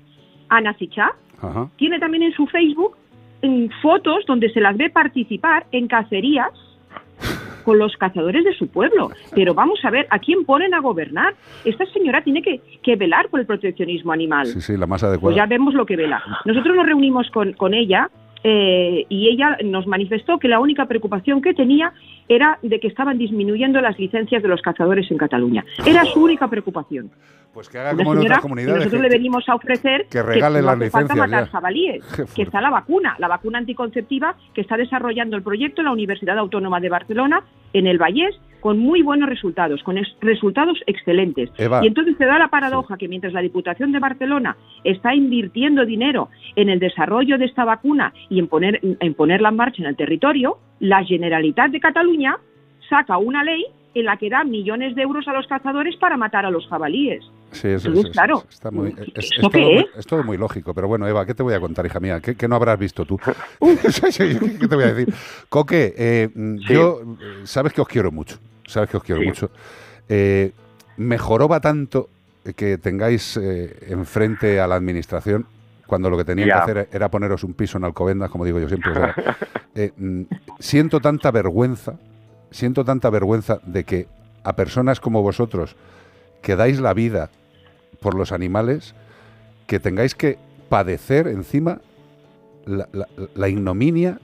Ana Sichá, Ajá. tiene también en su Facebook mm, fotos donde se las ve participar en cacerías con los cazadores de su pueblo. Pero vamos a ver, ¿a quién ponen a gobernar? Esta señora tiene que, que velar por el proteccionismo animal. Sí, sí, la más Pues adecuada. ya vemos lo que vela. Nosotros nos reunimos con, con ella eh, y ella nos manifestó que la única preocupación que tenía era de que estaban disminuyendo las licencias de los cazadores en Cataluña. Era su única preocupación. Pues que haga Una como en otras comunidades. nosotros que- le venimos a ofrecer que regale no las licencias matar jabalíes, que está la vacuna, la vacuna anticonceptiva que está desarrollando el proyecto en la Universidad Autónoma de Barcelona, en el Vallés, con muy buenos resultados, con es- resultados excelentes. Eva. Y entonces se da la paradoja que mientras la Diputación de Barcelona está invirtiendo dinero en el desarrollo de esta vacuna y en, poner, en ponerla en marcha en el territorio, la Generalitat de Cataluña saca una ley en la que da millones de euros a los cazadores para matar a los jabalíes. Sí, eso, Entonces, es- claro, está muy- es, es ¿eso todo, muy- es? es todo muy lógico, pero bueno, Eva, ¿qué te voy a contar, hija mía? ¿Qué, qué no habrás visto tú? ¿Qué te voy a decir? Coque, eh, yo, sabes que os quiero mucho, sabes que os quiero Sí. mucho. Eh, me joroba tanto que tengáis eh, enfrente a la administración cuando lo que tenían que hacer era poneros un piso en Alcobendas, como digo yo siempre. o sea, eh, mm, siento tanta vergüenza, siento tanta vergüenza de que a personas como vosotros que dais la vida por los animales, que tengáis que padecer encima la, la- la ignominia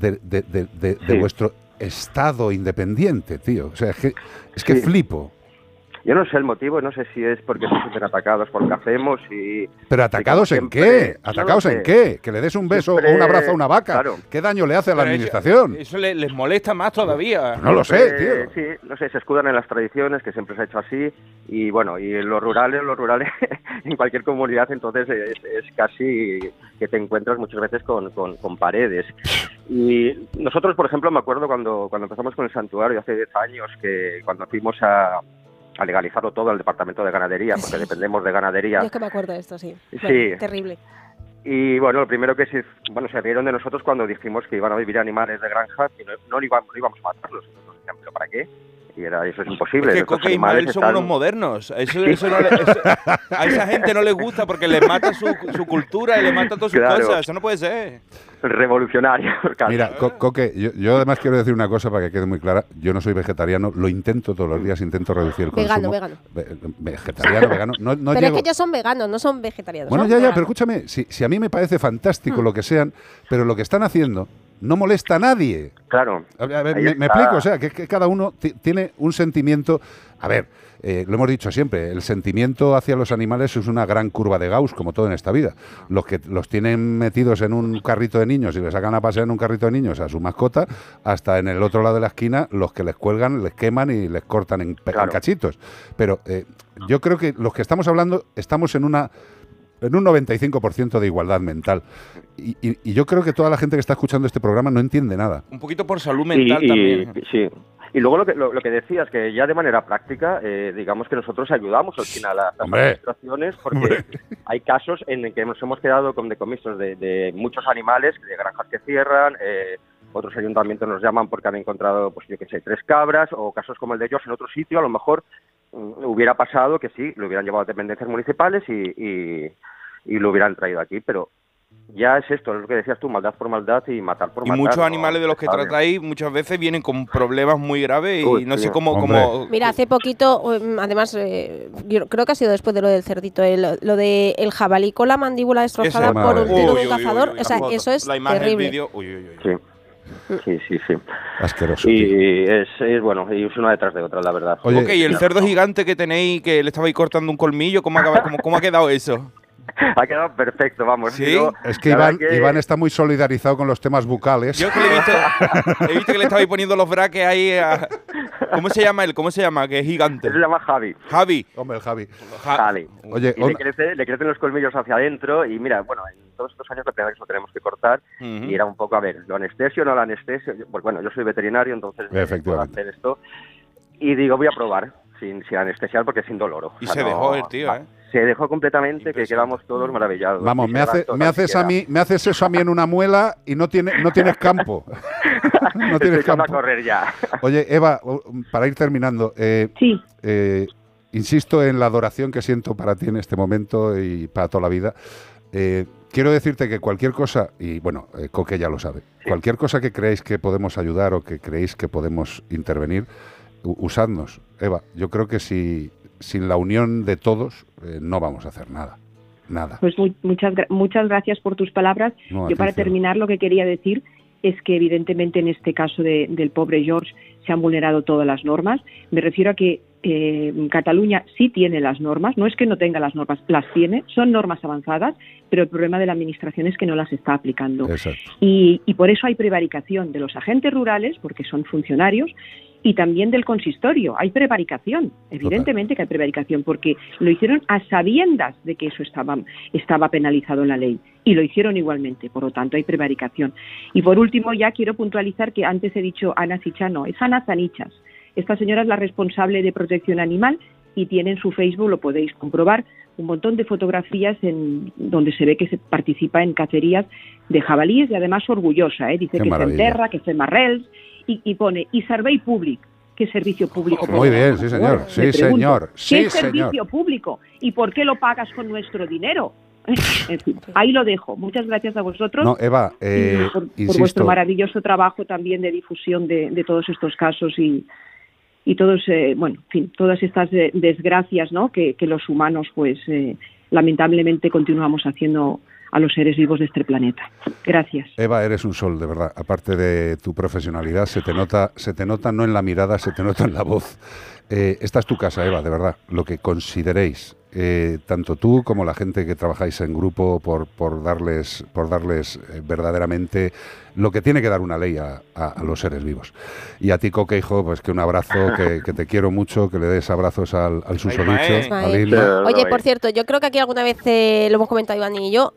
de, de- de- de- de Sí. vuestro estado independiente, tío. O sea, es que, es que Sí. flipo. Yo no sé el motivo, no sé si es porque se sienten atacados por lo que hacemos y... Pero y atacados en qué? no ¿Atacados en qué? Que le des un beso Siempre- o un abrazo a una vaca. Claro. ¿Qué daño le hace a la Pero administración? Eso, le- les molesta más todavía. Pues no lo sé, tío. Sí, no sé, se escudan en las tradiciones, que siempre se ha hecho así, y bueno, y en los rurales, los rurales, en cualquier comunidad, entonces es, es casi que te encuentras muchas veces con, con- con paredes. Y nosotros, por ejemplo, me acuerdo cuando, cuando empezamos con el santuario hace 10 años, que cuando fuimos a, a legalizarlo todo al departamento de ganadería, porque Sí. dependemos de ganadería. Yo es que me acuerdo de esto, sí. Sí. Terrible. Y bueno, lo primero que se, bueno, se rieron de nosotros cuando dijimos que iban a vivir animales de granja y no, no, íbamos, no íbamos a matarlos. Entonces decían, ¿pero para qué? Y era, eso es imposible. Es que Coque y Ismael son están- unos modernos. Eso, eso no le- eso- a esa gente no les gusta porque les mata su, su cultura y les mata todas sus Claro. cosas. Eso no puede ser. revolucionarios. casi. Mira, Co- Coque, yo, yo además quiero decir una cosa para que quede muy clara. Yo no soy vegetariano, lo intento todos los días, intento reducir el Vegano, consumo. vegano. Ve- vegetariano, vegano. No, no pero llego- es que ellos son veganos, no son vegetarianos. Bueno, son ya, ya, veganos. pero escúchame, si, si a mí me parece Hmm. fantástico lo que sean, pero lo que están haciendo no molesta a nadie. Claro. A ver, me, explico, o sea, que, que cada uno ti- tiene un sentimiento. A ver, eh, lo hemos dicho siempre, el sentimiento hacia los animales es una gran curva de Gauss, como todo en esta vida. Los que los tienen metidos en un carrito de niños y les sacan a pasear en un carrito de niños a su mascota, hasta en el otro lado de la esquina, los que les cuelgan, les queman y les cortan en Claro. cachitos. Pero eh, yo creo que los que estamos hablando estamos en una en un 95% de igualdad mental. Y, y- y yo creo que toda la gente que está escuchando este programa no entiende nada. Un poquito por salud mental y, también. Sí. Y luego lo que, lo, lo que decías, que ya de manera práctica, eh, digamos que nosotros ayudamos al final a las Hombre. administraciones, porque hay casos en que nos hemos quedado con decomisos de, de muchos animales, de granjas que cierran, eh, otros ayuntamientos nos llaman porque han encontrado, pues yo qué sé, tres cabras, o casos como el de ellos en otro sitio, a lo mejor hubiera pasado que sí, lo hubieran llevado a dependencias municipales y, y, y lo hubieran traído aquí, pero ya es esto, es lo que decías tú, maldad por maldad y matar por Y matar. muchos ¿no? animales de los que tratáis muchas veces vienen con problemas muy graves y Uy, no sé cómo... Cómo Mira, hace poquito, um, además, eh, yo creo que ha sido después de lo del cerdito, el- lo de el jabalí con la mandíbula destrozada por un tiro de un cazador. uy, uy, o sea, eso es la imagen, terrible. el vídeo, uy, uy, uy. Sí. Sí, sí, sí. Asqueroso. Y es, es bueno, y es una detrás de otra, la verdad. Oye, ok, y el cerdo gigante que tenéis, que le estabais cortando un colmillo, ¿cómo, acaba- cómo, cómo ha quedado eso? Ha quedado perfecto, vamos. ¿Sí? Digo, Es que Iván, verdad que- Iván está muy solidarizado con los temas bucales. Yo que le he visto, he visto que le estabais poniendo los braques ahí a... ¿Cómo se llama él? ¿Cómo se llama? Que es gigante. Él se llama Javi. Javi. Hombre, el Javi. Ja- Javi. Oye, Y le, onda- crece- le crecen los colmillos hacia adentro y mira, bueno, en todos estos años la primera vez que lo tenemos que cortar y era un poco, a ver, ¿lo anestesio o no lo anestesio? Pues bueno, yo soy veterinario, entonces puedo Efectivamente. hacer esto. Y digo, voy a probar sin, sin anestesiar porque sin dolor. O Y sea, se no- dejó el tío, ¿eh? Se dejó completamente, que quedamos todos maravillados. Vamos, me, hace, me haces a mí, me haces eso a mí en una muela y no tiene, no tienes campo. no Estoy tienes a campo. correr ya. Oye, Eva, para ir terminando, eh, Sí. eh, insisto en la adoración que siento para ti en este momento y para toda la vida. Eh, quiero decirte que cualquier cosa, y bueno, Coque ya lo sabe, cualquier cosa que creéis que podemos ayudar o que creéis que podemos intervenir, usadnos. Eva, yo creo que si, sin la unión de todos eh, no vamos a hacer nada. Nada. Pues mu- muchas, muchas gracias por tus palabras. No, Yo para terminar lo que quería decir es que evidentemente en este caso de- del pobre George se han vulnerado todas las normas. Me refiero a que eh, Cataluña sí tiene las normas, no es que no tenga las normas, las tiene, son normas avanzadas, pero el problema de la Administración es que no las está aplicando. Y por eso hay prevaricación de los agentes rurales, porque son funcionarios, y también del consistorio. Hay prevaricación, evidentemente que hay prevaricación, porque lo hicieron a sabiendas de que eso estaba, estaba penalizado en la ley. Y lo hicieron igualmente, por lo tanto hay prevaricación. Y por último, ya quiero puntualizar que antes he dicho Ana Sichano, es Ana Zanichas. Esta señora es la responsable de protección animal y tiene en su Facebook, lo podéis comprobar, un montón de fotografías en donde se ve que se participa en cacerías de jabalíes y además orgullosa, ¿eh? dice Qué que maravilla. se enterra, que se marrels y, y pone y servei públic. ¿Qué servicio público? Muy bien, sí, señor. Sí, señor. ¿Qué Sí, señor. servicio público? ¿Y por qué lo pagas con nuestro dinero? En fin, ahí lo dejo. Muchas gracias a vosotros. No, Eva, eh, por, vuestro maravilloso trabajo también de difusión de, de todos estos casos y, y todos, eh, bueno, en fin, todas estas eh, desgracias, ¿no? Que, que los humanos, pues, eh, lamentablemente continuamos haciendo a los seres vivos de este planeta. Gracias. Eva, eres un sol, de verdad. Aparte de tu profesionalidad, se te nota, se te nota no en la mirada, se te nota en la voz. Eh, esta es tu casa, Eva, de verdad. Lo que consideréis, eh, tanto tú como la gente que trabajáis en grupo, por, por darles, por darles eh, verdaderamente lo que tiene que dar una ley a, a- a los seres vivos. Y a ti, Coque, hijo, pues que un abrazo, que, que te quiero mucho, que le des abrazos al, al susodicho. Oye, por cierto, yo creo que aquí alguna vez eh, lo hemos comentado Iván y yo.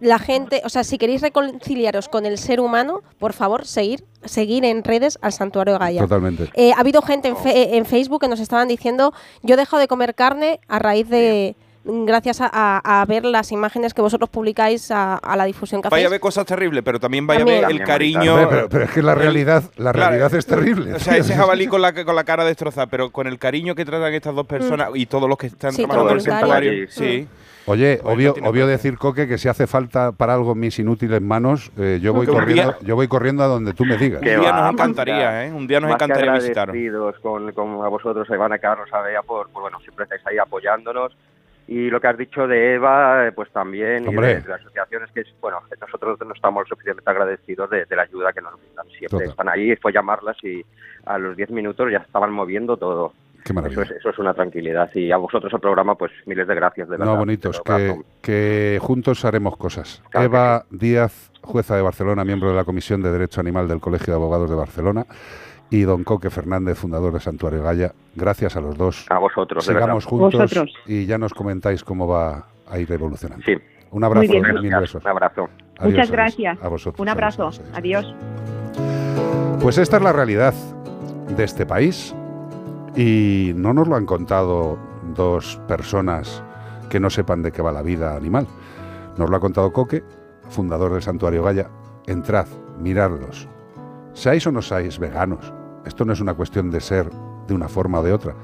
La gente, o sea, si queréis reconciliaros con el ser humano, por favor, seguir, seguir en redes al Santuario de Gaia. Totalmente. Eh, ha habido gente en, fe- en Facebook que nos estaban diciendo, yo he dejado de comer carne a raíz de, gracias a, a- a ver las imágenes que vosotros publicáis a, a la difusión que Vaya a ver cosas terribles, pero también vaya a ver el cariño. Hombre, pero, pero es que la realidad, la Claro, realidad es terrible. O sea, ese jabalí con la, con la cara destrozada, pero con el cariño que tratan estas dos personas y todos los que están Sí, trabajando en el santuario. Sí. Oye, Pues obvio, no obvio decir, Coque, que si hace falta para algo mis inútiles manos, eh, yo voy Que corriendo, día- yo voy corriendo a donde tú me digas. Un día nos encantaría, ¿eh? Un día nos más que encantaría visitaros. agradecidos con, con a vosotros, Iván, a Carlos, a Bea, por, por, bueno, siempre estáis ahí apoyándonos. Y lo que has dicho de Eva, eh, pues también, Hombre. y de, de las asociaciones, que es, bueno, que nosotros no estamos suficientemente agradecidos de, de la ayuda que nos brindan. Siempre Total. están ahí, fue llamarlas y a los 10 minutos ya estaban moviendo todo. Qué maravilla. Eso es, eso es una tranquilidad. Y a vosotros el programa, pues miles de gracias, de verdad. No, bonitos, que, juntos haremos cosas. Eva Díaz, jueza de Barcelona, miembro de la Comisión de Derecho Animal del Colegio de Abogados de Barcelona, y don Coque Fernández, fundador de Santuario Gaya. Gracias a los dos. A vosotros, Sigamos juntos Vosotros. y ya nos comentáis cómo va a ir evolucionando. Sí. Un abrazo, Muy bien. mil besos. Un abrazo. Adiós, Muchas gracias. A vosotros. Un abrazo. Adiós. Pues esta es la realidad de este país y no nos lo han contado dos personas que no sepan de qué va la vida animal. Nos lo ha contado Coque, fundador del Santuario Gaya. Entrad, miradlos. Seáis o no seáis veganos, esto no es una cuestión de ser de una forma o de otra.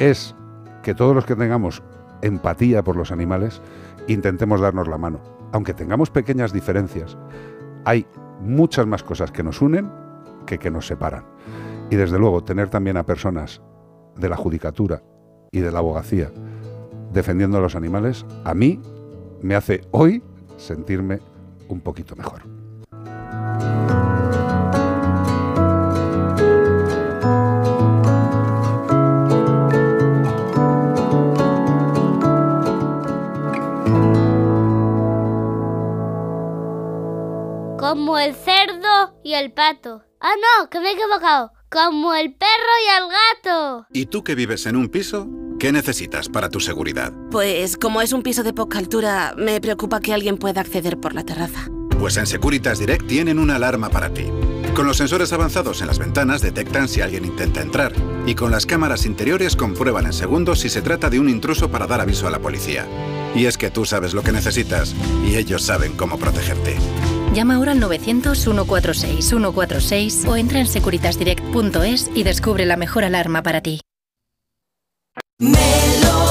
Es que todos los que tengamos empatía por los animales intentemos darnos la mano. Aunque tengamos pequeñas diferencias, hay muchas más cosas que nos unen que que nos separan. Y desde luego tener también a personas de la judicatura y de la abogacía defendiendo a los animales, a mí me hace hoy sentirme un poquito mejor. Como el cerdo y el pato. Ah, no, que me he equivocado. Como el perro y el gato. ¿Y tú que vives en un piso? ¿Qué necesitas para tu seguridad? Pues como es un piso de poca altura, me preocupa que alguien pueda acceder por la terraza. Pues en Securitas Direct tienen una alarma para ti. Con los sensores avanzados en las ventanas detectan si alguien intenta entrar y con las cámaras interiores comprueban en segundos si se trata de un intruso para dar aviso a la policía. Y es que tú sabes lo que necesitas y ellos saben cómo protegerte. Llama ahora al 900-146-146 o entra en securitasdirect.es y descubre la mejor alarma para ti. High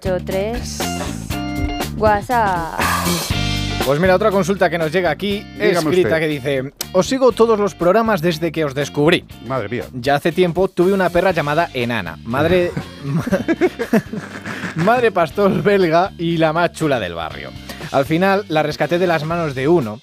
683 WhatsApp. Pues mira, otra consulta que nos llega aquí, Dígame escrita, que dice: Os sigo todos los programas desde que os descubrí. Madre mía. Ya hace tiempo tuve una perra llamada Enana, madre. madre pastor belga y la más chula del barrio. Al final la rescaté de las manos de uno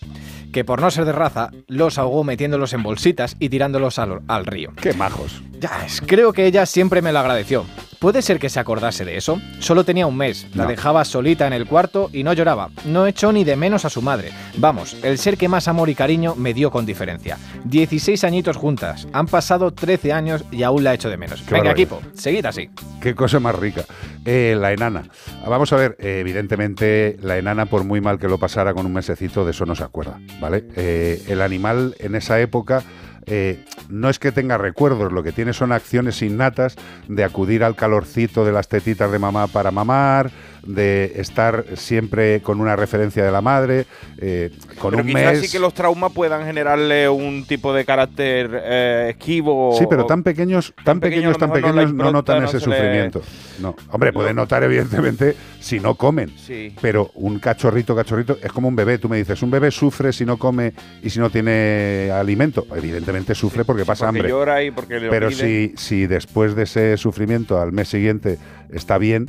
que por no ser de raza, los ahogó metiéndolos en bolsitas y tirándolos al, río. ¡Qué majos! Ya, es. creo que ella siempre me lo agradeció, ¿Puede ser que se acordase de eso? Solo tenía un mes, la No. dejaba solita en el cuarto y no lloraba. No echó ni de menos a su madre. Vamos, el ser que más amor y cariño me dio con diferencia. 16 añitos juntas, han pasado 13 años y aún la echo de menos. Qué Venga, barbaridad. equipo, seguid así. Qué cosa más rica. Eh, la enana. Vamos a ver, eh, evidentemente la enana, por muy mal que lo pasara con un mesecito, de eso no se acuerda, ¿vale? Eh, el animal en esa época eh, no es que tenga recuerdos, lo que tiene son acciones innatas de acudir al calorcito de las tetitas de mamá para mamar, de estar siempre con una referencia de la madre, eh, con Pero un quizás mes. sí que los traumas puedan generarle un tipo de carácter eh, esquivo. Sí, pero tan pequeños, tan pequeño, pequeños, tan no pequeños no, notan no ese le- sufrimiento. No, hombre, pueden notar evidentemente si no comen. Sí. Pero un cachorrito, cachorrito, es como un bebé. Tú me dices, un bebé sufre si no come y si no tiene alimento. Evidentemente sufre porque pasa porque hambre. llora y porque le Pero pide. si, si después de ese sufrimiento al mes siguiente está bien,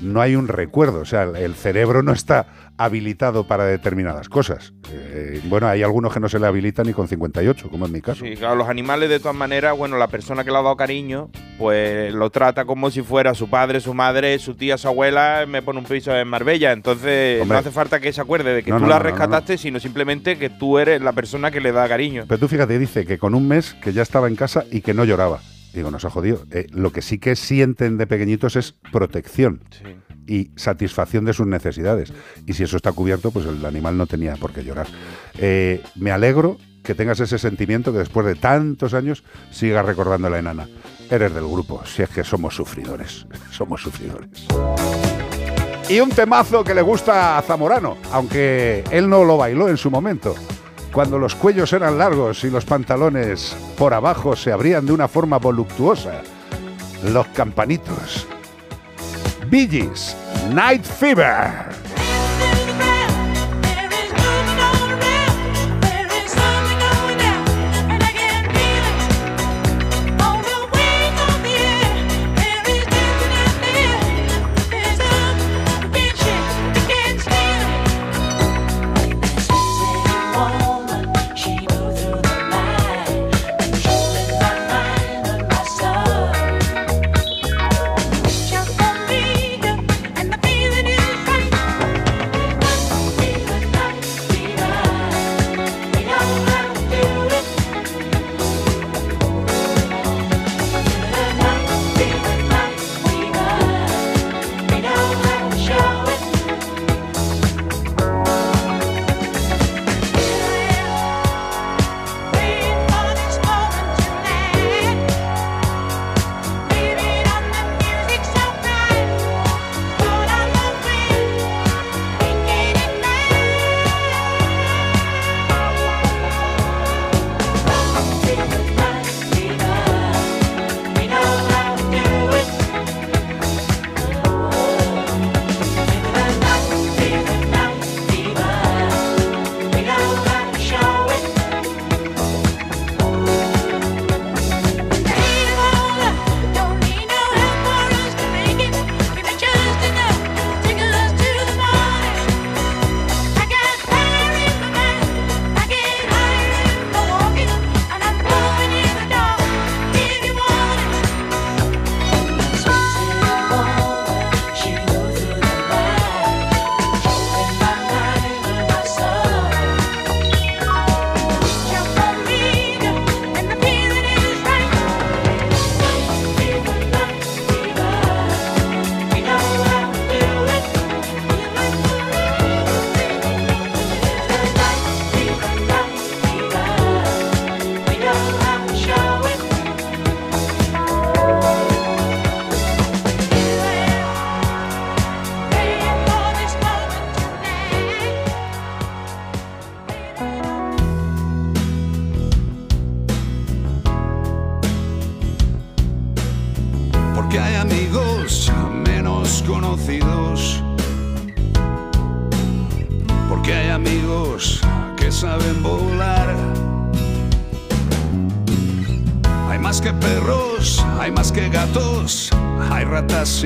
no hay un recuerdo. O sea, el- cerebro no está habilitado para determinadas cosas. Eh, bueno, hay algunos que no se le habilitan ni con 58, como en mi caso. Sí, claro, los animales de todas maneras, bueno, la persona que le ha dado cariño, pues lo trata como si fuera su padre, su madre, su tía, su abuela, me pone un piso en Marbella. Entonces Hombre. no hace falta que se acuerde de que No, tú no, la no. rescataste, sino simplemente que tú eres la persona que le da cariño. Pero tú fíjate, dice que con un mes que ya estaba en casa y que no lloraba. Digo, nos ha jodido. Eh, lo que sí que sienten de pequeñitos es protección y satisfacción de sus necesidades. Y si eso está cubierto, pues el animal no tenía por qué llorar. Eh, me alegro que tengas ese sentimiento que después de tantos años sigas recordando a la enana. Eres del grupo, si es que somos sufridores. Somos sufridores. Y un temazo que le gusta a Zamorano, aunque él no lo bailó en su momento. Cuando los cuellos eran largos y los pantalones por abajo se abrían de una forma voluptuosa. Los campanitos. Gees, Night Fever.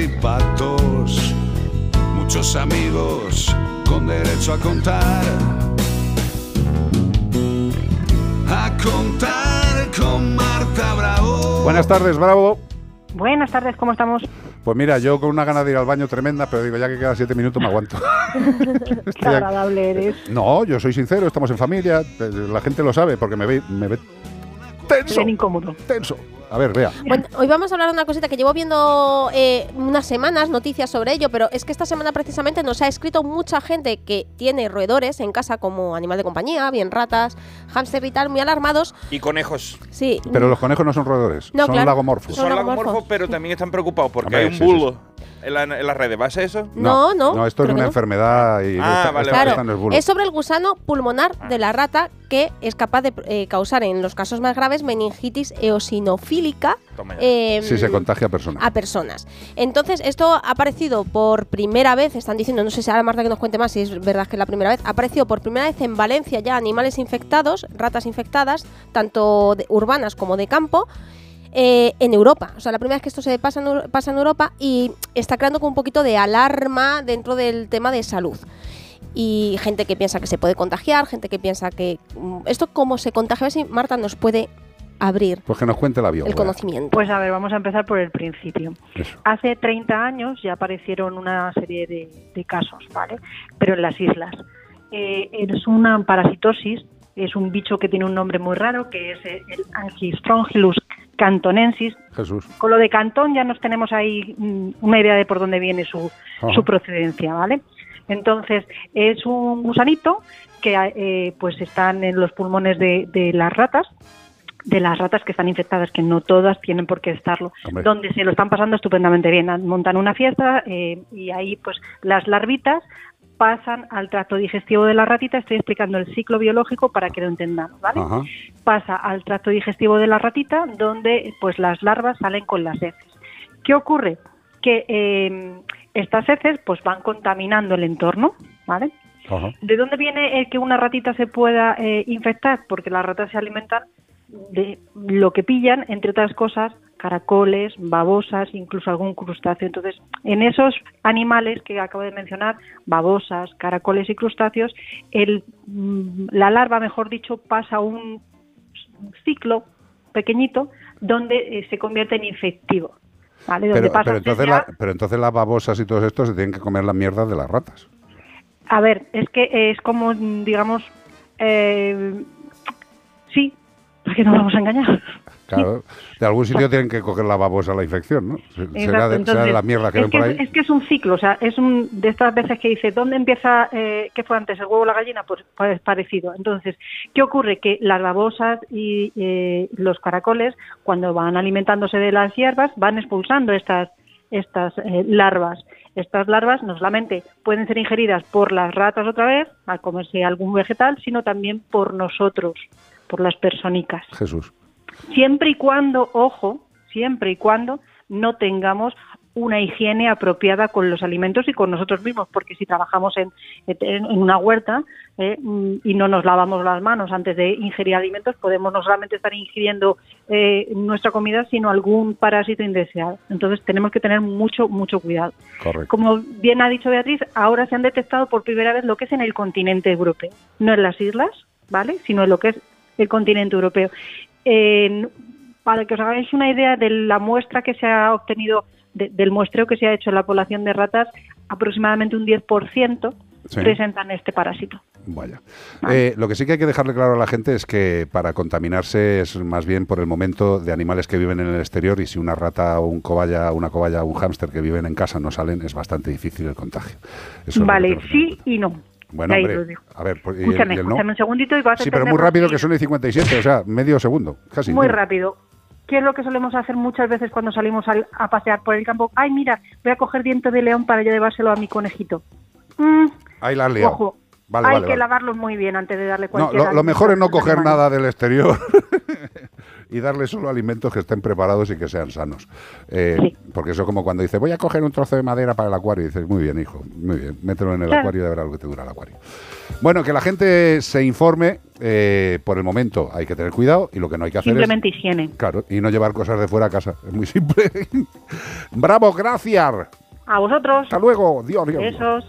Y patos. Muchos amigos con derecho a contar. A contar con Marta Bravo. Buenas tardes, Bravo. Buenas tardes, ¿cómo estamos? Pues mira, yo con una gana de ir al baño tremenda, pero digo, ya que quedan siete minutos me aguanto. Qué agradable eres. No, yo soy sincero, estamos en familia, eh, la gente lo sabe porque me ve, me ve tenso. Ven incómodo. Tenso. A ver, vea. Bueno, hoy vamos a hablar de una cosita que llevo viendo eh, unas semanas, noticias sobre ello, pero es que esta semana precisamente nos ha escrito mucha gente que tiene roedores en casa como animal de compañía, bien ratas, hámster y tal, muy alarmados. Y conejos. Sí. Pero los conejos no son roedores, No, son claro. lagomorfos. Son lagomorfos, pero también están preocupados porque Hombre, hay un sí, en, la- en las redes. ¿Va a ser eso? No, no, No, esto es una no. enfermedad y Ah, esta, vale, es bulo. Es sobre el gusano pulmonar de la rata que es capaz de eh, causar en los casos más graves meningitis eosinofílica em, Sí, se contagia a personas. a personas. Entonces, esto ha aparecido por primera vez, están diciendo, no sé si ahora Marta que nos cuente más si es verdad que es la primera vez, ha aparecido por primera vez en Valencia ya animales infectados, ratas infectadas, tanto de- urbanas como de campo. Eh, en Europa, o sea, la primera vez que esto se pasa en, pasa en Europa y está creando como un poquito de alarma dentro del tema de salud y gente que piensa que se puede contagiar, gente que piensa que mm, esto cómo se contagia, a ver si Marta nos puede abrir Pues que nos cuente la bióloga. el conocimiento. Pues a ver, vamos a empezar por el principio. Hace 30 años ya aparecieron una serie de, de casos, ¿vale? Pero en las islas. Eh, es una parasitosis, es un bicho que tiene un nombre muy raro, que es el Angistrongylus cantonensis. Jesús. Con lo de Cantón ya nos tenemos ahí mm, una idea de por dónde viene su, Ajá. su procedencia, ¿vale? Entonces, es un gusanito que eh, pues están en los pulmones de, de las ratas, de las ratas que están infectadas, que no todas tienen por qué estarlo, Hombre. donde se lo están pasando estupendamente bien. Montan una fiesta eh, y ahí pues las larvitas pasan al tracto digestivo de la ratita. Estoy explicando el ciclo biológico para que lo entendamos, ¿vale? Ajá. Pasa al tracto digestivo de la ratita, donde pues las larvas salen con las heces. ¿Qué ocurre? Que eh, estas heces pues van contaminando el entorno, ¿vale? Ajá. ¿De dónde viene el que una ratita se pueda eh, infectar? Porque las ratas se alimentan de lo que pillan, entre otras cosas, caracoles, babosas, incluso algún crustáceo. Entonces, en esos animales que acabo de mencionar, babosas, caracoles y crustáceos, el, mm, la larva, mejor dicho, pasa un ciclo pequeñito donde eh, se convierte en infectivo. ¿vale? Donde Pero, pasa pero, a ser entonces la- pero entonces las babosas y todo esto se tienen que comer las mierdas de las ratas. A ver, es que es como, mm, digamos, eh, sí, porque no vamos a engañar. Claro, de algún sitio tienen que coger la babosa la infección, ¿no? Se- Será de, será de entonces, la mierda que es ven por es- ahí. Es que es un ciclo, o sea, es un de estas veces que dice, ¿dónde empieza, eh, qué fue antes, el huevo o la gallina? Pues, pues parecido. Entonces, ¿qué ocurre? Que las babosas y eh, los caracoles, cuando van alimentándose de las hierbas, van expulsando estas, estas eh, larvas. Estas larvas no solamente pueden ser ingeridas por las ratas otra vez, al comerse algún vegetal, sino también por nosotros, por las personicas Jesús. siempre y cuando, ojo, siempre y cuando no tengamos una higiene apropiada con los alimentos y con nosotros mismos, porque si trabajamos en, en una huerta eh, mm, y no nos lavamos las manos antes de ingerir alimentos, podemos no solamente estar ingiriendo eh, nuestra comida, sino algún parásito indeseado. Entonces tenemos que tener mucho, mucho cuidado. Correcto. Como bien ha dicho Beatriz, ahora se han detectado por primera vez lo que es en el continente europeo, no en las islas, ¿vale? Sino en lo que es el continente europeo. En- para que os hagáis una idea de la muestra que se ha obtenido, de- del muestreo que se ha hecho en la población de ratas, aproximadamente un 10% Sí. presentan este parásito. Vaya. Eh, lo que sí que hay que dejarle claro a la gente es que para contaminarse es más bien por el momento de animales que viven en el exterior y si una rata o un cobaya, una cobaya o un hámster que viven en casa no salen es bastante difícil el contagio. Eso vale, sí y no. Bueno, hombre, lo digo. a ver, pues, ¿y el- Escúchame, y el no? escúchame un segundito y vas a Sí, pero muy rápido que son el 57, o sea, medio segundo, casi. Muy Dime. rápido. ¿Qué es lo que solemos hacer muchas veces cuando salimos al- a, pasear por el campo? Ay, mira, voy a coger diente de león para yo llevárselo a mi conejito. Mm, Ahí la has liado. ojo, Vale, hay vale, que vale. lavarlos muy bien antes de darle No, cualquier lo, lo alimento mejor es no coger animales. nada del exterior y darle solo alimentos que estén preparados y que sean sanos. Eh, Porque eso como cuando dice, voy a coger un trozo de madera para el acuario. Y dices, muy bien, hijo, muy bien, mételo en el Claro. acuario y ya verás lo que te dura el acuario. Bueno, que la gente se informe. eh, por el momento hay que tener cuidado y lo que no hay que hacer Simplemente higiene. es... Claro, y no llevar cosas de fuera a casa. Es muy simple. ¡Bravo, gracias! A vosotros. Hasta luego. Dios, Dios. Besos.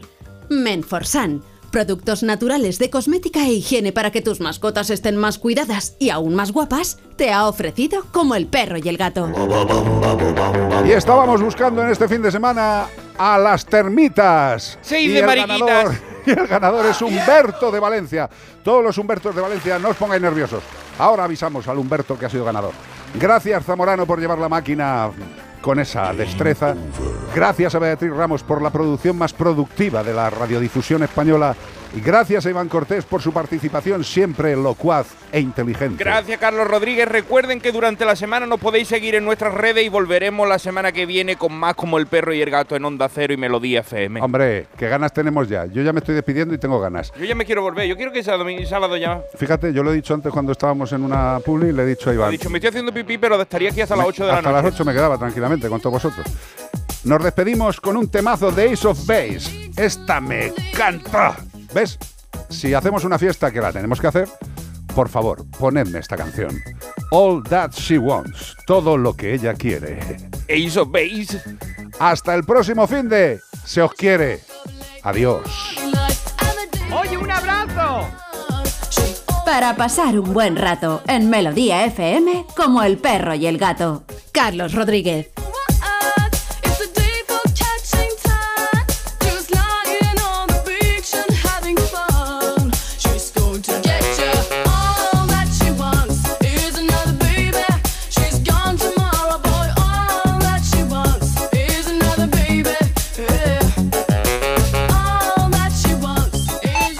Menforsan. Productos naturales de cosmética e higiene para que tus mascotas estén más cuidadas y aún más guapas, te ha ofrecido como el perro y el gato. Y estábamos buscando en este fin de semana a las termitas. Y de mariquitas. ganador- Y el ganador es Humberto de Valencia. Todos los Humbertos de Valencia, no os pongáis nerviosos. Ahora avisamos al Humberto que ha sido ganador. Gracias, Zamorano, por llevar la máquina con esa destreza. Gracias a Beatriz Ramos por la producción más productiva de la radiodifusión española. Y gracias a Iván Cortés por su participación siempre locuaz e inteligente. Gracias, Carlos Rodríguez. Recuerden que durante la semana nos podéis seguir en nuestras redes y volveremos la semana que viene con más como el perro y el gato en Onda Cero y Melodía FM. Hombre, qué ganas tenemos ya. Yo ya me estoy despidiendo y tengo ganas. Yo ya me quiero volver. Yo quiero que sea domingo y sábado ya. Fíjate, yo lo he dicho antes cuando estábamos en una publi, le he dicho a He Iván. dicho, me estoy haciendo pipí, pero estaría aquí hasta las 8 de la Hasta noche. las 8 me quedaba tranquilamente con todos vosotros. Nos despedimos con un temazo de Ace of Base. Esta me encanta. ¿Ves? Si hacemos una fiesta que la tenemos que hacer, por favor, ponedme esta canción. All That She Wants. Todo lo que ella quiere. Ace of Base. Hasta el próximo fin de. Se os quiere. Adiós. Oye, un abrazo. Para pasar un buen rato en Melodía FM como el perro y el gato. Carlos Rodríguez.